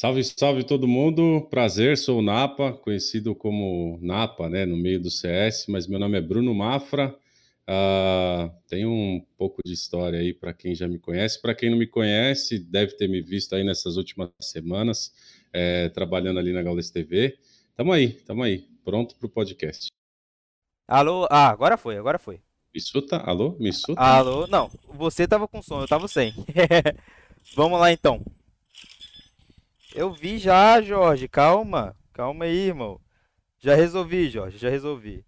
Salve, salve todo mundo. Prazer, sou o Napa, conhecido como Napa, né, no meio do CS, mas meu nome é Bruno Mafra. Uh, tenho um pouco de história aí para quem já me conhece. Para quem não me conhece, deve ter me visto aí nessas últimas semanas, é, trabalhando ali na Gaules TV. Tamo aí, tamo aí, pronto para o podcast. Alô? Ah, agora foi, agora foi. Me? Alô? Me? Alô? Não, você tava com som, eu tava sem. Vamos lá então. Eu vi já, Jorge. Calma. Calma aí, irmão. Já resolvi, Jorge. Já resolvi.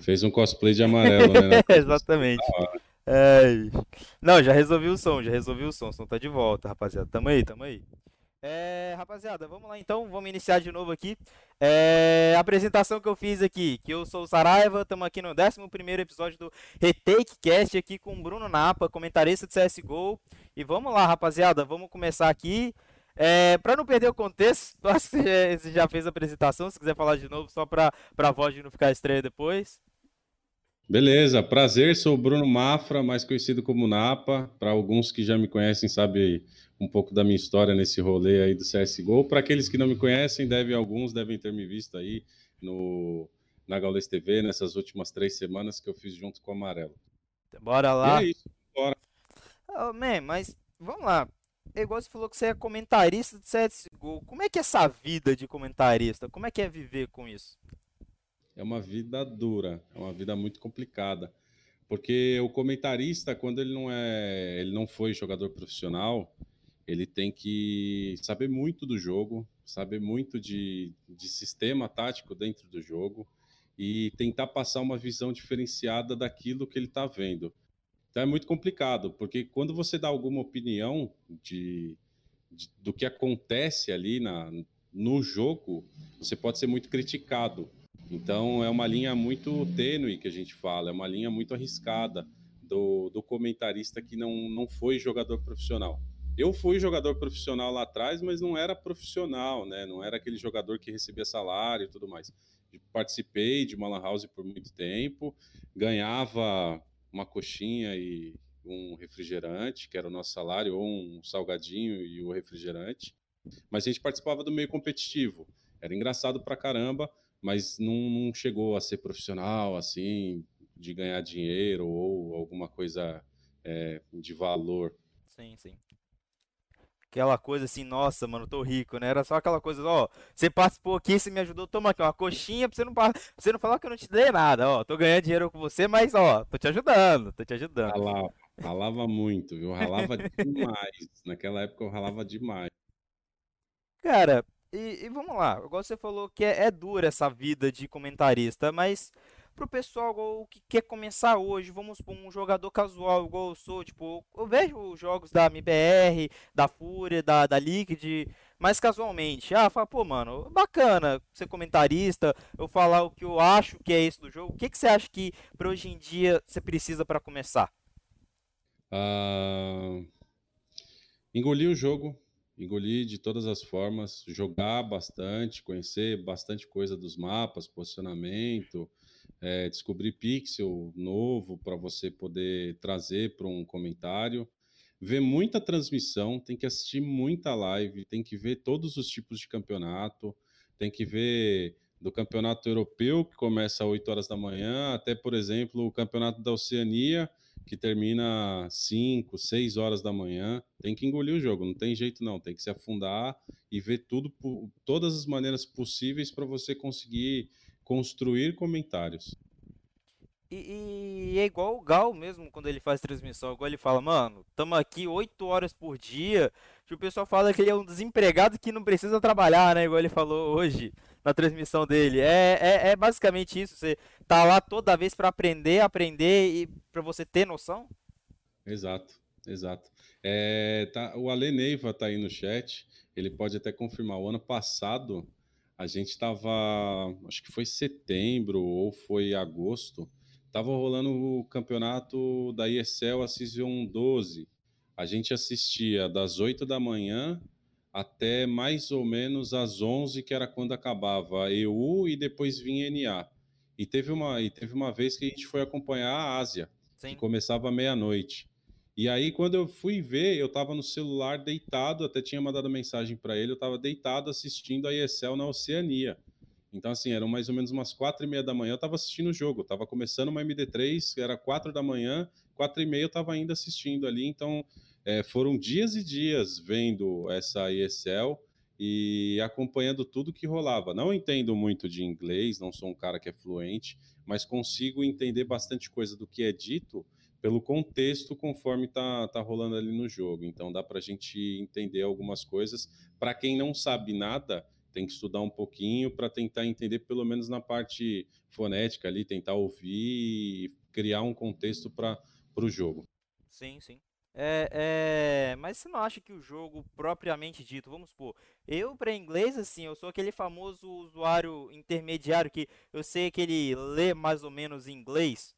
Fez um cosplay de amarelo, né? Exatamente. É... Não, já resolvi o som, já resolvi o som. O som tá de volta, rapaziada. Tamo aí, tamo aí. É, rapaziada, vamos lá então, vamos iniciar de novo aqui. É, a apresentação que eu fiz aqui, que eu sou o Saraiva, estamos aqui no 11 episódio do Retake Cast aqui com o Bruno Napa, comentarista de CSGO. E vamos lá, rapaziada, vamos começar aqui. É, para não perder o contexto, acho que você já fez a apresentação, se quiser falar de novo, só para a voz de não ficar estranha depois. Beleza, prazer, sou o Bruno Mafra, mais conhecido como Napa. Para alguns que já me conhecem, sabe um pouco da minha história nesse rolê aí do CSGO. Para aqueles que não me conhecem, deve, alguns devem ter me visto aí no, na Gaules TV nessas últimas três semanas que eu fiz junto com o Amarelo. Bora lá. E é isso, bora. Oh, man, mas vamos lá. É igual você falou que você é comentarista de CSGO. Como é que é essa vida de comentarista? Como é que é viver com isso? É uma vida dura, é uma vida muito complicada. Porque o comentarista, quando ele não é, ele não foi jogador profissional, ele tem que saber muito do jogo, saber muito de, de sistema tático dentro do jogo e tentar passar uma visão diferenciada daquilo que ele está vendo. Então é muito complicado, porque quando você dá alguma opinião de, de, do que acontece ali na, no jogo, você pode ser muito criticado. Então é uma linha muito tênue que a gente fala, é uma linha muito arriscada do, do comentarista que não, não foi jogador profissional. Eu fui jogador profissional lá atrás, mas não era profissional, né? Não era aquele jogador que recebia salário e tudo mais. Participei de uma house por muito tempo, ganhava uma coxinha e um refrigerante, que era o nosso salário, ou um salgadinho e o refrigerante. Mas a gente participava do meio competitivo. Era engraçado pra caramba, mas não, não chegou a ser profissional, assim, de ganhar dinheiro ou alguma coisa é, de valor. Sim, sim aquela coisa assim, nossa, mano, tô rico, né? Era só aquela coisa, ó, você participou aqui, você me ajudou, toma aqui uma coxinha pra você não, pra você não falar que eu não te dei nada, ó, tô ganhando dinheiro com você, mas ó, tô te ajudando, tô te ajudando. Ralava, ralava muito, viu? Ralava demais. Naquela época eu ralava demais. Cara, e, e vamos lá, igual você falou que é, é dura essa vida de comentarista, mas pro pessoal que quer começar hoje, vamos supor, um jogador casual igual eu sou, tipo, eu vejo os jogos da MBR, da Fúria, da, da Liquid, mais casualmente. Ah, fala, pô, mano, bacana ser comentarista, eu falar o que eu acho que é isso do jogo. O que, que você acha que para hoje em dia você precisa para começar? Uh... Engolir o jogo, engolir de todas as formas, jogar bastante, conhecer bastante coisa dos mapas, posicionamento, é, descobrir pixel novo para você poder trazer para um comentário, ver muita transmissão, tem que assistir muita live, tem que ver todos os tipos de campeonato, tem que ver do campeonato europeu, que começa às 8 horas da manhã, até, por exemplo, o campeonato da Oceania, que termina 5, 6 horas da manhã. Tem que engolir o jogo, não tem jeito não, tem que se afundar e ver tudo, todas as maneiras possíveis para você conseguir construir comentários. E, e, é igual o Gal mesmo, quando ele faz transmissão, igual ele fala, mano, estamos aqui 8 horas por dia. o pessoal fala que ele é um desempregado que não precisa trabalhar, né? Igual ele falou hoje na transmissão dele. É, é, é basicamente isso. Você tá lá toda vez para aprender, aprender e para você ter noção. Exato, exato. É, tá, o Ale Neiva tá aí no chat. Ele pode até confirmar. O ano passado a gente estava, acho que foi setembro ou foi agosto, estava rolando o campeonato da ESL a Season 12. A gente assistia das 8 da manhã até mais ou menos às 11, que era quando acabava a EU e depois vinha NA. E teve uma, e teve uma vez que a gente foi acompanhar a Ásia, Sim. que começava meia-noite. E aí, quando eu fui ver, eu estava no celular deitado, até tinha mandado mensagem para ele, eu estava deitado assistindo a ESL na Oceania. Então, assim, eram mais ou menos umas quatro e meia da manhã, eu estava assistindo o jogo, estava começando uma MD3, era quatro da manhã, quatro e meia eu estava ainda assistindo ali, então é, foram dias e dias vendo essa ESL e acompanhando tudo que rolava. Não entendo muito de inglês, não sou um cara que é fluente, mas consigo entender bastante coisa do que é dito pelo contexto conforme tá, tá rolando ali no jogo. Então dá para a gente entender algumas coisas. Para quem não sabe nada, tem que estudar um pouquinho para tentar entender pelo menos na parte fonética ali, tentar ouvir e criar um contexto para o jogo. Sim, sim. É, é, mas você não acha que o jogo propriamente dito, vamos supor, eu para inglês assim, eu sou aquele famoso usuário intermediário que eu sei que ele lê mais ou menos inglês,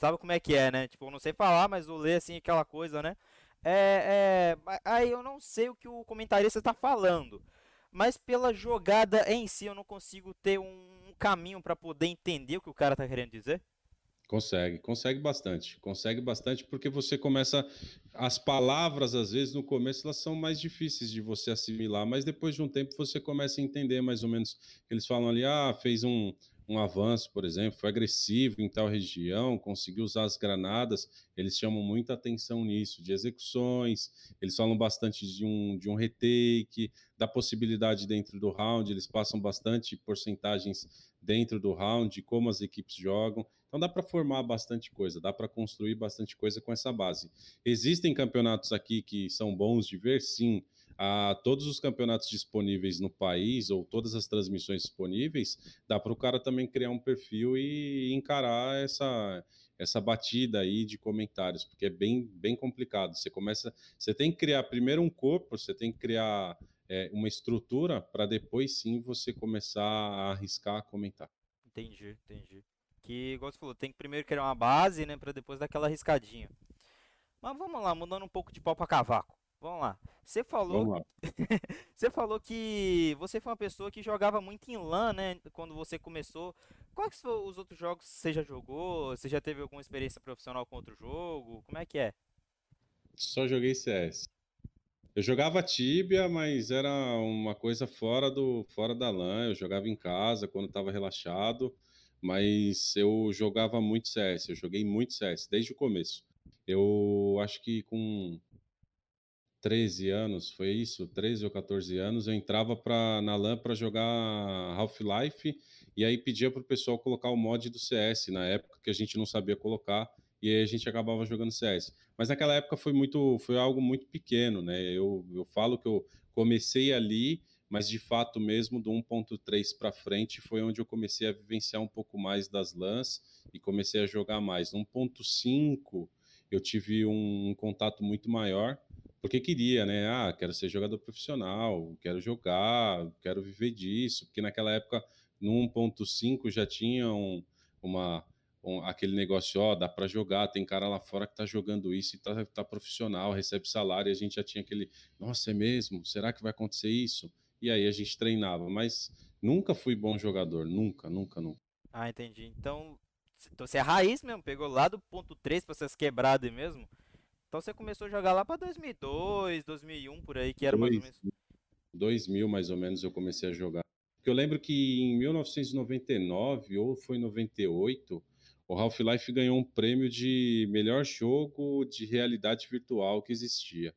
sabe como é que é, né? Tipo, eu não sei falar, mas eu leio assim aquela coisa, né? É, é, aí eu não sei o que o comentarista está falando, mas pela jogada em si eu não consigo ter um caminho para poder entender o que o cara está querendo dizer. Consegue, consegue bastante. Consegue bastante porque você começa. As palavras, às vezes, no começo, elas são mais difíceis de você assimilar, mas depois de um tempo você começa a entender mais ou menos. Eles falam ali, ah, fez um, um avanço, por exemplo, foi agressivo em tal região, conseguiu usar as granadas, eles chamam muita atenção nisso, de execuções, eles falam bastante de um, de um retake, da possibilidade dentro do round, eles passam bastante porcentagens dentro do round, como as equipes jogam. Então dá para formar bastante coisa, dá para construir bastante coisa com essa base. Existem campeonatos aqui que são bons de ver, sim, a todos os campeonatos disponíveis no país ou todas as transmissões disponíveis, dá para o cara também criar um perfil e encarar essa essa batida aí de comentários, porque é bem, bem complicado. Você começa, você tem que criar primeiro um corpo, você tem que criar é, uma estrutura para depois sim você começar a arriscar a comentar. Entendi, entendi. Que, igual você falou, tem que primeiro criar uma base, né, para depois dar aquela arriscadinha. Mas vamos lá, mudando um pouco de pau para cavaco. Vamos lá. Você falou, você falou que você foi uma pessoa que jogava muito em LAN, né? Quando você começou. Quais foram os outros jogos que você já jogou? Você já teve alguma experiência profissional com outro jogo? Como é que é? Só joguei CS. Eu jogava Tibia, mas era uma coisa fora do fora da LAN. Eu jogava em casa quando estava relaxado, mas eu jogava muito CS. Eu joguei muito CS desde o começo. Eu acho que com 13 anos, foi isso? 13 ou 14 anos, eu entrava pra, na LAN para jogar Half-Life e aí pedia pro pessoal colocar o mod do CS, na época que a gente não sabia colocar, e aí a gente acabava jogando CS. Mas naquela época foi muito, foi algo muito pequeno, né? Eu, eu falo que eu comecei ali, mas de fato mesmo do 1.3 para frente foi onde eu comecei a vivenciar um pouco mais das LANs e comecei a jogar mais. No 1.5 eu tive um, um contato muito maior, porque queria, né? Ah, quero ser jogador profissional, quero jogar, quero viver disso, porque naquela época no 1.5 já tinha um, uma um, aquele negócio, ó, dá para jogar, tem cara lá fora que tá jogando isso e tá, tá profissional, recebe salário, e a gente já tinha aquele, nossa, é mesmo? Será que vai acontecer isso? E aí a gente treinava, mas nunca fui bom jogador, nunca, nunca, nunca. Ah, entendi. Então, então você é raiz mesmo, pegou lá do ponto 3 para essas quebradas mesmo? Então você começou a jogar lá para 2002, 2001 por aí, que era mais ou menos 2000 mais ou menos eu comecei a jogar. Porque eu lembro que em 1999 ou foi 98, o Half-Life ganhou um prêmio de melhor jogo de realidade virtual que existia.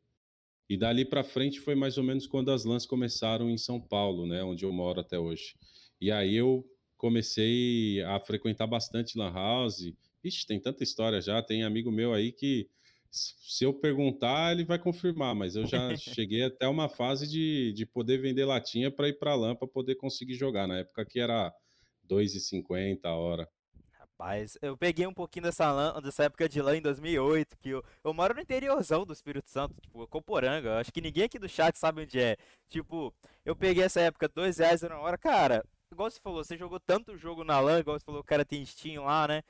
E dali para frente foi mais ou menos quando as LANs começaram em São Paulo, né, onde eu moro até hoje. E aí eu comecei a frequentar bastante Lan House. Ixi, tem tanta história já, tem amigo meu aí que se eu perguntar, ele vai confirmar, mas eu já cheguei até uma fase de, de poder vender latinha para ir para lã para poder conseguir jogar. Na época que era 2,50 a hora. Rapaz, eu peguei um pouquinho dessa, lã, dessa época de lã em 2008, que eu, eu moro no interiorzão do Espírito Santo, tipo, Coporanga. Acho que ninguém aqui do chat sabe onde é. Tipo, eu peguei essa época, dois reais na hora. Cara, igual você falou, você jogou tanto jogo na lã, igual você falou, o cara tem Steam lá, né?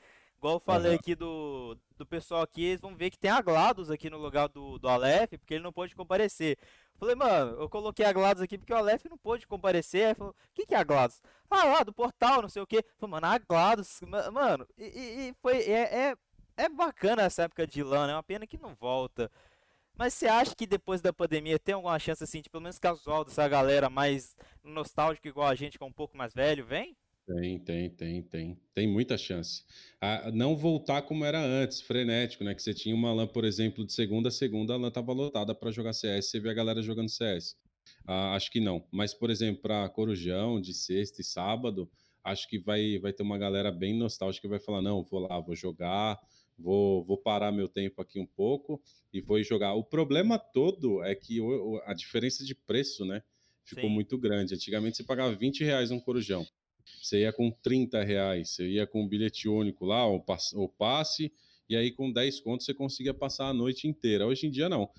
Igual eu falei uhum. aqui do, do pessoal aqui, eles vão ver que tem a GLaDOS aqui no lugar do, do Aleph, porque ele não pode comparecer. Falei, mano, eu coloquei a GLaDOS aqui porque o Aleph não pôde comparecer. Aí falou, o que, que é a GLaDOS? Ah, lá, do portal, não sei o quê. Falei, mano, a GLaDOS, mano, e, e foi, é, é, é bacana essa época de LAN, é uma pena que não volta. Mas você acha que depois da pandemia tem alguma chance, assim, de pelo menos casual dessa galera mais nostálgica igual a gente, que é um pouco mais velho, vem? Tem, tem, tem, tem. Tem muita chance. A não voltar como era antes, frenético, né? Que você tinha uma LAN, por exemplo, de segunda a segunda, a LAN tava lotada para jogar CS, você vê a galera jogando CS. Ah, acho que não. Mas, por exemplo, para Corujão, de sexta e sábado, acho que vai, vai ter uma galera bem nostálgica que vai falar: não, vou lá, vou jogar, vou, vou parar meu tempo aqui um pouco e vou jogar. O problema todo é que a diferença de preço, né? Ficou Sim. muito grande. Antigamente você pagava 20 reais um corujão. Você ia com 30 reais, você ia com um bilhete único lá, o passe, e aí com 10 contos você conseguia passar a noite inteira. Hoje em dia não.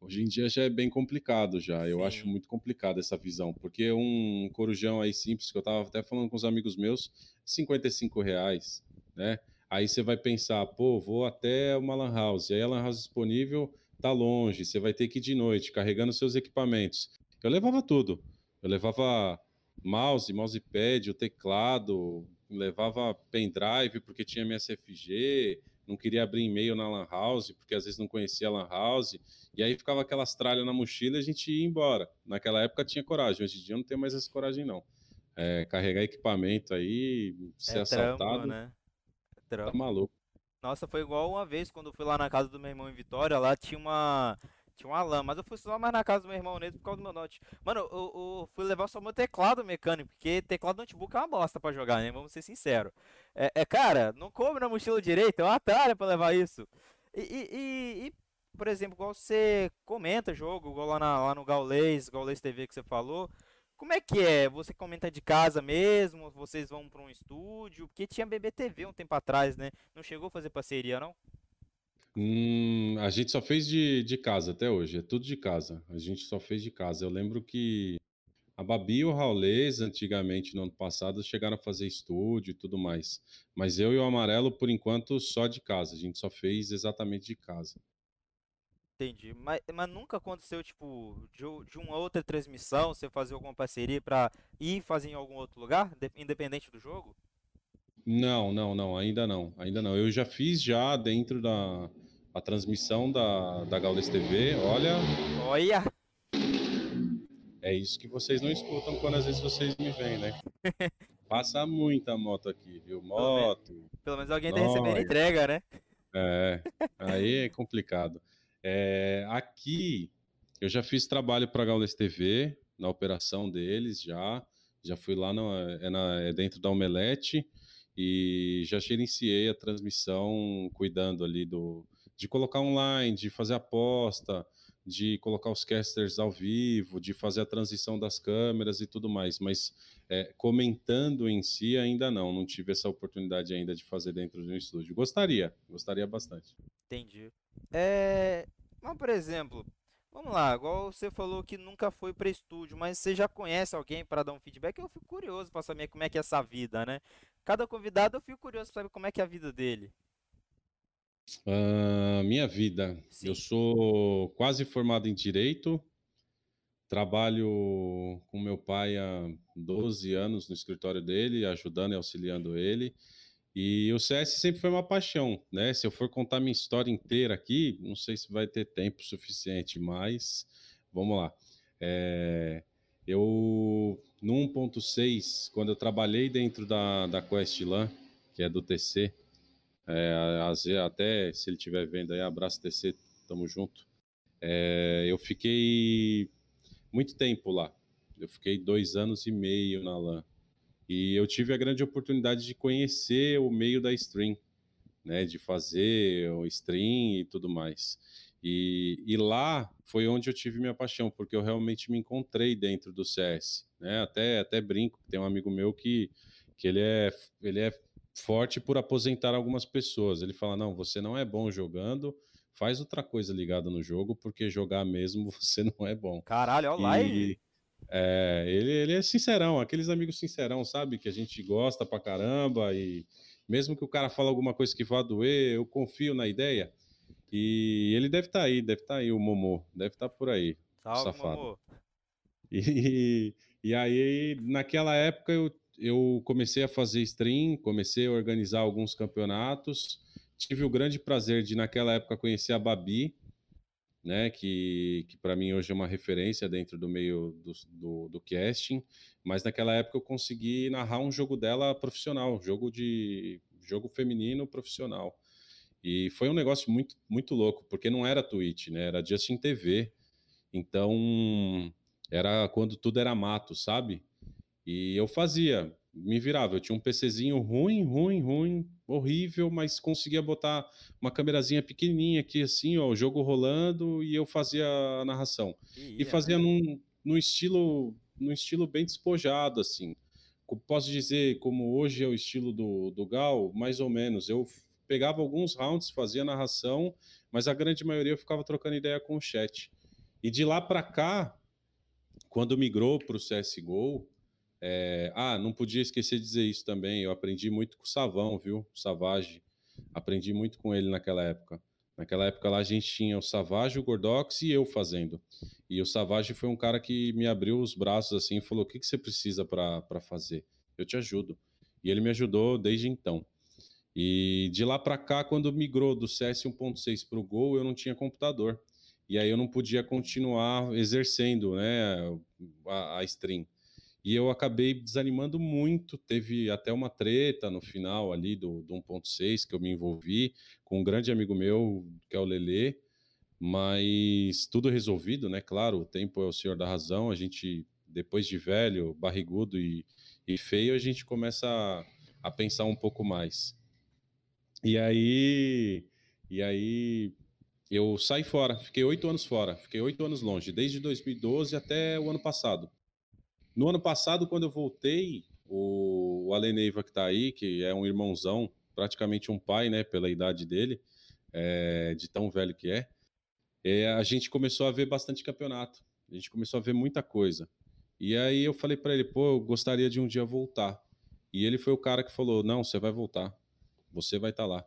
Hoje em dia já é bem complicado já. Eu Sim. acho muito complicado essa visão, porque um corujão aí simples que eu tava até falando com os amigos meus, 55 reais, né? Aí você vai pensar, pô, vou até uma lan house, aí a lan house disponível tá longe, você vai ter que ir de noite carregando seus equipamentos. Eu levava tudo. Eu levava mouse, mousepad, o teclado, levava pendrive porque tinha MSFG, não queria abrir e-mail na Lan House, porque às vezes não conhecia a Lan House, e aí ficava aquelas tralhas na mochila e a gente ia embora. Naquela época tinha coragem, hoje em dia não tem mais essa coragem, não. É, carregar equipamento aí, ser é assaltado. Trampo, né? É trampo. Tá maluco. Nossa, foi igual uma vez quando eu fui lá na casa do meu irmão em Vitória, lá tinha uma tinha uma mas eu fui só mais na casa do meu irmão nele por causa do meu note. Mano, eu, eu, fui levar só meu teclado mecânico, porque teclado notebook é uma bosta pra jogar, né? Vamos ser sinceros. É, é cara, não coube na mochila direita, é uma atalho pra levar isso. E, e, e, por exemplo, igual você comenta jogo, igual lá, na, lá no Gaulês, Gaulês TV que você falou. Como é que é? Você comenta de casa mesmo? Vocês vão para um estúdio? Porque tinha BBTV um tempo atrás, né? Não chegou a fazer parceria, não? Hum, a gente só fez de, de casa até hoje, é tudo de casa. A gente só fez de casa. Eu lembro que a Babi e o Raulês, antigamente, no ano passado, chegaram a fazer estúdio e tudo mais. Mas eu e o Amarelo, por enquanto, só de casa. A gente só fez exatamente de casa. Entendi. Mas, mas nunca aconteceu, tipo, de, de uma outra transmissão, você fazer alguma parceria para ir fazer em algum outro lugar, independente do jogo? Não, não, não, ainda não, ainda não. Eu já fiz já dentro da a transmissão da, da Gaules TV, olha. Olha! É isso que vocês não escutam quando às vezes vocês me veem, né? Passa muita moto aqui, viu? Moto. Pelo menos, pelo menos alguém tá recebendo entrega, né? É, aí é complicado. É, aqui eu já fiz trabalho para a Gaules TV, na operação deles já. Já fui lá no, é, na, é dentro da Omelete e já gerenciei a transmissão cuidando ali do de colocar online, de fazer aposta, de colocar os casters ao vivo, de fazer a transição das câmeras e tudo mais, mas é, comentando em si ainda não, não tive essa oportunidade ainda de fazer dentro de um estúdio. Gostaria, gostaria bastante. Entendi. É, mas por exemplo, vamos lá, igual você falou que nunca foi para estúdio, mas você já conhece alguém para dar um feedback? Eu fico curioso para saber como é que é essa vida, né? Cada convidado eu fico curioso para saber como é que é a vida dele. Uh, minha vida. Sim. Eu sou quase formado em Direito. Trabalho com meu pai há 12 anos no escritório dele, ajudando e auxiliando ele. E o CS sempre foi uma paixão, né? Se eu for contar minha história inteira aqui, não sei se vai ter tempo suficiente, mas vamos lá. É, eu no 1.6, quando eu trabalhei dentro da, da Questlan, que é do TC, é, até se ele estiver vendo aí, abraço TC, tamo junto. É, eu fiquei muito tempo lá. Eu fiquei dois anos e meio na LAN. E eu tive a grande oportunidade de conhecer o meio da stream, né? De fazer o stream e tudo mais. E, e, lá foi onde eu tive minha paixão, porque eu realmente me encontrei dentro do CS. Né? Até, até brinco, tem um amigo meu que, que ele, é, ele é forte por aposentar algumas pessoas. Ele fala: não, você não é bom jogando, faz outra coisa ligada no jogo, porque jogar mesmo você não é bom. Caralho, olha lá. E, é, ele, ele é sincerão, aqueles amigos sincerão, sabe? Que a gente gosta pra caramba e mesmo que o cara fale alguma coisa que vá doer, eu confio na ideia. E ele deve estar tá aí, deve estar tá aí o Momô, deve estar tá por aí. Salve, safado. Momô. E, e aí, naquela época, eu, eu comecei a fazer stream, comecei a organizar alguns campeonatos, tive o grande prazer de, naquela época, conhecer a Babi, né, que, que para mim hoje é uma referência dentro do meio do, do, do, casting, mas naquela época eu consegui narrar um jogo dela profissional, jogo de jogo feminino profissional. E foi um negócio muito muito louco, porque não era Twitch, né, era Justin TV. Então, era quando tudo era mato, sabe? E eu fazia, me virava. Eu tinha um PCzinho ruim, ruim, ruim, horrível, mas conseguia botar uma câmerazinha pequenininha aqui, assim, ó, o jogo rolando e eu fazia a narração. E, e fazia né? num, num estilo num estilo bem despojado, assim. Posso dizer, como hoje é o estilo do, do Gal, mais ou menos. Eu pegava alguns rounds, fazia narração, mas a grande maioria eu ficava trocando ideia com o chat. E de lá para cá, quando migrou para o CSGO, é... ah, não podia esquecer de dizer isso também. Eu aprendi muito com o Savão, viu? Savage. Aprendi muito com ele naquela época. Naquela época lá a gente tinha o Savage, o Gordox e eu fazendo. E o Savage foi um cara que me abriu os braços assim e falou: O que, que você precisa para fazer? Eu te ajudo. E ele me ajudou desde então. E de lá para cá, quando migrou do CS 1.6 para o Gol, eu não tinha computador e aí eu não podia continuar exercendo né, a, a stream. E eu acabei desanimando muito. Teve até uma treta no final ali do, do 1.6 que eu me envolvi com um grande amigo meu, que é o Lelê. Mas tudo resolvido, né? Claro, o tempo é o senhor da razão. A gente, depois de velho, barrigudo e, e feio, a gente começa a, a pensar um pouco mais. E aí, e aí eu saí fora, fiquei oito anos fora, fiquei oito anos longe, desde 2012 até o ano passado. No ano passado, quando eu voltei, o, o Aleneiva que está aí, que é um irmãozão, praticamente um pai, né, pela idade dele, é, de tão velho que é, é, a gente começou a ver bastante campeonato, a gente começou a ver muita coisa. E aí eu falei para ele, pô, eu gostaria de um dia voltar. E ele foi o cara que falou, não, você vai voltar, você vai estar tá lá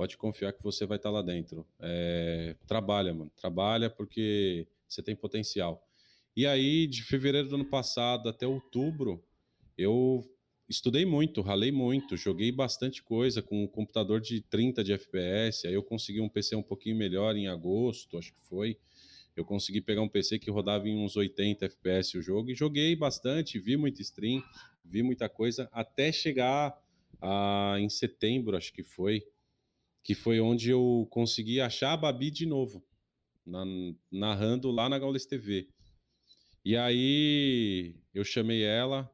pode confiar que você vai estar lá dentro. É, trabalha, mano. Trabalha porque você tem potencial. E aí, de fevereiro do ano passado até outubro, eu estudei muito, ralei muito, joguei bastante coisa com um computador de 30 de FPS. Aí eu consegui um PC um pouquinho melhor em agosto, acho que foi. Eu consegui pegar um PC que rodava em uns 80 FPS o jogo e joguei bastante, vi muita stream, vi muita coisa, até chegar a, em setembro, acho que foi, que foi onde eu consegui achar a Babi de novo, na, narrando lá na Gaules TV. E aí eu chamei ela,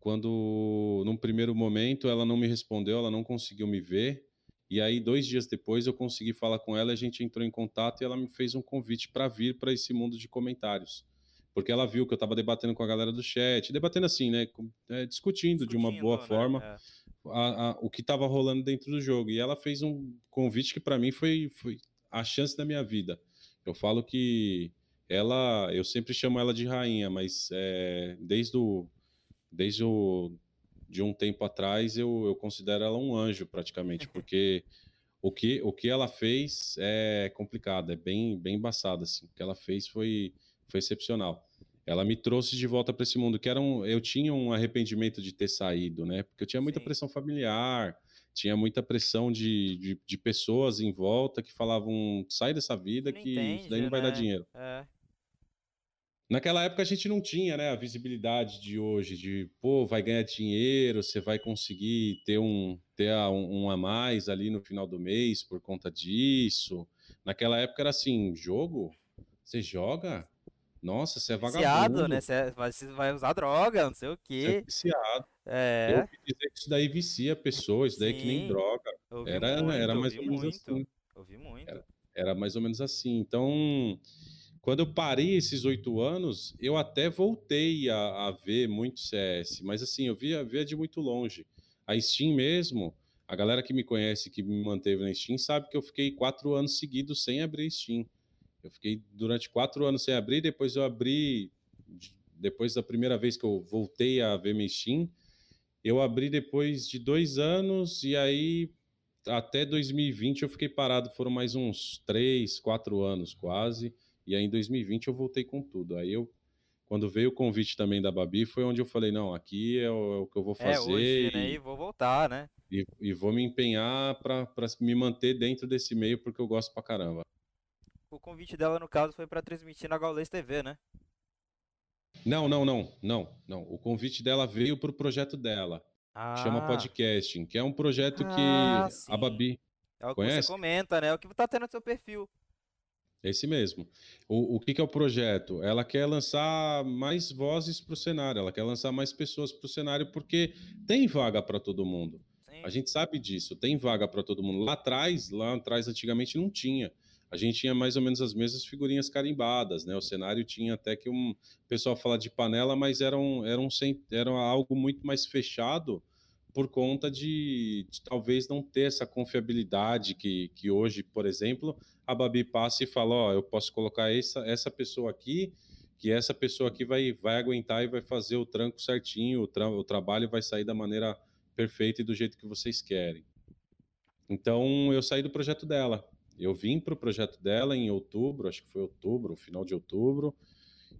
quando num primeiro momento ela não me respondeu, ela não conseguiu me ver. E aí dois dias depois eu consegui falar com ela, a gente entrou em contato e ela me fez um convite para vir para esse mundo de comentários. Porque ela viu que eu estava debatendo com a galera do chat, debatendo assim, né, é, discutindo, discutindo, de uma boa né? forma. É a, a, o que estava rolando dentro do jogo. E ela fez um convite que para mim foi, foi a chance da minha vida. Eu falo que ela, eu sempre chamo ela de rainha, mas é, desde o, desde o de um tempo atrás eu, eu considero ela um anjo praticamente, porque o que, o que ela fez é complicado, é bem bem embaçado assim. O que ela fez foi foi excepcional ela me trouxe de volta para esse mundo que era um, eu tinha um arrependimento de ter saído, né? Porque eu tinha muita Sim. pressão familiar, tinha muita pressão de, de, de, pessoas em volta que falavam sai dessa vida que entende, isso daí não vai dar né? dinheiro. É. Naquela época a gente não tinha, né, a visibilidade de hoje, de pô, vai ganhar dinheiro, você vai conseguir ter um ter um, um a mais ali no final do mês por conta disso. Naquela época era assim, jogo, você joga, nossa, você é vagabundo. Viciado, né? Você vai, você vai usar droga, não sei o quê. Você é viciado. É. Eu ouvi dizer que isso daí vicia pessoas, isso daí é que nem droga. Era, muito, era mais ou menos muito. assim. Ouvi muito. Era, era, mais ou menos assim. Então, quando eu parei esses oito anos, eu até voltei a, a, ver muito CS, mas assim, eu via, via de muito longe. A Steam mesmo, a galera que me conhece, que me manteve na Steam, sabe que eu fiquei quatro anos seguidos sem abrir Steam. Eu fiquei durante quatro anos sem abrir, depois eu abri, depois da primeira vez que eu voltei a ver minha Steam, eu abri depois de dois anos e aí até 2020 eu fiquei parado, foram mais uns três, quatro anos quase, e aí em 2020 eu voltei com tudo. Aí eu, quando veio o convite também da Babi, foi onde eu falei, não, aqui é o, é o que eu vou fazer. É, hoje, né, e, vou voltar, né? E, e vou me empenhar para me manter dentro desse meio, porque eu gosto pra caramba. O convite dela, no caso, foi para transmitir na Gaules TV, né? Não, não, não, não, não. O convite dela veio pro projeto dela. Ah. Chama Podcasting, que é um projeto ah, que sim. a Babi. É o que conhece? você comenta, né? É o que tá tendo no seu perfil. Esse mesmo. O, o que, que, é o projeto? Ela quer lançar mais vozes para o cenário, ela quer lançar mais pessoas para o cenário, porque tem vaga para todo mundo. Sim. A gente sabe disso, tem vaga para todo mundo. Lá atrás, lá atrás, antigamente não tinha. A gente tinha mais ou menos as mesmas figurinhas carimbadas, né? O cenário tinha até que um. O pessoal fala de panela, mas era, um, era, um, era algo muito mais fechado por conta de, de, talvez não ter essa confiabilidade que, que hoje, por exemplo, a Babi passa e fala, ó, oh, eu posso colocar essa, essa pessoa aqui, que essa pessoa aqui vai, vai aguentar e vai fazer o tranco certinho, o, tra o trabalho vai sair da maneira perfeita e do jeito que vocês querem. Então, eu saí do projeto dela. Eu vim para o projeto dela em outubro, acho que foi outubro, final de outubro,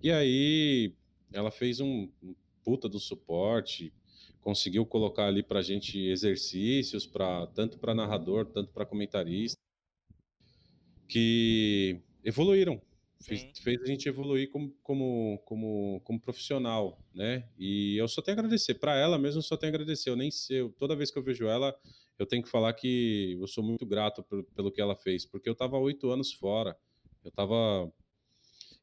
e aí ela fez um, um puta do suporte, conseguiu colocar ali para a gente exercícios, para tanto para narrador, tanto para comentarista, que evoluíram, fez, fez, a gente evoluir como, como, como, como profissional, né? E eu só tenho a agradecer, para ela mesmo eu só tenho a agradecer, eu nem sei, toda vez que eu vejo ela, eu tenho que falar que eu sou muito grato por, pelo que ela fez, porque eu estava oito anos fora, eu estava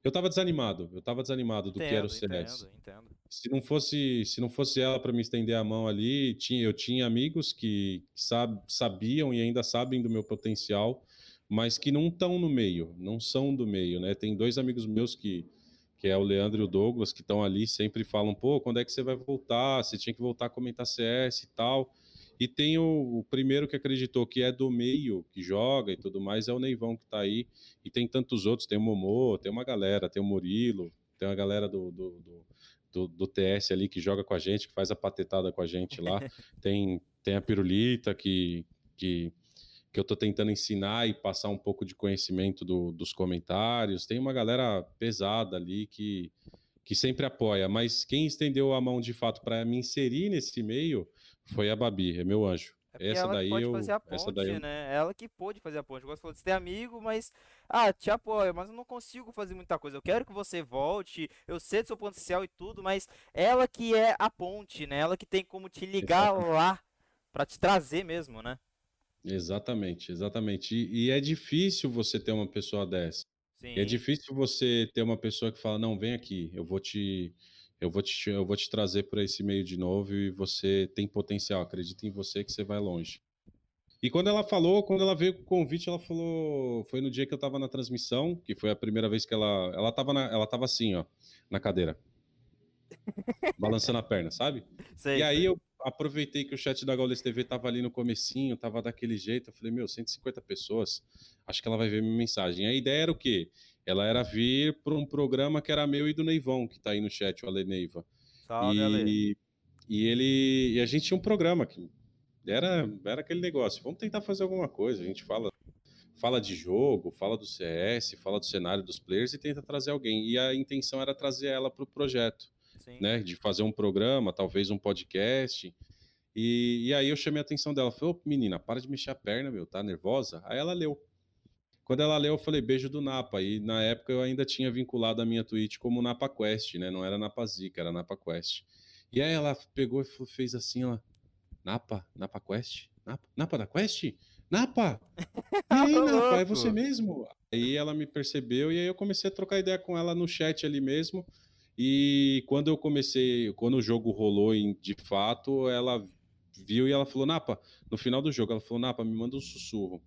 eu estava desanimado, eu estava desanimado do entendo, que era o CS. Entendo, entendo. Se não fosse, se não fosse ela para me estender a mão ali, tinha, eu tinha amigos que sab, sabiam e ainda sabem do meu potencial, mas que não estão no meio, não são do meio, né? Tem dois amigos meus que que é o Leandro e o Douglas, que estão ali, sempre falam, pô, quando é que você vai voltar? Você tinha que voltar a comentar CS e tal. E tem o, o, primeiro que acreditou que é do meio, que joga e tudo mais, é o Neivão que está aí. E tem tantos outros, tem o Momô, tem uma galera, tem o Murilo, tem uma galera do, do, do, do, do TS ali que joga com a gente, que faz a patetada com a gente lá. tem, tem a Pirulita que, que, que eu estou tentando ensinar e passar um pouco de conhecimento do, dos comentários. Tem uma galera pesada ali que, que sempre apoia, mas quem estendeu a mão de fato para me inserir nesse meio foi a Babi, é meu anjo. É essa ela daí pode eu, fazer a ponte, essa daí eu... né? Ela que pôde fazer a ponte. Você falou, você tem amigo, mas ah, te apoio, mas eu não consigo fazer muita coisa. Eu quero que você volte, eu sei do seu potencial e tudo, mas ela que é a ponte, né? Ela que tem como te ligar exatamente. lá para te trazer mesmo, né? Exatamente, exatamente. E, e, é difícil você ter uma pessoa dessa. É Sim. É difícil você ter uma pessoa que fala, não, vem aqui, eu vou te eu vou te, eu vou te trazer para esse meio de novo e você tem potencial, acredita em você que você vai longe. E quando ela falou, quando ela veio com o convite, ela falou, foi no dia que eu estava na transmissão, que foi a primeira vez que ela, ela estava na, ela tava assim, ó, na cadeira. balançando a perna, sabe? Sei, e aí sei. eu aproveitei que o chat da Gaules TV tava ali no comecinho, tava daquele jeito, eu falei, meu, 150 pessoas, acho que ela vai ver minha mensagem. A ideia era o quê? Ela era vir para um programa que era meu e do Neivão, que está aí no chat, o Ale Neiva. Salve, e, Ale. e ele. E a gente tinha um programa que era, era aquele negócio. Vamos tentar fazer alguma coisa. A gente fala, fala de jogo, fala do CS, fala do cenário dos players e tenta trazer alguém. E a intenção era trazer ela para o projeto. Sim. Né, de fazer um programa, talvez um podcast. E, e aí eu chamei a atenção dela. Falei, ô menina, para de mexer a perna, meu, tá nervosa? Aí ela leu. Quando ela leu, eu falei beijo do Napa. E na época eu ainda tinha vinculado a minha tweet como Napa Quest, né? Não era Napa Zica, era Napa Quest. E aí ela pegou e fez assim, ó. Napa? Napa Quest? Napa, Napa da Quest? Napa! E aí, Napa, é você mesmo? Aí ela me percebeu e aí eu comecei a trocar ideia com ela no chat ali mesmo. E quando eu comecei, quando o jogo rolou em, de fato, ela viu e ela falou, Napa, no final do jogo, ela falou, Napa, me manda um sussurro.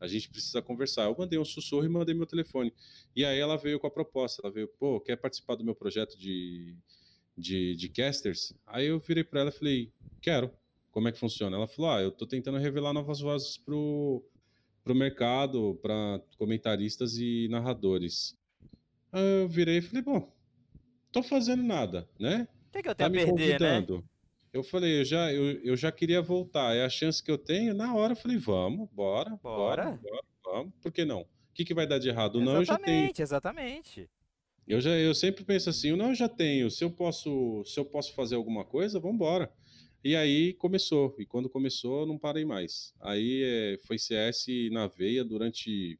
A gente precisa conversar. Eu mandei um sussurro e mandei meu telefone. E aí ela veio com a proposta. Ela veio, pô, quer participar do meu projeto de, de, de casters? Aí eu virei para ela e falei, quero. Como é que funciona? Ela falou, ah, eu tô tentando revelar novas vozes pro, pro mercado, para comentaristas e narradores. Aí eu virei e falei, bom, tô fazendo nada, né? O que, que eu tenho tá a perder, né? Eu falei, eu já, eu, eu já queria voltar. É a chance que eu tenho. Na hora eu falei, vamos, bora, bora, bora, bora vamos. Por que não? O que, que vai dar de errado? Não, eu já tenho. Exatamente, Eu, já, eu sempre penso assim, não, eu já tenho, se eu posso, se eu posso fazer alguma coisa, vamos embora. E aí começou, e quando começou, não parei mais. Aí é, foi CS na veia durante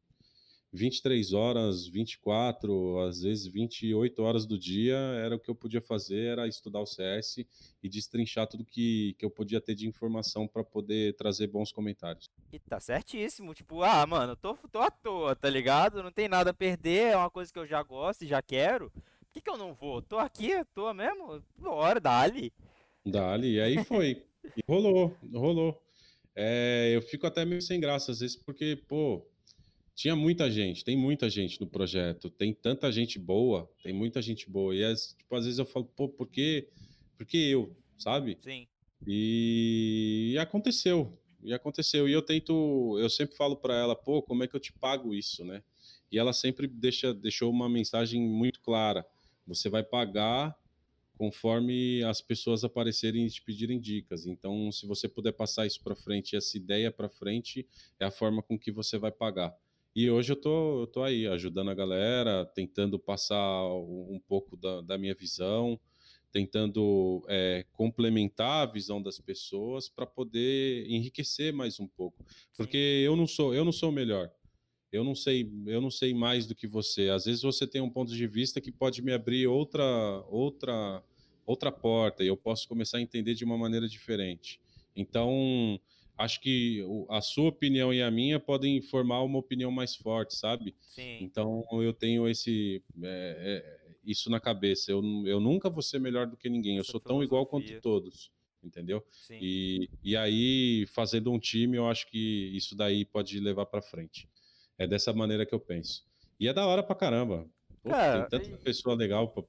23 horas, 24, às vezes 28 horas do dia, era o que eu podia fazer, era estudar o CS e destrinchar tudo que, que eu podia ter de informação para poder trazer bons comentários. E tá certíssimo, tipo, ah, mano, tô, tô à toa, tá ligado? Não tem nada a perder, é uma coisa que eu já gosto e já quero. Por que, que eu não vou? Tô aqui, tô mesmo, bora, dali. Dali, e aí foi. e rolou, rolou. É, eu fico até meio sem graça às vezes, porque, pô, tinha muita gente, tem muita gente no projeto, tem tanta gente boa, tem muita gente boa. E tipo, às vezes eu falo, pô, por que, por que eu, sabe? Sim. E, e aconteceu, e aconteceu. E eu tento, eu sempre falo para ela, pô, como é que eu te pago isso, né? E ela sempre deixa, deixou uma mensagem muito clara: você vai pagar conforme as pessoas aparecerem e te pedirem dicas. Então, se você puder passar isso para frente, essa ideia para frente, é a forma com que você vai pagar. E hoje eu tô, eu tô aí, ajudando a galera, tentando passar um pouco da, da minha visão, tentando é, complementar a visão das pessoas para poder enriquecer mais um pouco. Porque eu não sou, eu não sou o melhor. Eu não sei, eu não sei mais do que você. Às vezes você tem um ponto de vista que pode me abrir outra, outra, outra porta e eu posso começar a entender de uma maneira diferente. Então, acho que a sua opinião e a minha podem formar uma opinião mais forte, sabe? Sim. Então eu tenho esse é, é, isso na cabeça. Eu, eu nunca vou ser melhor do que ninguém. Eu Essa sou tão igual quanto todos, entendeu? Sim. E, e aí fazendo um time, eu acho que isso daí pode levar para frente. É dessa maneira que eu penso. E é da hora pra caramba. Pô, tem tanta e... pessoa legal Pra,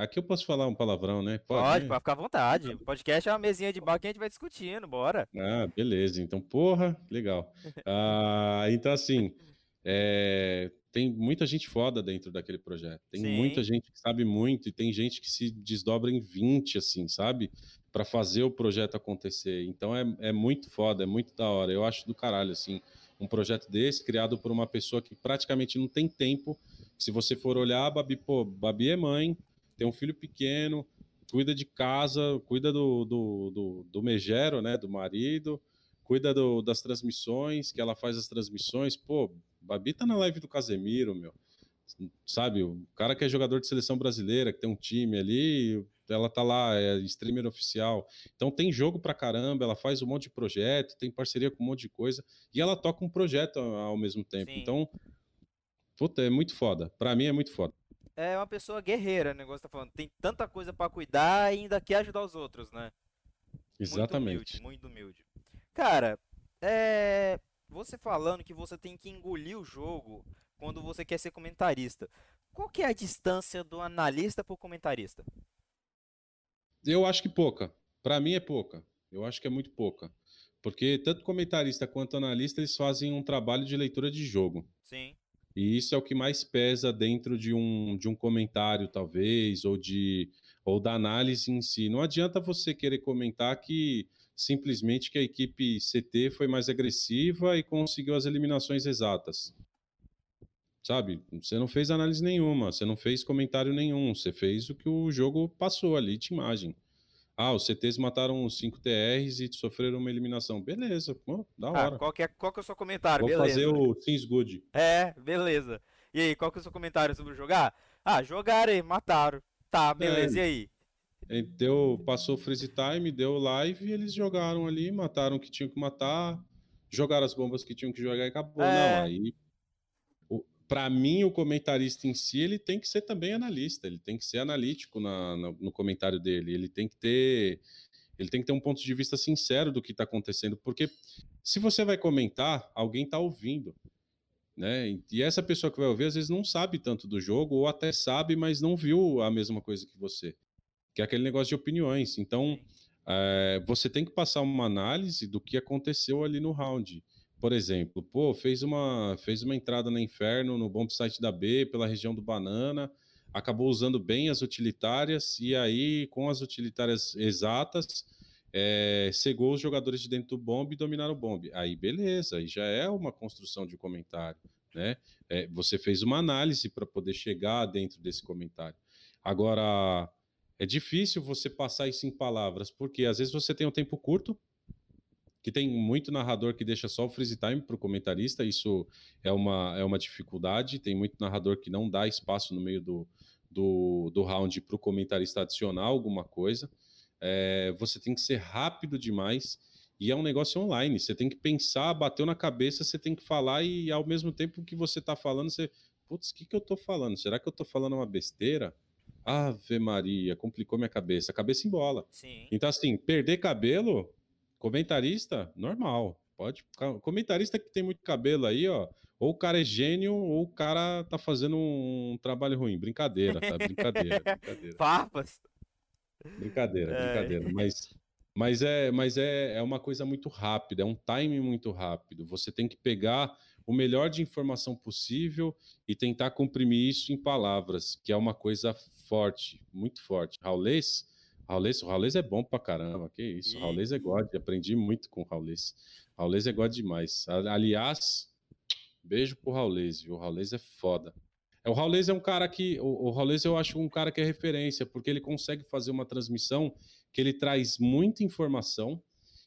aqui eu posso falar um palavrão, né? Pode, pode, né? pode ficar à vontade. O podcast é uma mesinha de bar que a gente vai discutindo, bora. Ah, beleza. Então, porra, legal. ah, então, assim, é, tem muita gente foda dentro daquele projeto. Tem Sim. muita gente que sabe muito e tem gente que se desdobra em 20, assim, sabe? Para fazer o projeto acontecer. Então, é, é muito foda, é muito da hora. Eu acho do caralho, assim, um projeto desse criado por uma pessoa que praticamente não tem tempo se você for olhar, a Babi, pô, Babi é mãe, tem um filho pequeno, cuida de casa, cuida do, do, do, do megero, né, do marido, cuida do, das transmissões, que ela faz as transmissões. Pô, Babi tá na live do Casemiro, meu. Sabe, o cara que é jogador de seleção brasileira, que tem um time ali, ela tá lá, é streamer oficial. Então tem jogo pra caramba, ela faz um monte de projeto, tem parceria com um monte de coisa, e ela toca um projeto ao mesmo tempo. Sim. Então, Puta, é muito foda. Pra mim é muito foda. É uma pessoa guerreira, o negócio tá falando. Tem tanta coisa para cuidar e ainda quer ajudar os outros, né? Exatamente. Muito humilde, muito humilde. Cara, é. Você falando que você tem que engolir o jogo quando você quer ser comentarista. Qual que é a distância do analista pro comentarista? Eu acho que pouca. Para mim é pouca. Eu acho que é muito pouca. Porque tanto comentarista quanto analista, eles fazem um trabalho de leitura de jogo. Sim. E isso é o que mais pesa dentro de um, de um comentário, talvez, ou de ou da análise em si. Não adianta você querer comentar que simplesmente que a equipe CT foi mais agressiva e conseguiu as eliminações exatas. Sabe? Você não fez análise nenhuma, você não fez comentário nenhum, você fez o que o jogo passou ali de imagem. Ah, os CTs mataram 5 TRs e sofreram uma eliminação. Beleza, pô, da ah, hora. Ah, qual, que é, qual que é o seu comentário? Vou beleza. fazer o Sims Good. É, beleza. E aí, qual que é o seu comentário sobre jogar? Ah, jogaram aí, mataram. Tá, beleza, é, e aí? Deu, passou o freeze time, deu live e eles jogaram ali, mataram o que tinham que matar, jogaram as bombas que tinham que jogar e acabou. É... Não, aí para mim, o comentarista em si, ele tem que ser também analista, ele tem que ser analítico na, na, no comentário dele, ele tem que ter ele tem que ter um ponto de vista sincero do que está acontecendo, porque se você vai comentar, alguém está ouvindo, né? E essa pessoa que vai ouvir às vezes não sabe tanto do jogo, ou até sabe, mas não viu a mesma coisa que você, que é aquele negócio de opiniões. Então, é, você tem que passar uma análise do que aconteceu ali no round. Por exemplo, pô, fez uma, fez uma entrada no inferno no bomb site da B pela região do Banana, acabou usando bem as utilitárias e aí, com as utilitárias exatas, é, cegou os jogadores de dentro do bomb e dominaram o bomb. Aí, beleza, aí já é uma construção de comentário. né? É, você fez uma análise para poder chegar dentro desse comentário. Agora, é difícil você passar isso em palavras, porque às vezes você tem um tempo curto, que tem muito narrador que deixa só o freeze time para o comentarista, isso é uma, é uma dificuldade. Tem muito narrador que não dá espaço no meio do, do, do round para o comentarista adicionar alguma coisa. É, você tem que ser rápido demais e é um negócio online. Você tem que pensar, bateu na cabeça, você tem que falar e ao mesmo tempo que você está falando, você. Putz, o que, que eu estou falando? Será que eu estou falando uma besteira? Ave Maria, complicou minha cabeça. Cabeça embola. Sim. Então, assim, perder cabelo, comentarista, normal. Pode. Comentarista que tem muito cabelo aí, ó. Ou o cara é gênio, ou o cara tá fazendo um trabalho ruim. Brincadeira, tá? Brincadeira. brincadeira. Papas. Brincadeira, é. brincadeira. Mas mas é, mas é, é uma coisa muito rápida, é um time muito rápido. Você tem que pegar o melhor de informação possível e tentar comprimir isso em palavras, que é uma coisa forte, muito forte. Raulês, Raulês, o Raulês é bom pra caramba, que isso. E... Raulês é God, aprendi muito com o Raulês. Raulês é God demais. Aliás, beijo pro Raulês, viu? O Raulês é foda. É, o Raulês é um cara que. O, o Raulês eu acho um cara que é referência, porque ele consegue fazer uma transmissão que ele traz muita informação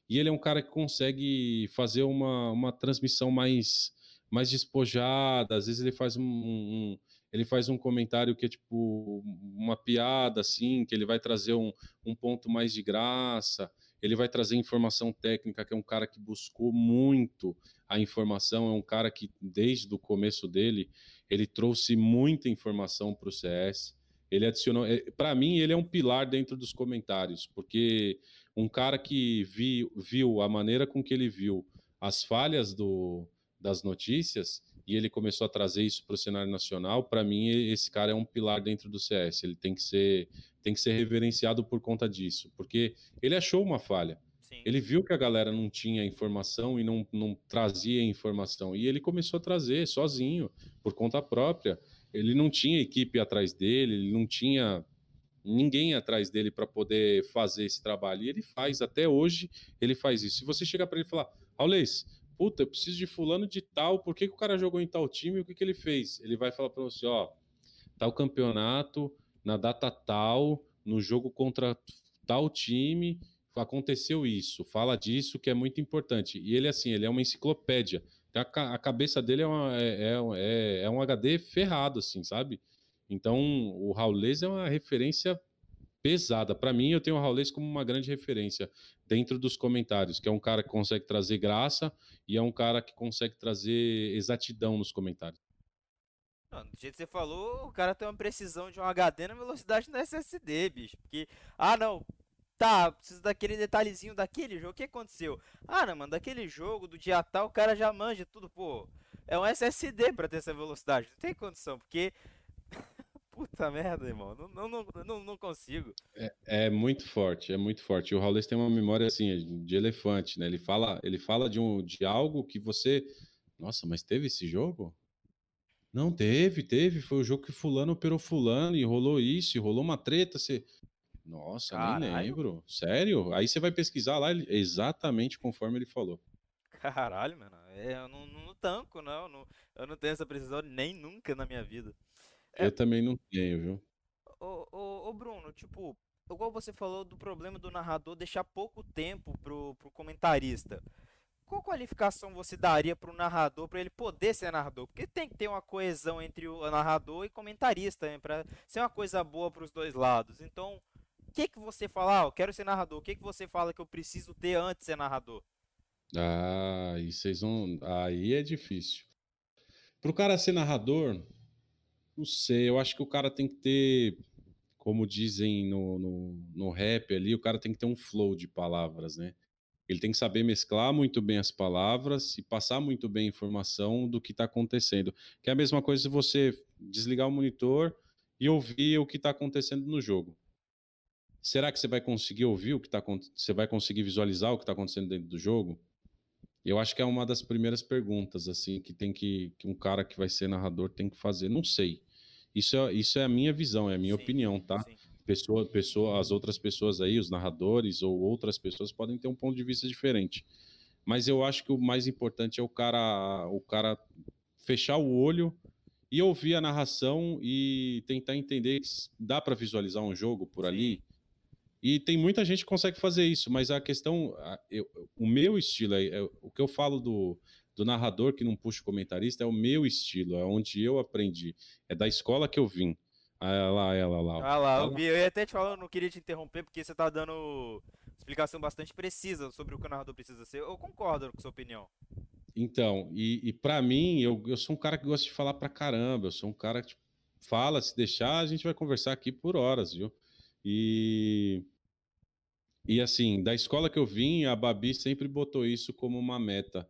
e ele é um cara que consegue fazer uma, uma transmissão mais, mais despojada. Às vezes ele faz um, um ele faz um comentário que é tipo uma piada, assim, que ele vai trazer um, um ponto mais de graça, ele vai trazer informação técnica, que é um cara que buscou muito a informação, é um cara que desde o começo dele ele trouxe muita informação para o CS. Ele adicionou, é, para mim, ele é um pilar dentro dos comentários, porque um cara que viu, viu a maneira com que ele viu as falhas do, das notícias e ele começou a trazer isso para o cenário nacional. Para mim, esse cara é um pilar dentro do CS. Ele tem que ser, tem que ser reverenciado por conta disso, porque ele achou uma falha. Sim. Ele viu que a galera não tinha informação e não, não trazia informação. E ele começou a trazer sozinho, por conta própria. Ele não tinha equipe atrás dele, ele não tinha ninguém atrás dele para poder fazer esse trabalho. E ele faz, até hoje, ele faz isso. Se você chegar para ele e falar, Raulês, puta, eu preciso de fulano de tal, por que, que o cara jogou em tal time o que, que ele fez? Ele vai falar para você, ó, tal campeonato, na data tal, no jogo contra tal time, aconteceu isso, fala disso que é muito importante. E ele, assim, ele é uma enciclopédia. A, a cabeça dele é, uma, é, é, é, um HD ferrado, assim, sabe? Então, o Raulês é uma referência pesada. Para mim, eu tenho o Raulês como uma grande referência dentro dos comentários, que é um cara que consegue trazer graça e é um cara que consegue trazer exatidão nos comentários. Não, do jeito que você falou, o cara tem uma precisão de um HD na velocidade do SSD, bicho. Porque, ah, não, Tá, preciso daquele detalhezinho daquele jogo. O que aconteceu? Ah, não, mano, daquele jogo, do dia tal, o cara já manja tudo, pô. É um SSD pra ter essa velocidade. Não tem condição, porque. Puta merda, irmão. Não, não, não, não consigo. É, é, muito forte, é muito forte. O Raulês tem uma memória assim, de elefante, né? Ele fala, ele fala de, um, de algo que você. Nossa, mas teve esse jogo? Não, teve, teve. Foi o jogo que fulano operou fulano e rolou isso, e rolou uma treta. Você... Nossa, Caralho. nem lembro. Sério? Aí você vai pesquisar lá exatamente conforme ele falou. Caralho, mano. É, eu não, não tanco, não. não. Eu não tenho essa precisão nem nunca na minha vida. É... Eu também não tenho, viu? Ô, ô, ô, Bruno, tipo, igual você falou do problema do narrador deixar pouco tempo pro, pro comentarista. Qual qualificação você daria pro narrador para ele poder ser narrador? Porque tem que ter uma coesão entre o narrador e comentarista, né, para ser uma coisa boa para os dois lados. Então, o que, que você fala? Ah, eu quero ser narrador. O que, que você fala que eu preciso ter antes de ser narrador? Ah, e vocês vão. Aí é difícil. Para o cara ser narrador, não sei, eu acho que o cara tem que ter, como dizem no, no, no rap ali, o cara tem que ter um flow de palavras, né? Ele tem que saber mesclar muito bem as palavras e passar muito bem a informação do que está acontecendo. Que é a mesma coisa se você desligar o monitor e ouvir o que está acontecendo no jogo. Será que você vai conseguir ouvir o que está Você vai conseguir visualizar o que está acontecendo dentro do jogo? Eu acho que é uma das primeiras perguntas assim que tem que, que um cara que vai ser narrador tem que fazer. Não sei. Isso é, isso é a minha visão, é a minha sim, opinião, tá? Pessoa, pessoa, as outras pessoas aí, os narradores ou outras pessoas podem ter um ponto de vista diferente. Mas eu acho que o mais importante é o cara, o cara fechar o olho e ouvir a narração e tentar entender se dá para visualizar um jogo por ali. E tem muita gente que consegue fazer isso, mas a questão, eu, o meu estilo, é, é, o que eu falo do, do narrador que não puxa o comentarista é o meu estilo, é onde eu aprendi, é da escola que eu vim. Ah, ela, ela lá. Ah lá, eu, vi, eu ia até te falar, eu não queria te interromper, porque você tá dando explicação bastante precisa sobre o que o narrador precisa ser. Eu concordo com a sua opinião. Então, e, e para mim, eu, eu sou um cara que gosta de falar pra caramba, eu sou um cara que tipo, fala, se deixar, a gente vai conversar aqui por horas, viu? E e assim, da escola que eu vim, a Babi sempre botou isso como uma meta,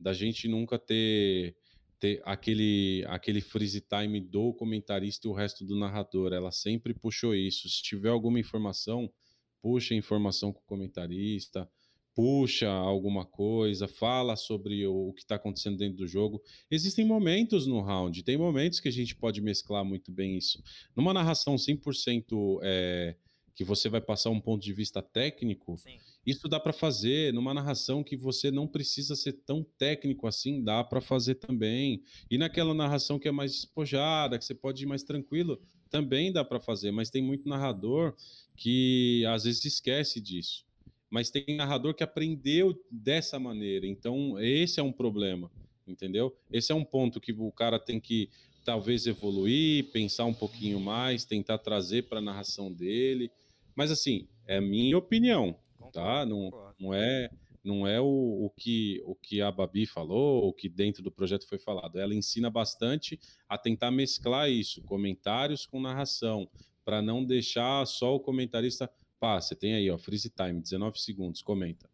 da gente nunca ter, ter aquele, aquele freeze time do comentarista e o resto do narrador. Ela sempre puxou isso. Se tiver alguma informação, puxa a informação com o comentarista, puxa alguma coisa, fala sobre o, que está acontecendo dentro do jogo. Existem momentos no round, tem momentos que a gente pode mesclar muito bem isso. Numa narração 100% é, que você vai passar um ponto de vista técnico, Sim. Isso dá para fazer. Numa narração que você não precisa ser tão técnico assim, dá para fazer também. E naquela narração que é mais despojada, que você pode ir mais tranquilo, também dá para fazer. Mas tem muito narrador que às vezes esquece disso. Mas tem narrador que aprendeu dessa maneira. Então, esse é um problema, entendeu? Esse é um ponto que o cara tem que talvez evoluir, pensar um pouquinho mais, tentar trazer para a narração dele. Mas assim, é minha opinião, tá? Não, não é não é o, o, que, o que a Babi falou, o que dentro do projeto foi falado. Ela ensina bastante a tentar mesclar isso, comentários com narração, para não deixar só o comentarista. Pá, você tem aí, ó, freeze time, 19 segundos, comenta.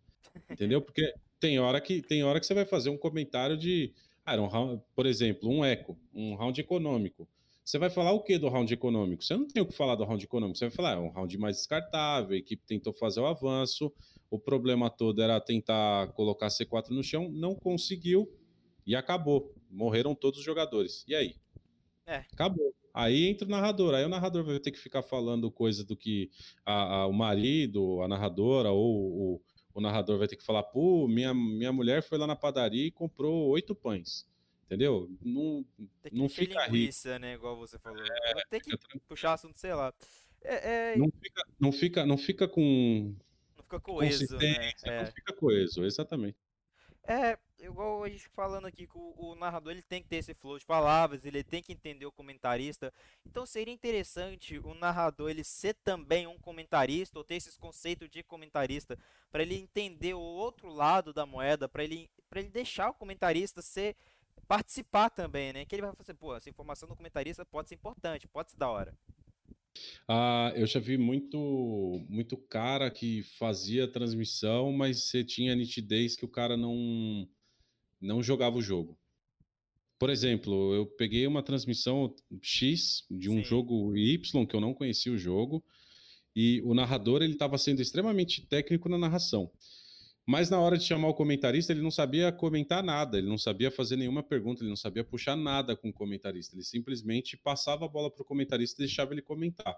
Entendeu? Porque tem hora que tem hora que você vai fazer um comentário de ah, um round, por exemplo, um eco, um round econômico. Você vai falar o que do round econômico? Você não tem o que falar do round econômico. Você vai falar, é um round mais descartável, a equipe tentou fazer o avanço, o problema todo era tentar colocar C4 no chão, não conseguiu e acabou. Morreram todos os jogadores. E aí? É. Acabou. Aí entra o narrador. Aí o narrador vai ter que ficar falando coisa do que a, a, o marido, a narradora ou o, o narrador vai ter que falar, pô, minha, minha mulher foi lá na padaria e comprou oito pães. Entendeu? Não, tem que não fica linguiça, rico. né? Igual você falou. É, tem que tranquilo. puxar assunto, sei lá. É, é... Não, fica, não, fica, não fica com. Não fica coeso, né? É. Não fica coeso, exatamente. É, igual a gente falando aqui que o, o, narrador ele tem que ter esse flow de palavras, ele tem que entender o comentarista. Então seria interessante o narrador ele ser também um comentarista ou ter esses conceitos de comentarista para ele entender o outro lado da moeda, para ele para ele deixar o comentarista ser participar também, né? Que ele vai fazer, pô, essa informação do comentarista pode ser importante, pode ser da hora. Ah, eu já vi muito, muito cara que fazia transmissão, mas você tinha nitidez que o cara não, não jogava o jogo. Por exemplo, eu peguei uma transmissão X de um Sim. jogo Y que eu não conhecia o jogo e o narrador ele estava sendo extremamente técnico na narração. Mas na hora de chamar o comentarista, ele não sabia comentar nada, ele não sabia fazer nenhuma pergunta, ele não sabia puxar nada com o comentarista. Ele simplesmente passava a bola para o comentarista e deixava ele comentar.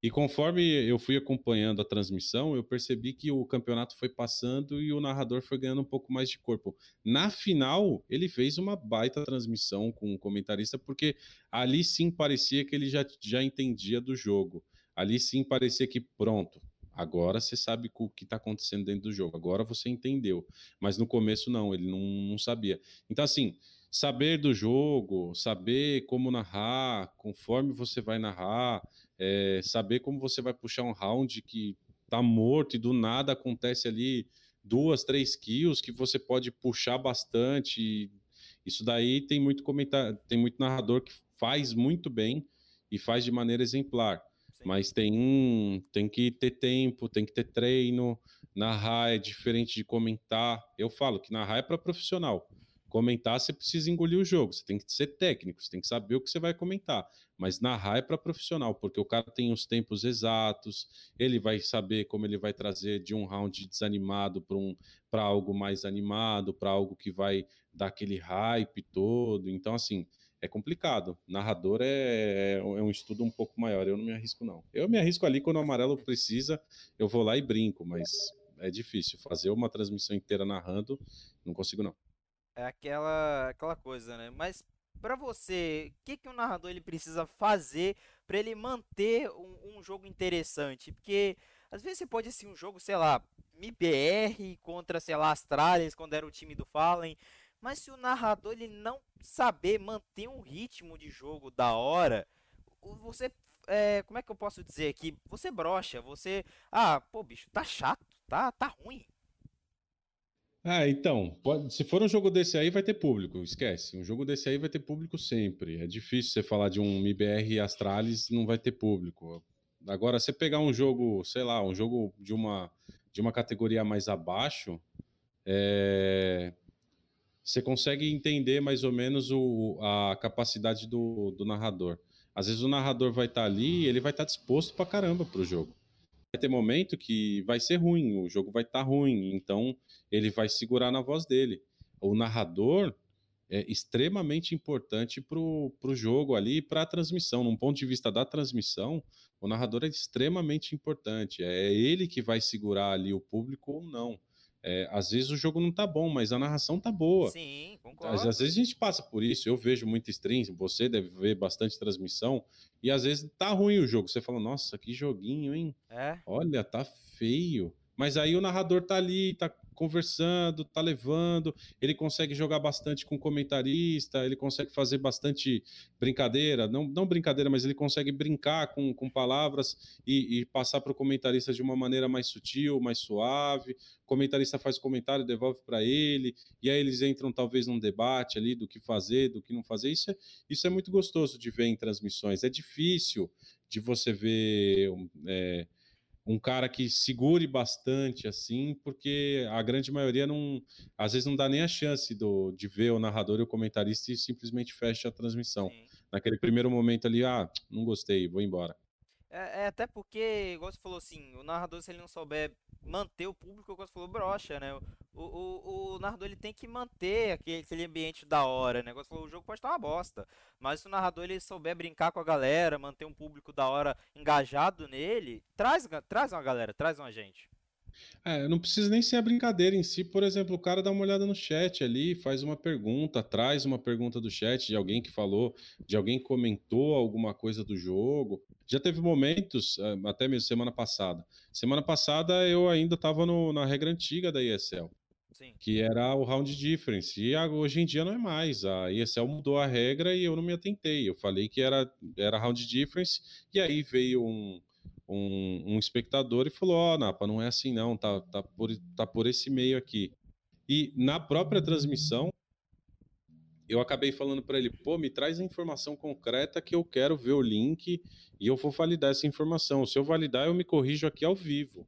E conforme eu fui acompanhando a transmissão, eu percebi que o campeonato foi passando e o narrador foi ganhando um pouco mais de corpo. Na final, ele fez uma baita transmissão com o comentarista, porque ali sim parecia que ele já, já entendia do jogo. Ali sim parecia que, pronto, Agora você sabe o que está acontecendo dentro do jogo. Agora você entendeu. Mas no começo não, ele não, não sabia. Então, assim, saber do jogo, saber como narrar, conforme você vai narrar, é, saber como você vai puxar um round que tá morto e do nada acontece ali duas, três kills que você pode puxar bastante. Isso daí tem muito comentário, tem muito narrador que faz muito bem e faz de maneira exemplar. Mas tem, tem que ter tempo, tem que ter treino. Narrar é diferente de comentar. Eu falo que narrar é para profissional. Comentar, você precisa engolir o jogo, você tem que ser técnico, você tem que saber o que você vai comentar. Mas narrar é para profissional, porque o cara tem os tempos exatos, ele vai saber como ele vai trazer de um round desanimado para um, algo mais animado, para algo que vai dar aquele hype todo. Então, assim, é complicado. Narrador é, é, um estudo um pouco maior. Eu não me arrisco, não. Eu me arrisco ali quando o amarelo precisa, eu vou lá e brinco, mas é difícil. Fazer uma transmissão inteira narrando, não consigo, não. É aquela, aquela coisa, né? Mas para você, o que, que o narrador ele precisa fazer para ele manter um, um, jogo interessante? Porque às vezes você pode assim um jogo, sei lá, MBR contra, sei lá, Astralis, quando era o time do Fallen, mas se o narrador ele não saber manter um ritmo de jogo da hora, você é, como é que eu posso dizer aqui? Você brocha, você, ah, pô, bicho, tá chato, tá, tá ruim. Ah, então, pode, se for um jogo desse aí, vai ter público, esquece. Um jogo desse aí vai ter público sempre. É difícil você falar de um MBR Astralis não vai ter público. Agora, você pegar um jogo, sei lá, um jogo de uma, de uma categoria mais abaixo, é, você consegue entender mais ou menos o, a capacidade do, do narrador. Às vezes o narrador vai estar tá ali ele vai estar tá disposto pra caramba pro jogo. Vai ter momento que vai ser ruim, o jogo vai estar tá ruim, então ele vai segurar na voz dele. O narrador é extremamente importante pro, pro jogo ali, para a transmissão. Num ponto de vista da transmissão, o narrador é extremamente importante. É ele que vai segurar ali o público ou não. É, às vezes o jogo não tá bom, mas a narração tá boa. Sim, concordo. Às, às, vezes a gente passa por isso. Eu vejo muita stream, você deve ver bastante transmissão, e às vezes tá ruim o jogo. Você fala, nossa, que joguinho, hein? É. Olha, tá feio. Mas aí o narrador tá ali, tá conversando, tá levando, ele consegue jogar bastante com comentarista, ele consegue fazer bastante brincadeira, não, não brincadeira, mas ele consegue brincar com, com palavras e, e passar para o comentarista de uma maneira mais sutil, mais suave. O comentarista faz comentário, devolve para ele, e aí eles entram talvez num debate ali do que fazer, do que não fazer. Isso é, isso é muito gostoso de ver em transmissões. É difícil de você ver. É, um cara que segure bastante, assim, porque a grande maioria não, às vezes não dá nem a chance do, de ver o narrador e o comentarista e simplesmente fecha a transmissão. Sim. Naquele primeiro momento ali, ah, não gostei, vou embora. É, é, até porque, igual você falou assim, o narrador, se ele não souber manter o público, igual você falou, brocha, né? O, o, o narrador ele tem que manter aquele, aquele ambiente da hora, né? Você falou, o jogo pode estar uma bosta. Mas se o narrador ele souber brincar com a galera, manter um público da hora engajado nele, traz, traz uma galera, traz uma gente. É, não precisa nem ser a brincadeira em si. Por exemplo, o cara dá uma olhada no chat ali, faz uma pergunta, traz uma pergunta do chat de alguém que falou, de alguém que comentou alguma coisa do jogo. Já teve momentos, eh, até mesmo semana passada. Semana passada eu ainda estava na regra antiga da ESL. Sim. Que era o round difference. E hoje em dia não é mais. A ESL mudou a regra e eu não me atentei. Eu falei que era, era round difference, e aí veio um, um, um espectador e falou: Ó, oh, Napa, não é assim não, tá, tá, por, tá por esse meio aqui. E na própria transmissão, eu acabei falando para ele: pô, me traz a informação concreta que eu quero ver o link e eu vou validar essa informação. Se eu validar, eu me corrijo aqui ao vivo.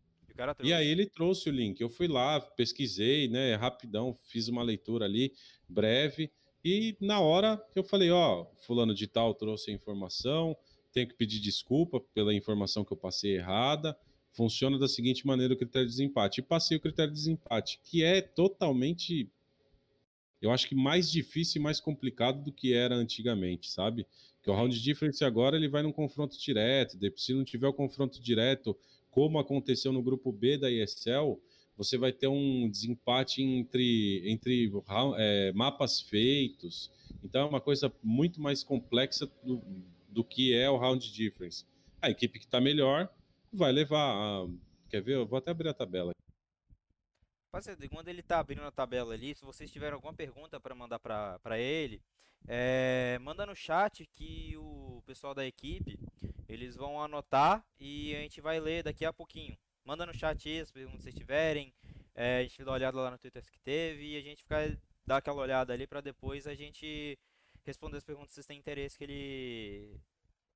E aí ele trouxe o link. Eu fui lá, pesquisei, né, rapidão, fiz uma leitura ali, breve, e na hora eu falei, ó, fulano de tal trouxe a informação, tenho que pedir desculpa pela informação que eu passei errada. Funciona da seguinte maneira o critério de desempate. E passei o critério de desempate, que é totalmente, eu acho que mais difícil e mais complicado do que era antigamente, sabe? Que o round difference agora ele vai num confronto direto. Se não tiver o confronto direto, como aconteceu no grupo B da ESL, você vai ter um desempate entre, entre é, mapas feitos. Então é uma coisa muito mais complexa do, do que é o round difference. A equipe que está melhor vai levar. A... Quer ver? Eu vou até abrir a tabela. Rapaziada, quando ele está abrindo a tabela ali, se vocês tiverem alguma pergunta para mandar para ele, é, manda no chat que o pessoal da equipe eles vão anotar e a gente vai ler daqui a pouquinho. Manda no chat aí as perguntas que vocês tiverem. É, a gente dá uma olhada lá no Twitter que teve e a gente fica dar aquela olhada ali para depois a gente responder as perguntas que vocês têm interesse que ele.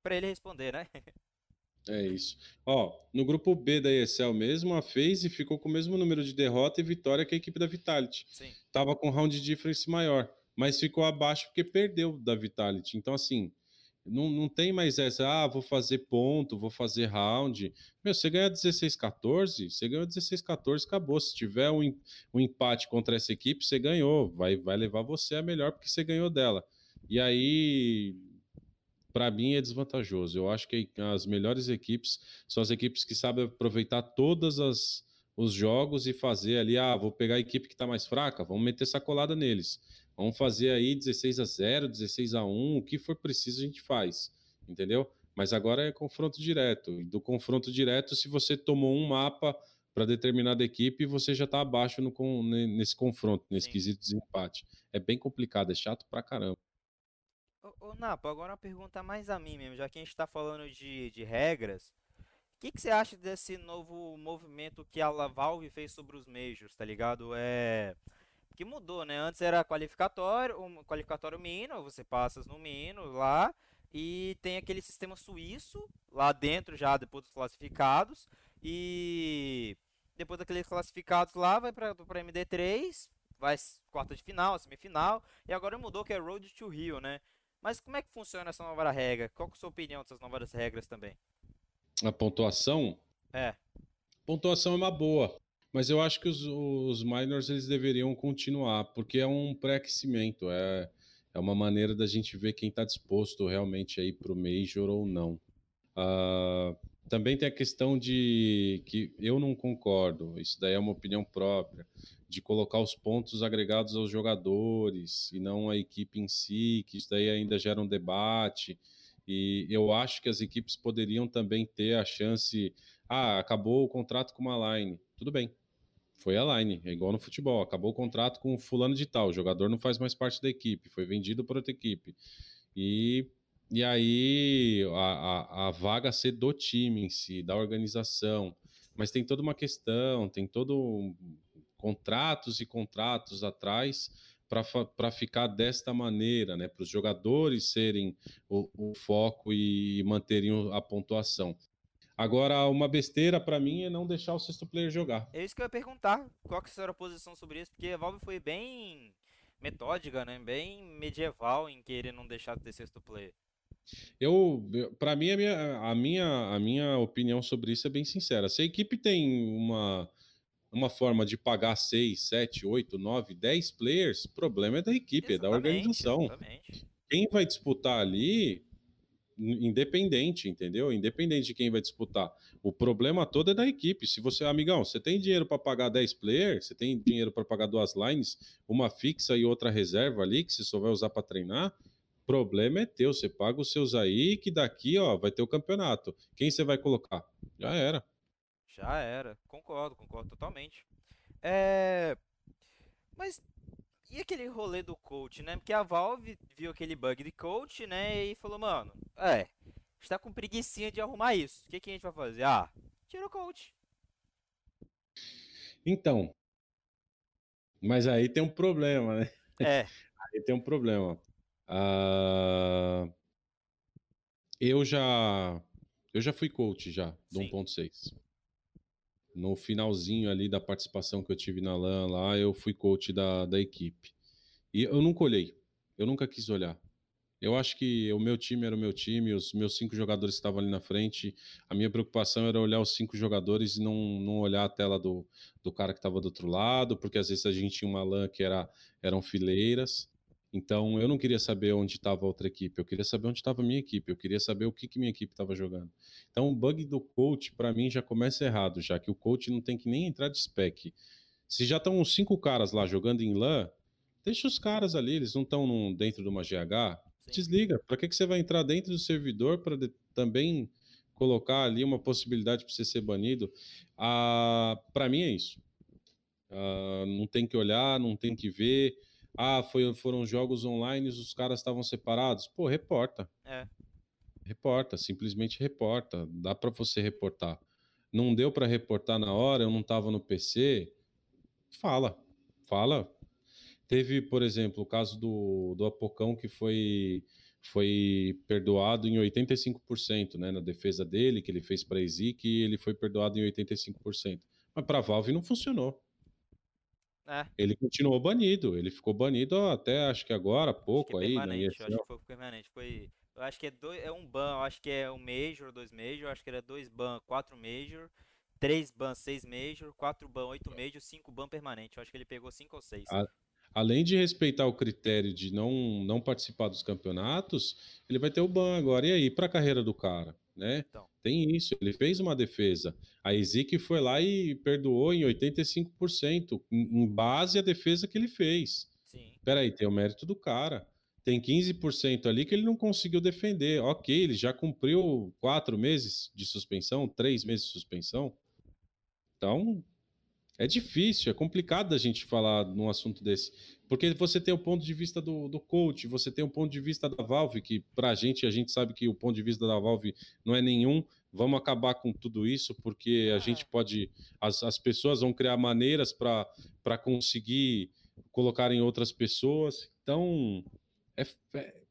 para ele responder, né? É isso. Ó, no grupo B da ESL mesmo, a FaZe ficou com o mesmo número de derrota e vitória que a equipe da Vitality. Sim. Tava com round difference maior, mas ficou abaixo porque perdeu da Vitality. Então, assim, não, não tem mais essa, ah, vou fazer ponto, vou fazer round. Meu, você ganha 16-14, você ganhou 16-14, acabou. Se tiver um, um empate contra essa equipe, você ganhou. Vai, vai levar você a melhor porque você ganhou dela. E aí, para mim, é desvantajoso. Eu acho que as melhores equipes são as equipes que sabem aproveitar todas as os jogos e fazer ali, ah, vou pegar a equipe que está mais fraca, vamos meter sacolada neles. Vamos fazer aí 16 a 0, 16 a 1, o que for preciso a gente faz, entendeu? Mas agora é confronto direto. Do confronto direto, se você tomou um mapa para determinada equipe, você já está abaixo no, nesse confronto, nesse Sim. quesito de desempate. É bem complicado, é chato pra caramba. Ô, Napo, agora uma pergunta mais a mim mesmo, já que a gente está falando de, de regras. O que, que, você acha desse novo movimento que a Valve fez sobre os Majors, tá ligado? É. Que mudou, né? Antes era qualificatório, um qualificatório mino, você passa no mino lá, e tem aquele sistema suíço lá dentro já depois dos classificados. E depois daqueles classificados lá, vai para MD3, vai quarta de final, semifinal, e agora mudou que é Road to Rio, né? Mas como é que funciona essa nova regra? Qual é a sua opinião dessas novas regras também? A pontuação? É. Pontuação é uma boa, mas eu acho que os, os minors eles deveriam continuar, porque é um pré-aquecimento, é, é uma maneira da gente ver quem está disposto realmente a ir para o Major ou não. Uh, também tem a questão de que eu não concordo, isso daí é uma opinião própria, de colocar os pontos agregados aos jogadores e não a equipe em si, que isso daí ainda gera um debate. E eu acho que as equipes poderiam também ter a chance. Ah, acabou o contrato com uma line. Tudo bem. Foi a line, é igual no futebol. Acabou o contrato com o fulano de tal. O jogador não faz mais parte da equipe, foi vendido para outra equipe. E, e aí a, a, a vaga ser do time em si, da organização. Mas tem toda uma questão, tem todo contratos e contratos atrás para ficar desta maneira, né? Para os jogadores serem o, o, foco e manterem a pontuação. Agora, uma besteira para mim é não deixar o sexto player jogar. É isso que eu ia perguntar. Qual que será a posição sobre isso? Porque a Valve foi bem metódica, né? Bem medieval em querer não deixar de ter sexto player. Eu, para mim, a minha, a minha, a minha opinião sobre isso é bem sincera. Se a equipe tem uma uma forma de pagar 6, 7, 8, 9, 10 players, o problema é da equipe, exatamente, é da organização. Exatamente. Quem vai disputar ali, independente, entendeu? Independente de quem vai disputar. O problema todo é da equipe. Se você, amigão, você tem dinheiro para pagar 10 players, você tem dinheiro para pagar duas lines, uma fixa e outra reserva ali, que você só vai usar para treinar, problema é teu. Você paga os seus aí, que daqui, ó, vai ter o campeonato. Quem você vai colocar? Já era. Já era. Concordo, concordo totalmente. É. Mas e aquele rolê do coach, né? Porque a Valve viu aquele bug de coach, né? E falou, mano, é, está com preguiçinha de arrumar isso. O que, que a gente vai fazer? Ah, tira o coach. Então. Mas aí tem um problema, né? É. aí tem um problema. Uh, eu já. Eu já fui coach já, do 1.6 no finalzinho ali da participação que eu tive na LAN lá, eu fui coach da, da equipe. E eu nunca olhei, eu nunca quis olhar. Eu acho que o meu time era o meu time, os meus cinco jogadores estavam ali na frente. A minha preocupação era olhar os cinco jogadores e não, não olhar a tela do, do cara que estava do outro lado, porque às vezes a gente tinha uma LAN que era, eram fileiras. Então eu não queria saber onde estava a outra equipe, eu queria saber onde estava a minha equipe, eu queria saber o que, que minha equipe estava jogando. Então o bug do coach, para mim, já começa errado, já que o coach não tem que nem entrar de spec. Se já estão uns cinco caras lá jogando em LAN, deixa os caras ali, eles não estão dentro de uma GH, Sim. desliga. Para que, que você vai entrar dentro do servidor para também colocar ali uma possibilidade para você ser banido? Ah, para mim é isso. Ah, não tem que olhar, não tem que ver. Ah, foi, foram jogos online, os caras estavam separados. Pô, reporta. É. Reporta, simplesmente reporta. Dá para você reportar. Não deu para reportar na hora, eu não estava no PC. Fala, fala. Teve, por exemplo, o caso do, do Apocão que foi foi perdoado em 85%, né, na defesa dele, que ele fez para a Ezik, e ele foi perdoado em 85%. Mas para a Valve não funcionou. É. Ele continuou banido, ele ficou banido até acho que agora, pouco acho que é aí. Né? Acho que foi permanente. Foi, eu acho que é, dois, é um ban, eu acho que é um Major, dois Major, acho que era dois ban, quatro Major, três ban, seis Major, quatro ban, oito Major, cinco ban permanente. Eu acho que ele pegou cinco ou seis. A, além de respeitar o critério de não, não participar dos campeonatos, ele vai ter o ban agora. E aí, para a carreira do cara? né? Então. Tem isso, ele fez uma defesa. A Ezik foi lá e perdoou em 85%, em base à defesa que ele fez. Sim. Peraí, tem o mérito do cara. Tem 15% ali que ele não conseguiu defender. Ok, ele já cumpriu quatro meses de suspensão, três meses de suspensão. Então, é difícil, é complicado a gente falar num assunto desse. Porque você tem o ponto de vista do, do coach, você tem o ponto de vista da Valve, que pra gente, a gente sabe que o ponto de vista da Valve não é nenhum. Vamos acabar com tudo isso, porque a gente pode. As, as pessoas vão criar maneiras para conseguir colocar em outras pessoas. Então, é, é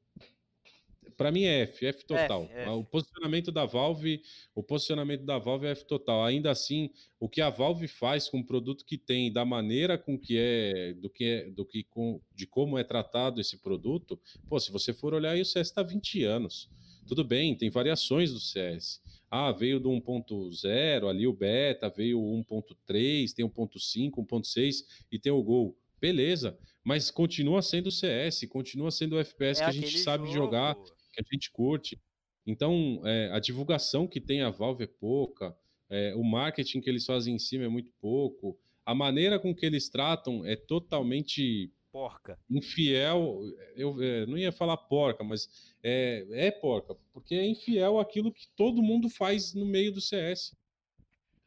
para mim é F, F total. F, F. O posicionamento da Valve, o posicionamento da Valve é F total. Ainda assim, o que a Valve faz com o produto que tem, da maneira com que é, do que é, do que com, de como é tratado esse produto, pô, se você for olhar aí, o CS está 20 anos. Tudo bem, tem variações do CS. Ah, veio do 1.0, ali o beta, veio o 1.3, tem 1.5, 1.6 e tem o Gol. Beleza, mas continua sendo o CS, continua sendo o FPS é que a gente sabe jogo. jogar, que a gente curte. Então, é, a divulgação que tem a Valve é pouca, é, o marketing que eles fazem em cima é muito pouco, a maneira com que eles tratam é totalmente porca. Infiel, eu é, não ia falar porca, mas é, é porca, porque é infiel aquilo que todo mundo faz no meio do CS.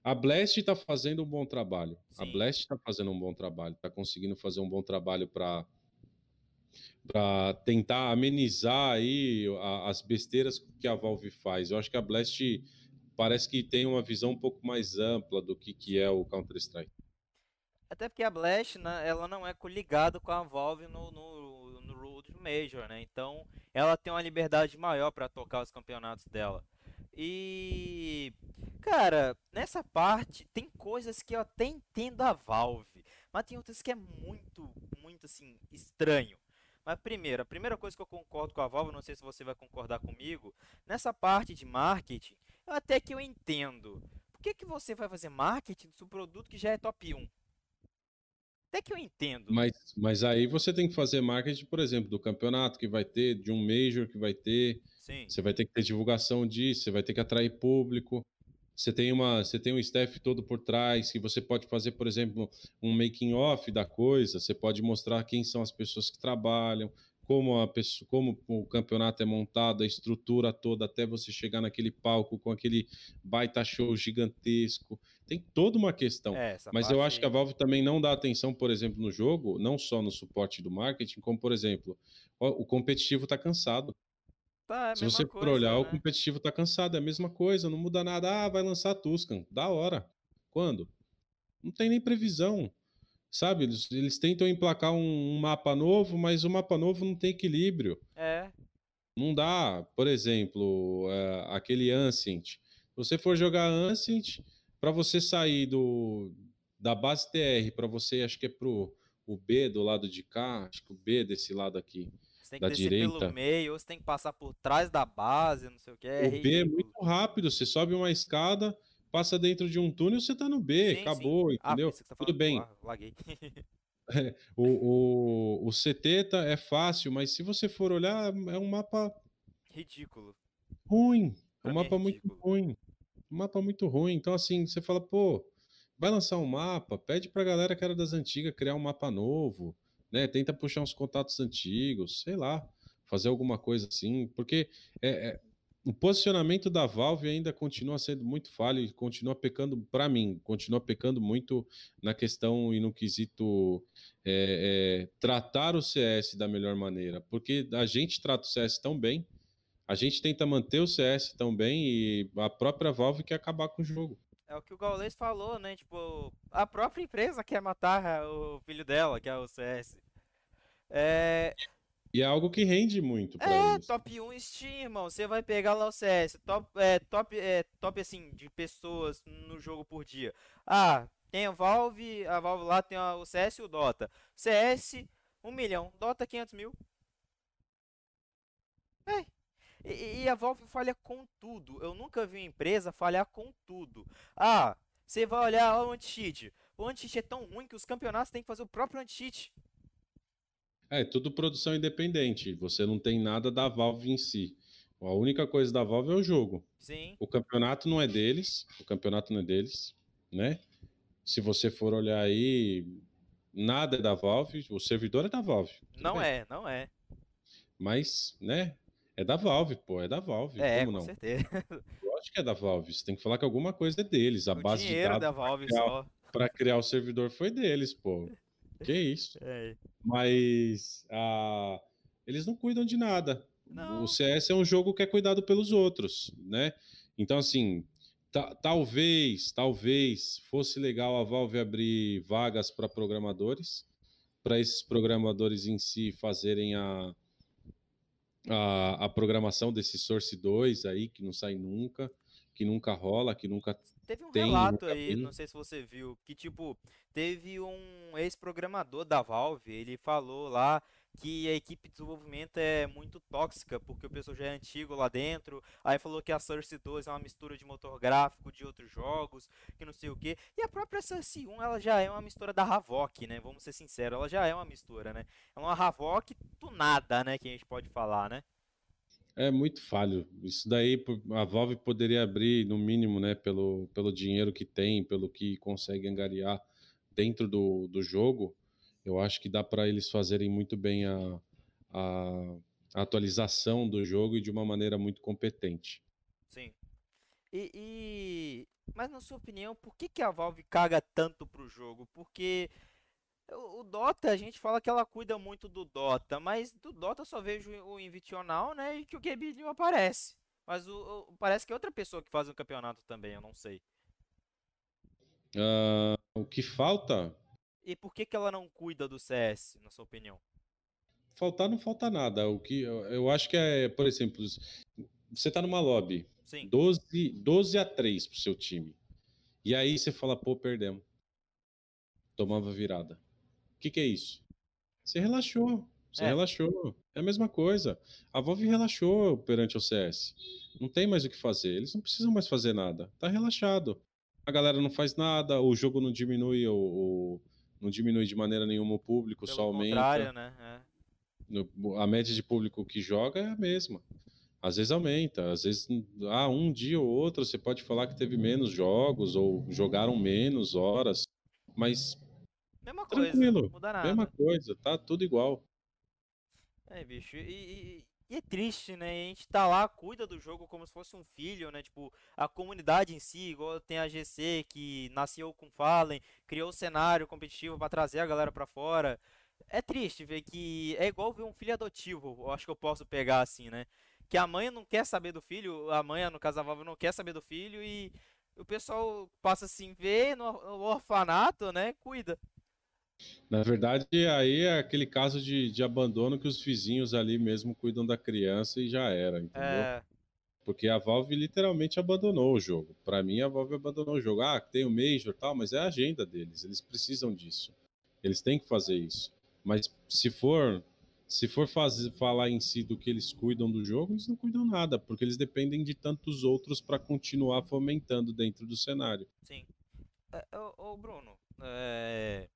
A Blast está fazendo um bom trabalho. Sim. A Blast está fazendo um bom trabalho, está conseguindo fazer um bom trabalho para para tentar amenizar aí as besteiras que a Valve faz. Eu acho que a Blast parece que tem uma visão um pouco mais ampla do que, que é o Counter-Strike. Até porque a Blast, né, ela não é coligada com a Valve no, no, no Road Major, né? Então, ela tem uma liberdade maior para tocar os campeonatos dela. E cara, nessa parte tem coisas que eu até entendo a Valve, mas tem outras que é muito, muito assim estranho. Mas primeiro, a primeira coisa que eu concordo com a Valve, não sei se você vai concordar comigo, nessa parte de marketing, eu até que eu entendo. Por que, que você vai fazer marketing do seu produto que já é top 1? Até que eu entendo. Mas, mas aí você tem que fazer marketing, por exemplo, do campeonato que vai ter, de um Major que vai ter. Sim. Você vai ter que ter divulgação disso, você vai ter que atrair público. Você tem, uma, você tem um staff todo por trás, que você pode fazer, por exemplo, um making off da coisa, você pode mostrar quem são as pessoas que trabalham, como, a pessoa, como o campeonato é montado, a estrutura toda, até você chegar naquele palco com aquele baita show gigantesco. Tem toda uma questão. É, Mas eu acho que a Valve também não dá atenção, por exemplo, no jogo, não só no suporte do marketing, como, por exemplo, o competitivo está cansado. Tá, é Se você for olhar, né? o competitivo tá cansado, é a mesma coisa, não muda nada. Ah, vai lançar Tuscan. Da hora. Quando? Não tem nem previsão. Sabe? Eles, eles tentam emplacar um, um, mapa novo, mas o mapa novo não tem equilíbrio. É. Não dá, por exemplo, é, aquele Ancient. Se você for jogar Ancient, para você sair do, da base TR, para você, acho que é pro o B do lado de cá, acho que o B desse lado aqui você tem que da descer direita. pelo meio, ou você tem que passar por trás da base, não sei o que. É o B é muito rápido, você sobe uma escada, passa dentro de um túnel, você tá no B, sim, acabou, sim. Ah, entendeu? Ah, tá Tudo bem. Ah, laguei. é, o, o, o CT tá, é fácil, mas se você for olhar, é um mapa. Ridículo. Ruim. É um mapa é muito ruim. Um mapa muito ruim. Então, assim, você fala, pô, vai lançar um mapa, pede pra galera que era das antigas criar um mapa novo né? Tenta puxar uns contatos antigos, sei lá, fazer alguma coisa assim, porque é, é, o posicionamento da Valve ainda continua sendo muito falho e continua pecando, para mim, continua pecando muito na questão e no quesito é, é tratar o CS da melhor maneira, porque a gente trata o CS tão bem, a gente tenta manter o CS tão bem e a própria Valve quer acabar com o jogo. É o que o Gaules falou, né? Tipo, a própria empresa quer matar o filho dela, que é o CS. É... E é algo que rende muito pra É, top 1 Steam, irmão. Você vai pegar lá o CS. Top, é, top, é, top, assim, de pessoas no jogo por dia. Ah, tem a Valve, a Valve lá tem o CS e o Dota. CS, 1 milhão. Dota, 500 mil. É, e, e, a Valve falha com tudo. Eu nunca vi uma empresa falhar com tudo. Ah, você vai olhar o anti-cheat. O anti-cheat é tão ruim que os campeonatos têm que fazer o próprio anti-cheat. É, tudo produção independente. Você não tem nada da Valve em si. A única coisa da Valve é o jogo. Sim. O campeonato não é deles. O campeonato não é deles, né? Se você for olhar aí, nada é da Valve, o servidor é da Valve. Não bem. é, não é. Mas, né? É da Valve, pô, é da Valve. É, Como com não? certeza. Lógico que é da Valve. Você tem que falar que alguma coisa é deles. A o base dinheiro de dados da Valve pra criar, só. pra criar o servidor foi deles, pô. Que isso? É. Mas ah, eles não cuidam de nada. Não. O CS é um jogo que é cuidado pelos outros, né? Então, assim, ta- talvez, talvez fosse legal a Valve abrir vagas para programadores, para esses programadores em si fazerem a, a, a programação desse Source 2 aí, que não sai nunca, que nunca rola, que nunca Teve um Tem, relato aí, vi. não sei se você viu, que tipo, teve um ex-programador da Valve, ele falou lá que a equipe de desenvolvimento é muito tóxica, porque o pessoal já é antigo lá dentro, aí falou que a Source 2 é uma mistura de motor gráfico de outros jogos, que não sei o que, e a própria Source 1 ela já é uma mistura da Havok, né, vamos ser sinceros, ela já é uma mistura, né, é uma Havok tunada, né, que a gente pode falar, né. É muito falho. Isso daí a Valve poderia abrir, no mínimo, né, pelo, pelo dinheiro que tem, pelo que consegue angariar dentro do, do jogo. Eu acho que dá para eles fazerem muito bem a, a, a atualização do jogo e de uma maneira muito competente. Sim. E, e- Mas na sua opinião, por que que a Valve caga tanto pro jogo? Porque o, o Dota, a gente fala que ela cuida muito do Dota, mas do Dota eu só vejo o Invisional, né, e que o Gabe New aparece. Mas o, o- parece que é outra pessoa que faz o campeonato também, eu não sei. Ah, o que falta? E por que que ela não cuida do CS, na sua opinião? Faltar não falta nada. O que eu, acho que é, por exemplo, você tá numa lobby, Sim, 12, 12 a 3 pro seu time. E aí você fala, pô, perdemos. Tomava virada. O que, que é isso? Você relaxou. Você É. relaxou. É a mesma coisa. A Valve relaxou perante o CS. Não tem mais o que fazer. Eles não precisam mais fazer nada. Tá relaxado. A galera não faz nada, o jogo não diminui, o- não diminui de maneira nenhuma o público, pelo só aumenta. né? é. A média de público que joga é a mesma. Às vezes aumenta, às vezes ah, um dia ou outro você pode falar que teve menos jogos ou jogaram menos horas, mas Mesma coisa, Tranquilo, mesma coisa, tá tudo igual. É, bicho, e, e- é triste, né? A gente tá lá, cuida do jogo como se fosse um filho, né? Tipo, a comunidade em si, igual tem a GC que nasceu com Fallen, criou o cenário competitivo pra trazer a galera pra fora. É triste ver que é igual ver um filho adotivo, eu acho que eu posso pegar assim, né? Que a mãe não quer saber do filho, a mãe, no caso a Valve, não quer saber do filho e o pessoal passa assim, vê no orfanato, né? Cuida. Na verdade, aí é aquele caso de, de abandono que os vizinhos ali mesmo cuidam da criança e já era, entendeu? É, Porque a Valve literalmente abandonou o jogo. Pra mim, a Valve abandonou o jogo. Ah, tem o Major e tal, mas é a agenda deles. Eles precisam disso. Eles têm que fazer isso. Mas se for se for fazer, falar em si do que eles cuidam do jogo, eles não cuidam nada, porque eles dependem de tantos outros para continuar fomentando dentro do cenário. sim. É, ô, ô, Bruno, é...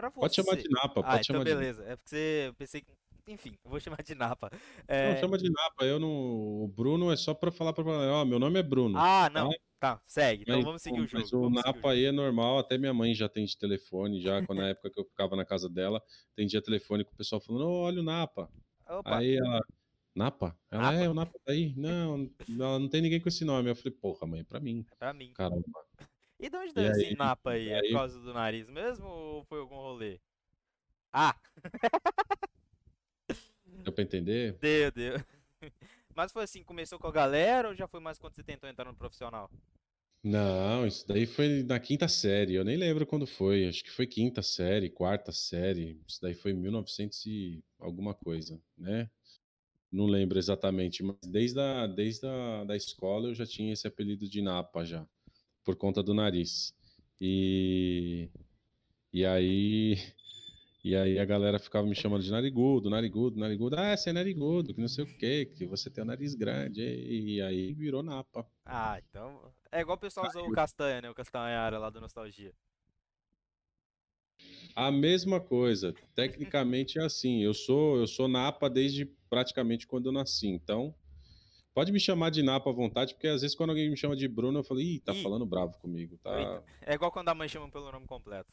Pra Pode chamar você- de Napa, Ah, pode então chamar de beleza. É porque você eu pensei que. Enfim, vou chamar de Napa. Não, É, chama de Napa. Eu não. O Bruno é só para falar para ó, meu nome é Bruno. Ah, não. Tá, segue. Então Mas, vamos seguir o jogo. Mas o vamos Napa aí é normal, até minha mãe já tem de telefone, já quando na época que eu ficava na casa dela, tendia telefone com o pessoal falando, "Ô, olha o Napa. Opa, Aí ela, Napa? Ela, Napa. é, o Napa tá aí. Não, ela não tem ninguém com esse nome. Eu falei, porra, mãe, é pra mim. é pra mim. Caramba. E de onde E deu esse aí- Napa aí? É por causa do nariz mesmo ou foi algum rolê? Ah, Deu pra entender? deu, deu. Mas foi assim, começou com a galera ou já foi mais quando você tentou entrar no profissional? Não, isso daí foi na quinta série. Eu nem lembro quando foi. Acho que foi quinta série, quarta série. Isso daí foi 1900 e alguma coisa, né? Não lembro exatamente, mas desde a, desde a da escola eu já tinha esse apelido de Napa já, por conta do nariz. E, e aí e aí a galera ficava me chamando de narigudo, narigudo, narigudo. Ah, você é narigudo, que não sei o quê, que você tem o nariz grande. E, e aí virou Napa. Ah, então. É igual o pessoal usou o Castanha, né? O Castanhara lá do Nostalgia. A mesma coisa. Tecnicamente é assim. Eu sou eu sou Napa desde praticamente quando eu nasci. Então, pode me chamar de Napa à vontade, porque às vezes quando alguém me chama de Bruno, eu falo, ih, tá Ih. falando bravo comigo, tá? É igual quando a mãe chama pelo nome completo.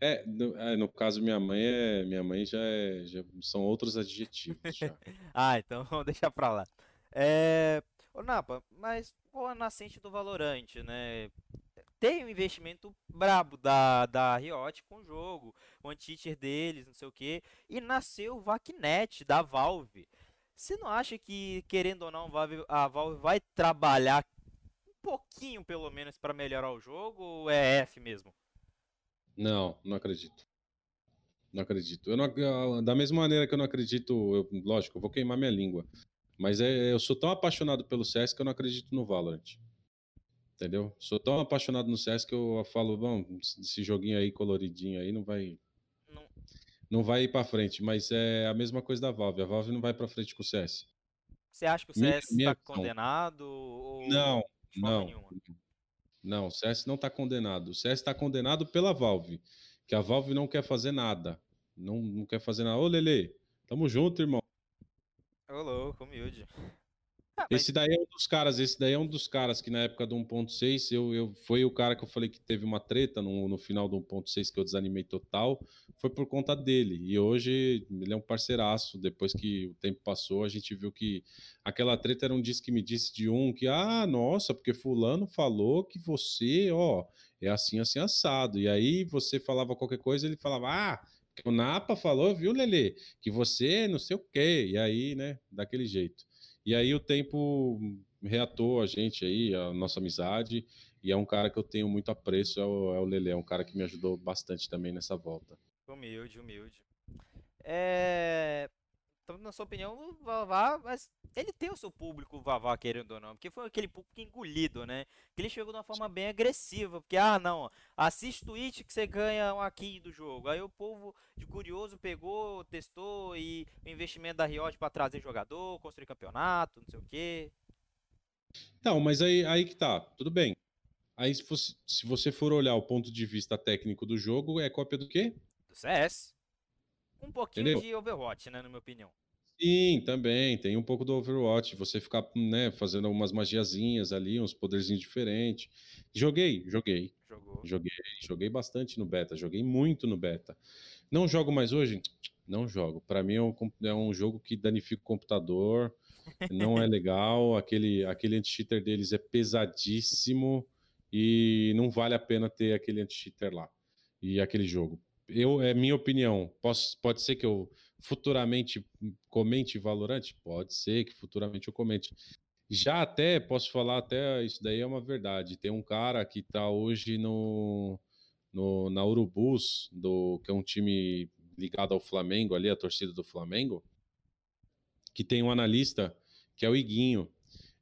É, no, é, no caso minha mãe é, minha mãe já, é, já são outros adjetivos. Já. ah, então vamos deixar pra lá. É, ô Napa, mas qual a nascente do Valorante, né? Tem um investimento brabo da, da Riot com o jogo, o anti-cheat deles, não sei o que, e nasceu o VACnet da Valve. Você não acha que, querendo ou não, a Valve vai trabalhar um pouquinho, pelo menos, para melhorar o jogo, ou é F mesmo? Não, não acredito. Não acredito. Eu não, da mesma maneira que eu não acredito, eu, lógico, eu vou queimar minha língua. Mas é, eu sou tão apaixonado pelo CS que eu não acredito no Valorant. Entendeu? Sou tão apaixonado no CS que eu falo, bom, esse joguinho aí coloridinho aí não vai. Não, vai ir pra frente. Mas é a mesma coisa da Valve. A Valve não vai pra frente com o CS. Você acha que o CS minha, tá condenado? Ou... Não, não. Nenhuma? Não, o CS não está condenado. O CS está condenado pela Valve, que a Valve não quer fazer nada. Não, não quer fazer nada. Ô, Lele, tamo junto, irmão. Ô, louco, humilde. Ah. Esse daí é um dos caras, esse daí é um dos caras que na época do 1.6, eu, eu, foi o cara que eu falei que teve uma treta no, no final do 1.6 que eu desanimei total, foi por conta dele. E hoje ele é um parceiraço. Depois que o tempo passou, a gente viu que aquela treta era um disco que me disse de um que, ah, nossa, porque fulano falou que você, ó, é assim, assim, assado. E aí você falava qualquer coisa, ele falava, ah, o Napa falou, viu, Lele, que você não sei o quê. E aí, né, daquele jeito. E aí o tempo reatou a gente aí, a nossa amizade, e é um cara que eu tenho muito apreço, é o, é o Lele, é um cara que me ajudou bastante também nessa volta. Humilde, humilde. É... Então, na sua opinião, o Vavá, mas ele tem o seu público, o Vavá, querendo ou não, porque foi aquele público engolido, né? Que ele chegou de uma forma bem agressiva, porque, ah, não, assiste Twitch que você ganha um aqui do jogo. Aí o povo de curioso pegou, testou e o investimento da Riot para trazer jogador, construir campeonato, não sei o quê. Não, mas aí, aí que tá, tudo bem. Aí se, fosse, se você for olhar o ponto de vista técnico do jogo, é cópia do quê? Do CS. Um pouquinho Entendeu? de Overwatch, né, na minha opinião. Sim, também. Tem um pouco do Overwatch. Você ficar, né, fazendo algumas magiazinhas ali, uns poderzinhos diferentes. Joguei, joguei. Jogou. Joguei, joguei bastante no beta. Joguei muito no beta. Não jogo mais hoje? Não jogo. Para mim é um, é um jogo que danifica o computador. Não é legal. aquele, aquele anti-cheater deles é pesadíssimo. E não vale a pena ter aquele anti-cheater lá. E aquele jogo eu é minha opinião. Posso, pode ser que eu futuramente comente Valorante? Pode ser que futuramente eu comente. Já até posso falar até isso daí é uma verdade. Tem um cara que está hoje no, no na Urubus, do que é um time ligado ao Flamengo ali, a torcida do Flamengo, que tem um analista que é o Iguinho.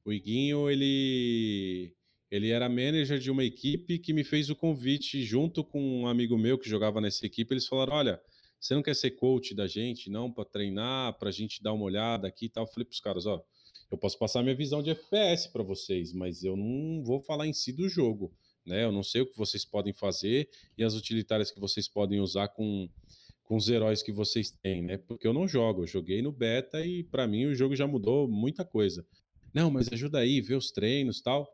O Iguinho ele ele era manager de uma equipe que me fez o convite junto com um amigo meu que jogava nessa equipe. Eles falaram: Olha, você não quer ser coach da gente, não, para treinar, para a gente dar uma olhada aqui e tal? Eu falei para os caras: Ó, eu posso passar minha visão de FPS para vocês, mas eu não vou falar em si do jogo. Né? Eu não sei o que vocês podem fazer e as utilitárias que vocês podem usar com, com os heróis que vocês têm, né? Porque eu não jogo, eu joguei no beta e para mim o jogo já mudou muita coisa. Não, mas ajuda aí, ver os treinos tal.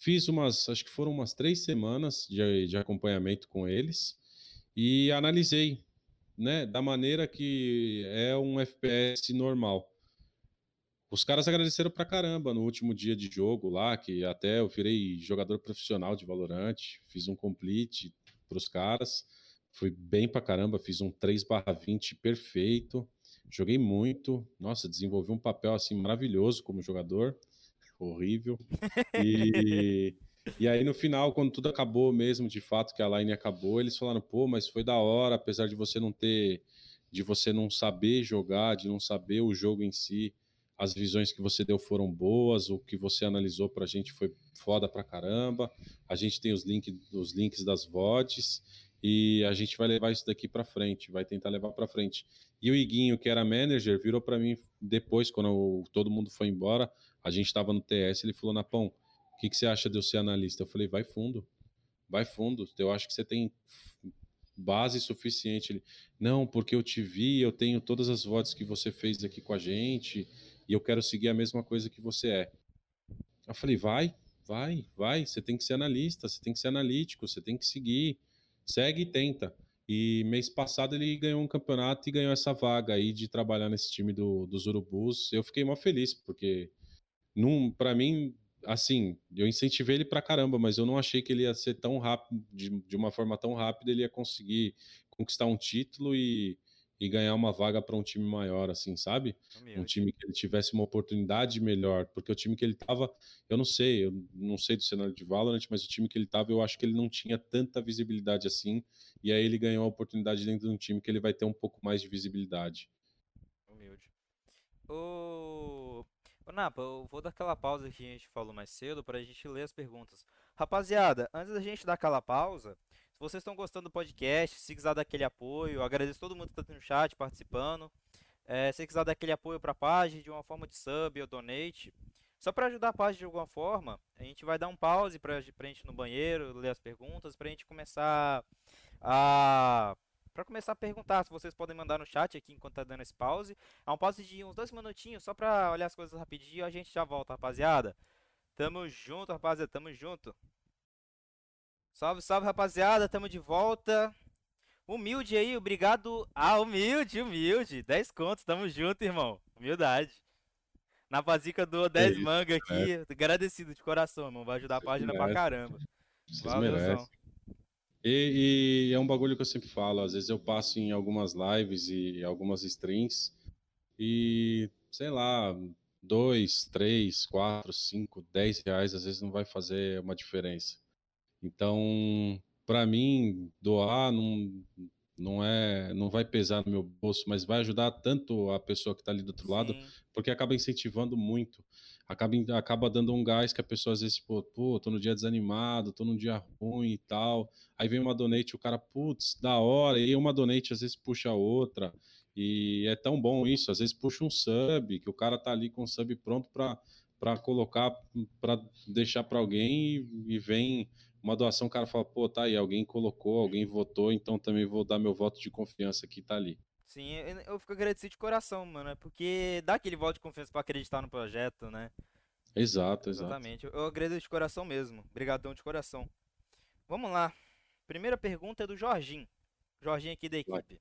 Fiz umas, acho que foram umas três semanas de, de acompanhamento com eles e analisei, né, da maneira que é um FPS normal. Os caras agradeceram pra caramba no último dia de jogo lá, que até eu virei jogador profissional de Valorant, fiz um complete pros caras, foi bem pra caramba, fiz um 3/20 perfeito, joguei muito, nossa, desenvolvi um papel assim maravilhoso como jogador horrível. E, e aí no final, quando tudo acabou mesmo, de fato que a line acabou, eles falaram, pô, mas foi da hora, apesar de você não ter, de você não saber jogar, de não saber o jogo em si, as visões que você deu foram boas, o que você analisou pra gente foi foda pra caramba. A gente tem os, link, os links das VODs e a gente vai levar isso daqui para frente, vai tentar levar para frente. E o Iguinho, que era manager, virou para mim depois, quando todo mundo foi embora, a gente estava no TS, ele falou, Napão, o que, que você acha de eu ser analista? Eu falei, vai fundo, vai fundo, eu acho que você tem base suficiente. Ele, não, porque eu te vi, eu tenho todas as votos que você fez aqui com a gente, e eu quero seguir a mesma coisa que você é. Eu falei, vai, vai, vai, você tem que ser analista, você tem que ser analítico, você tem que seguir, segue e tenta. E mês passado ele ganhou um campeonato e ganhou essa vaga aí de trabalhar nesse time do, dos Urubus. Eu fiquei mó feliz, porque para mim, assim, eu incentivei ele pra caramba, mas eu não achei que ele ia ser tão rápido, de, de uma forma tão rápida, ele ia conseguir conquistar um título e, e ganhar uma vaga para um time maior, assim, sabe? Um time que ele tivesse uma oportunidade melhor, porque o time que ele tava, eu não sei, eu não sei do cenário de Valorant, mas o time que ele tava, eu acho que ele não tinha tanta visibilidade assim, e aí ele ganhou a oportunidade dentro de um time que ele vai ter um pouco mais de visibilidade. Humilde. O... Ô, Napa, eu vou dar aquela pausa que a gente falou mais cedo para a gente ler as perguntas. Rapaziada, antes da gente dar aquela pausa, se vocês estão gostando do podcast, se quiser dar aquele apoio, agradeço todo mundo que está no chat participando. É, se quiser dar aquele apoio para a página de uma forma de sub ou donate, só para ajudar a página de alguma forma, a gente vai dar um pause para a gente ir no banheiro, ler as perguntas, para a gente começar a para começar a perguntar, se vocês podem mandar no chat aqui enquanto tá dando esse pause. É um pause de uns dois minutinhos, só para olhar as coisas rapidinho, a gente já volta, rapaziada. Tamo junto, rapaziada, tamo junto. Salve, salve, rapaziada. Tamo de volta. Humilde aí, obrigado. Ah, humilde, humilde. 10 contos, tamo junto, irmão. Humildade. Na pazica do 10 é manga aqui. É. Agradecido de coração, irmão. Vai ajudar a página merece. pra caramba. Vocês merecem. E, e, é um bagulho que eu sempre falo. Às vezes eu passo em algumas lives e algumas streams e, sei lá, 2, 3, 4, 5, 10 reais às vezes não vai fazer uma diferença. Então, para mim, doar não, não é, não vai pesar no meu bolso, mas vai ajudar tanto a pessoa que está ali do outro Sim. lado, porque acaba incentivando muito. Acaba, acaba dando um gás que a pessoa às vezes, pô, pô, tô no dia desanimado, tô num dia ruim e tal. Aí vem uma donate, o cara, putz, da hora. E uma donate às vezes puxa outra. E é tão bom isso, às vezes puxa um sub, que o cara tá ali com o sub pronto para para colocar, para deixar para alguém e, e vem uma doação, o cara fala, pô, tá aí, alguém colocou, alguém votou, então também vou dar meu voto de confiança que tá ali. Sim, eu fico agradecido de coração, mano, é porque dá aquele voto de confiança para acreditar no projeto, né? Exato, exatamente. Eu agradeço de coração mesmo. Obrigadão de coração. Vamos lá. Primeira pergunta é do Jorginho. Jorginho aqui da equipe.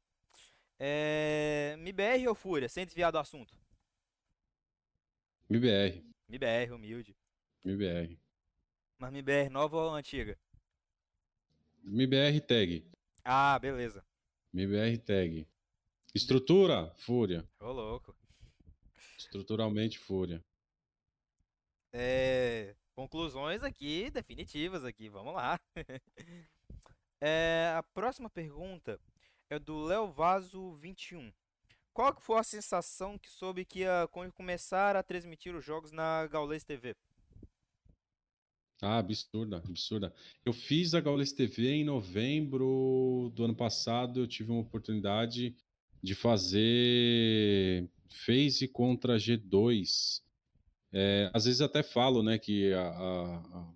É... MBR ou Fúria? Sem desviar do assunto. MBR. MBR, humilde. MBR. Mas MBR nova ou antiga? MBR tag. Ah, beleza. MBR tag. Estrutura, Fúria. Ô, louco. Estruturalmente, Fúria. É, conclusões aqui definitivas aqui, vamos lá. é, a próxima pergunta é do Léo Vaso 21. Qual que foi a sensação que soube que ia começar a transmitir os jogos na Gaules TV? Ah, absurda, absurda. Eu fiz a Gaules TV em novembro do ano passado. Eu tive uma oportunidade de fazer Phase contra G2. É, às vezes até falo, né, que a, a,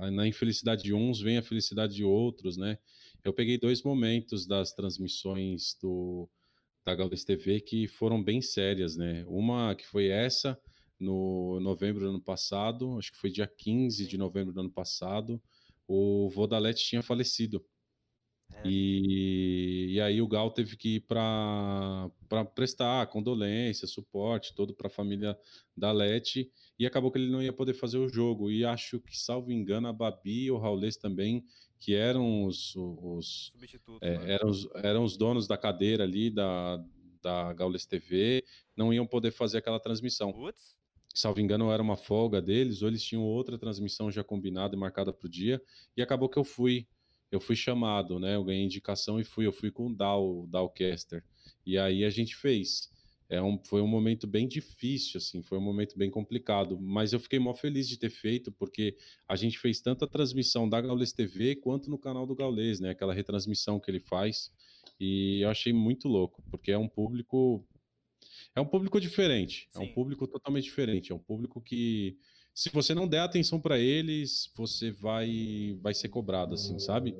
a, na infelicidade de uns vem a felicidade de outros, né? Eu peguei dois momentos das transmissões do, da Gaules TV que foram bem sérias, né? Uma que foi essa, no novembro do ano passado, acho que foi dia 15 de novembro do ano passado, o Vodalete tinha falecido. É. E, e aí o Gal teve que ir para prestar condolência, suporte todo para a família da Lete e acabou que ele não ia poder fazer o jogo. E acho que, salvo engano, a Babi e o Raulês também, que eram os, os, é, né? eram, os eram os donos da cadeira ali da, da Gaules TV, não iam poder fazer aquela transmissão. Putz salvo engano, era uma folga deles, ou eles tinham outra transmissão já combinada e marcada para o dia, e acabou que eu fui. Eu fui chamado, né? Eu ganhei indicação e fui. Eu fui com o Dal, o Dalcaster. E aí a gente fez. É um, foi um momento bem difícil, assim, foi um momento bem complicado, mas eu fiquei mó feliz de ter feito, porque a gente fez tanto a transmissão da Gaules TV quanto no canal do Gaules, né? Aquela retransmissão que ele faz. E eu achei muito louco, porque é um público é um público diferente, Sim. é um público totalmente diferente, é um público que se você não der atenção para eles, você vai vai ser cobrado assim, sabe?